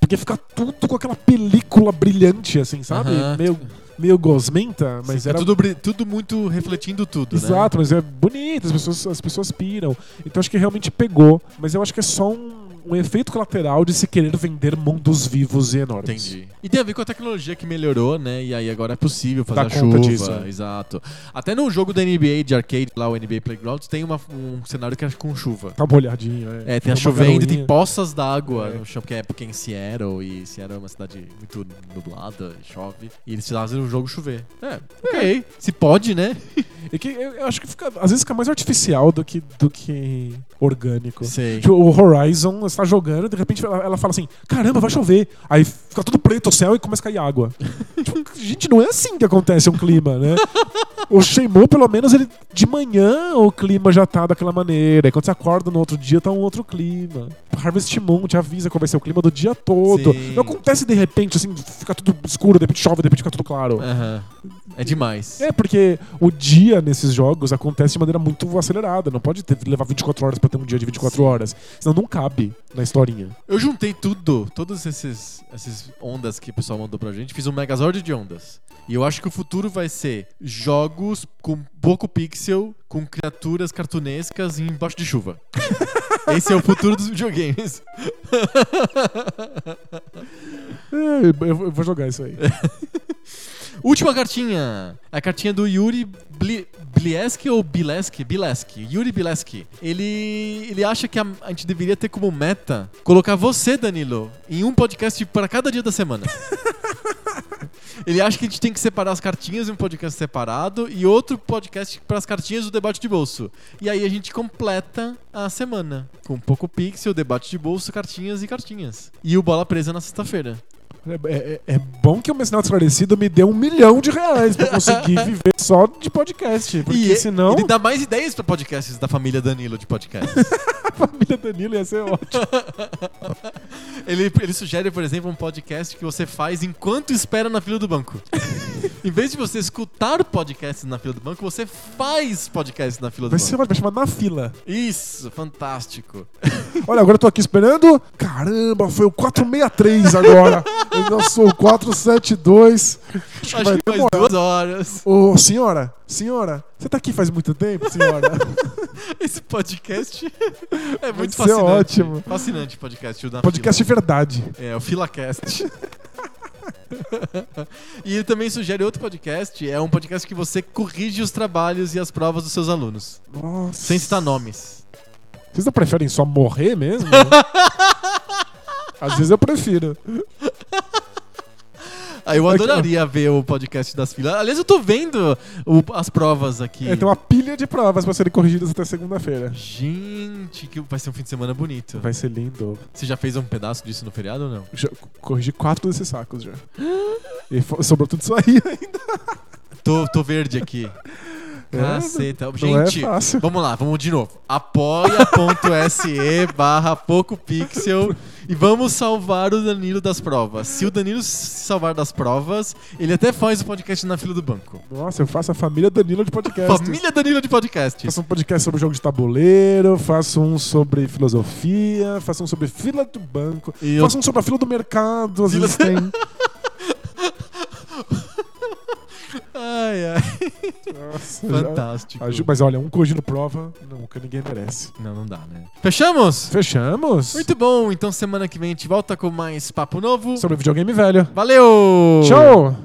Porque fica tudo com aquela película brilhante, assim, sabe? Aham. Meio, meio gosmenta, mas Sim, é era tudo, bri- tudo muito refletindo tudo, né? Exato, mas é bonito, as pessoas, as pessoas piram. Então acho que realmente pegou. Mas eu acho que é só um, um efeito colateral de se querer vender mundos vivos e enormes. Entendi. E tem a ver com a tecnologia que melhorou, né? E aí agora é possível fazer Dá a chuva. disso, é. Exato. Até no jogo da NBA de arcade, lá o NBA Playgrounds, tem uma- um cenário que é com chuva. Tá molhadinho, é. É, tem a chovendo e tem poças d'água É. no chão, porque é porque é em Seattle, e Seattle é uma cidade muito nublada, chove, e eles fazem o jogo chover. É, ok. Se pode, né? É que eu, eu acho que fica, às vezes fica mais artificial do que, do que orgânico. Sei. Tipo, o Horizon está jogando, de repente ela, fala assim: caramba, vai chover. Aí fica tudo preto o céu e começa a cair água. Tipo, gente, não é assim que acontece um clima, né? O Shenmue, pelo menos, ele de manhã o clima já tá daquela maneira. E quando você acorda no outro dia, tá um outro clima. Harvest Moon te avisa qual vai ser o clima do dia todo. Sim. Não acontece de repente, assim, fica tudo escuro, de repente chove, de repente fica tudo claro. Aham. É demais. É, porque o dia nesses jogos acontece de maneira muito acelerada. Não pode ter, levar 24 horas pra ter um dia de 24 Sim. horas. Senão não cabe. Na historinha. Eu juntei tudo, todas esses, essas ondas que o pessoal mandou pra gente, fiz um Megazord de ondas. E eu acho que o futuro vai ser jogos com pouco pixel, com criaturas cartunescas embaixo de chuva. Esse é o futuro dos videogames. É, eu, eu vou jogar isso aí. Última cartinha. A cartinha do Yuri Bli Blieski ou Bileski? Bileski. Yuri Bileski. Ele, ele acha que a, a gente deveria ter como meta colocar você, Danilo, em um podcast para cada dia da semana. Ele acha que a gente tem que separar as cartinhas em um podcast separado e outro podcast para as cartinhas do debate de bolso. E aí a gente completa a semana com pouco pixel, debate de bolso, cartinhas e cartinhas. E o bola presa na sexta-feira. É, é- é bom que o sinal esclarecido me deu um milhão de reais pra conseguir viver só de podcast. Porque e senão ele dá mais ideias para podcasts da família Danilo de podcast. a família Danilo ia ser ótima. ele, ele sugere, por exemplo, um podcast que você faz enquanto espera na fila do banco. em vez de você escutar podcasts na fila do banco, você faz podcast na fila do Vai banco. ser ótimo, vai chamar na fila. Isso, fantástico. Olha, agora eu tô aqui esperando. Caramba, foi o 463 agora. Eu não sou o 472. Acho que Acho vai que demorar. duas horas. Ô, senhora, senhora, você tá aqui faz muito tempo, senhora? Esse podcast é muito ser fascinante. ótimo. Fascinante podcast. o da Podcast de verdade. Fila. É, o FilaCast. e ele também sugere outro podcast. É um podcast que você corrige os trabalhos e as provas dos seus alunos. Nossa. Sem citar nomes. Vocês não preferem só morrer mesmo? Às vezes eu prefiro. Ah, eu É adoraria ver o podcast das filas. Aliás, eu tô vendo o- as provas aqui. É, tem uma pilha de provas pra serem corrigidas até segunda-feira. Gente, que vai ser um fim de semana bonito. Vai ser lindo. Você já fez um pedaço disso no feriado ou não? Já corrigi quatro desses sacos já. E fo- sobrou tudo isso aí ainda. Tô, tô verde aqui. É, Caceta. Não Gente, é fácil. vamos lá, vamos de novo. apoia.se barra PocoPixel e vamos salvar o Danilo das provas. Se o Danilo se salvar das provas, ele até faz o podcast na fila do banco. Nossa, eu faço a família Danilo de podcast. Família Danilo de podcast. Faço um podcast sobre jogo de tabuleiro, faço um sobre filosofia, faço um sobre fila do banco, E eu- faço um sobre a fila do mercado, às Fila- vezes tem. Ai, ai. Nossa, já- Fantástico. Aju- Mas olha, um corrigindo prova, nunca ninguém merece. Não, não dá, né? Fechamos? Fechamos? Muito bom, então semana que vem a gente volta com mais papo novo. Sobre videogame velho. Valeu! Tchau!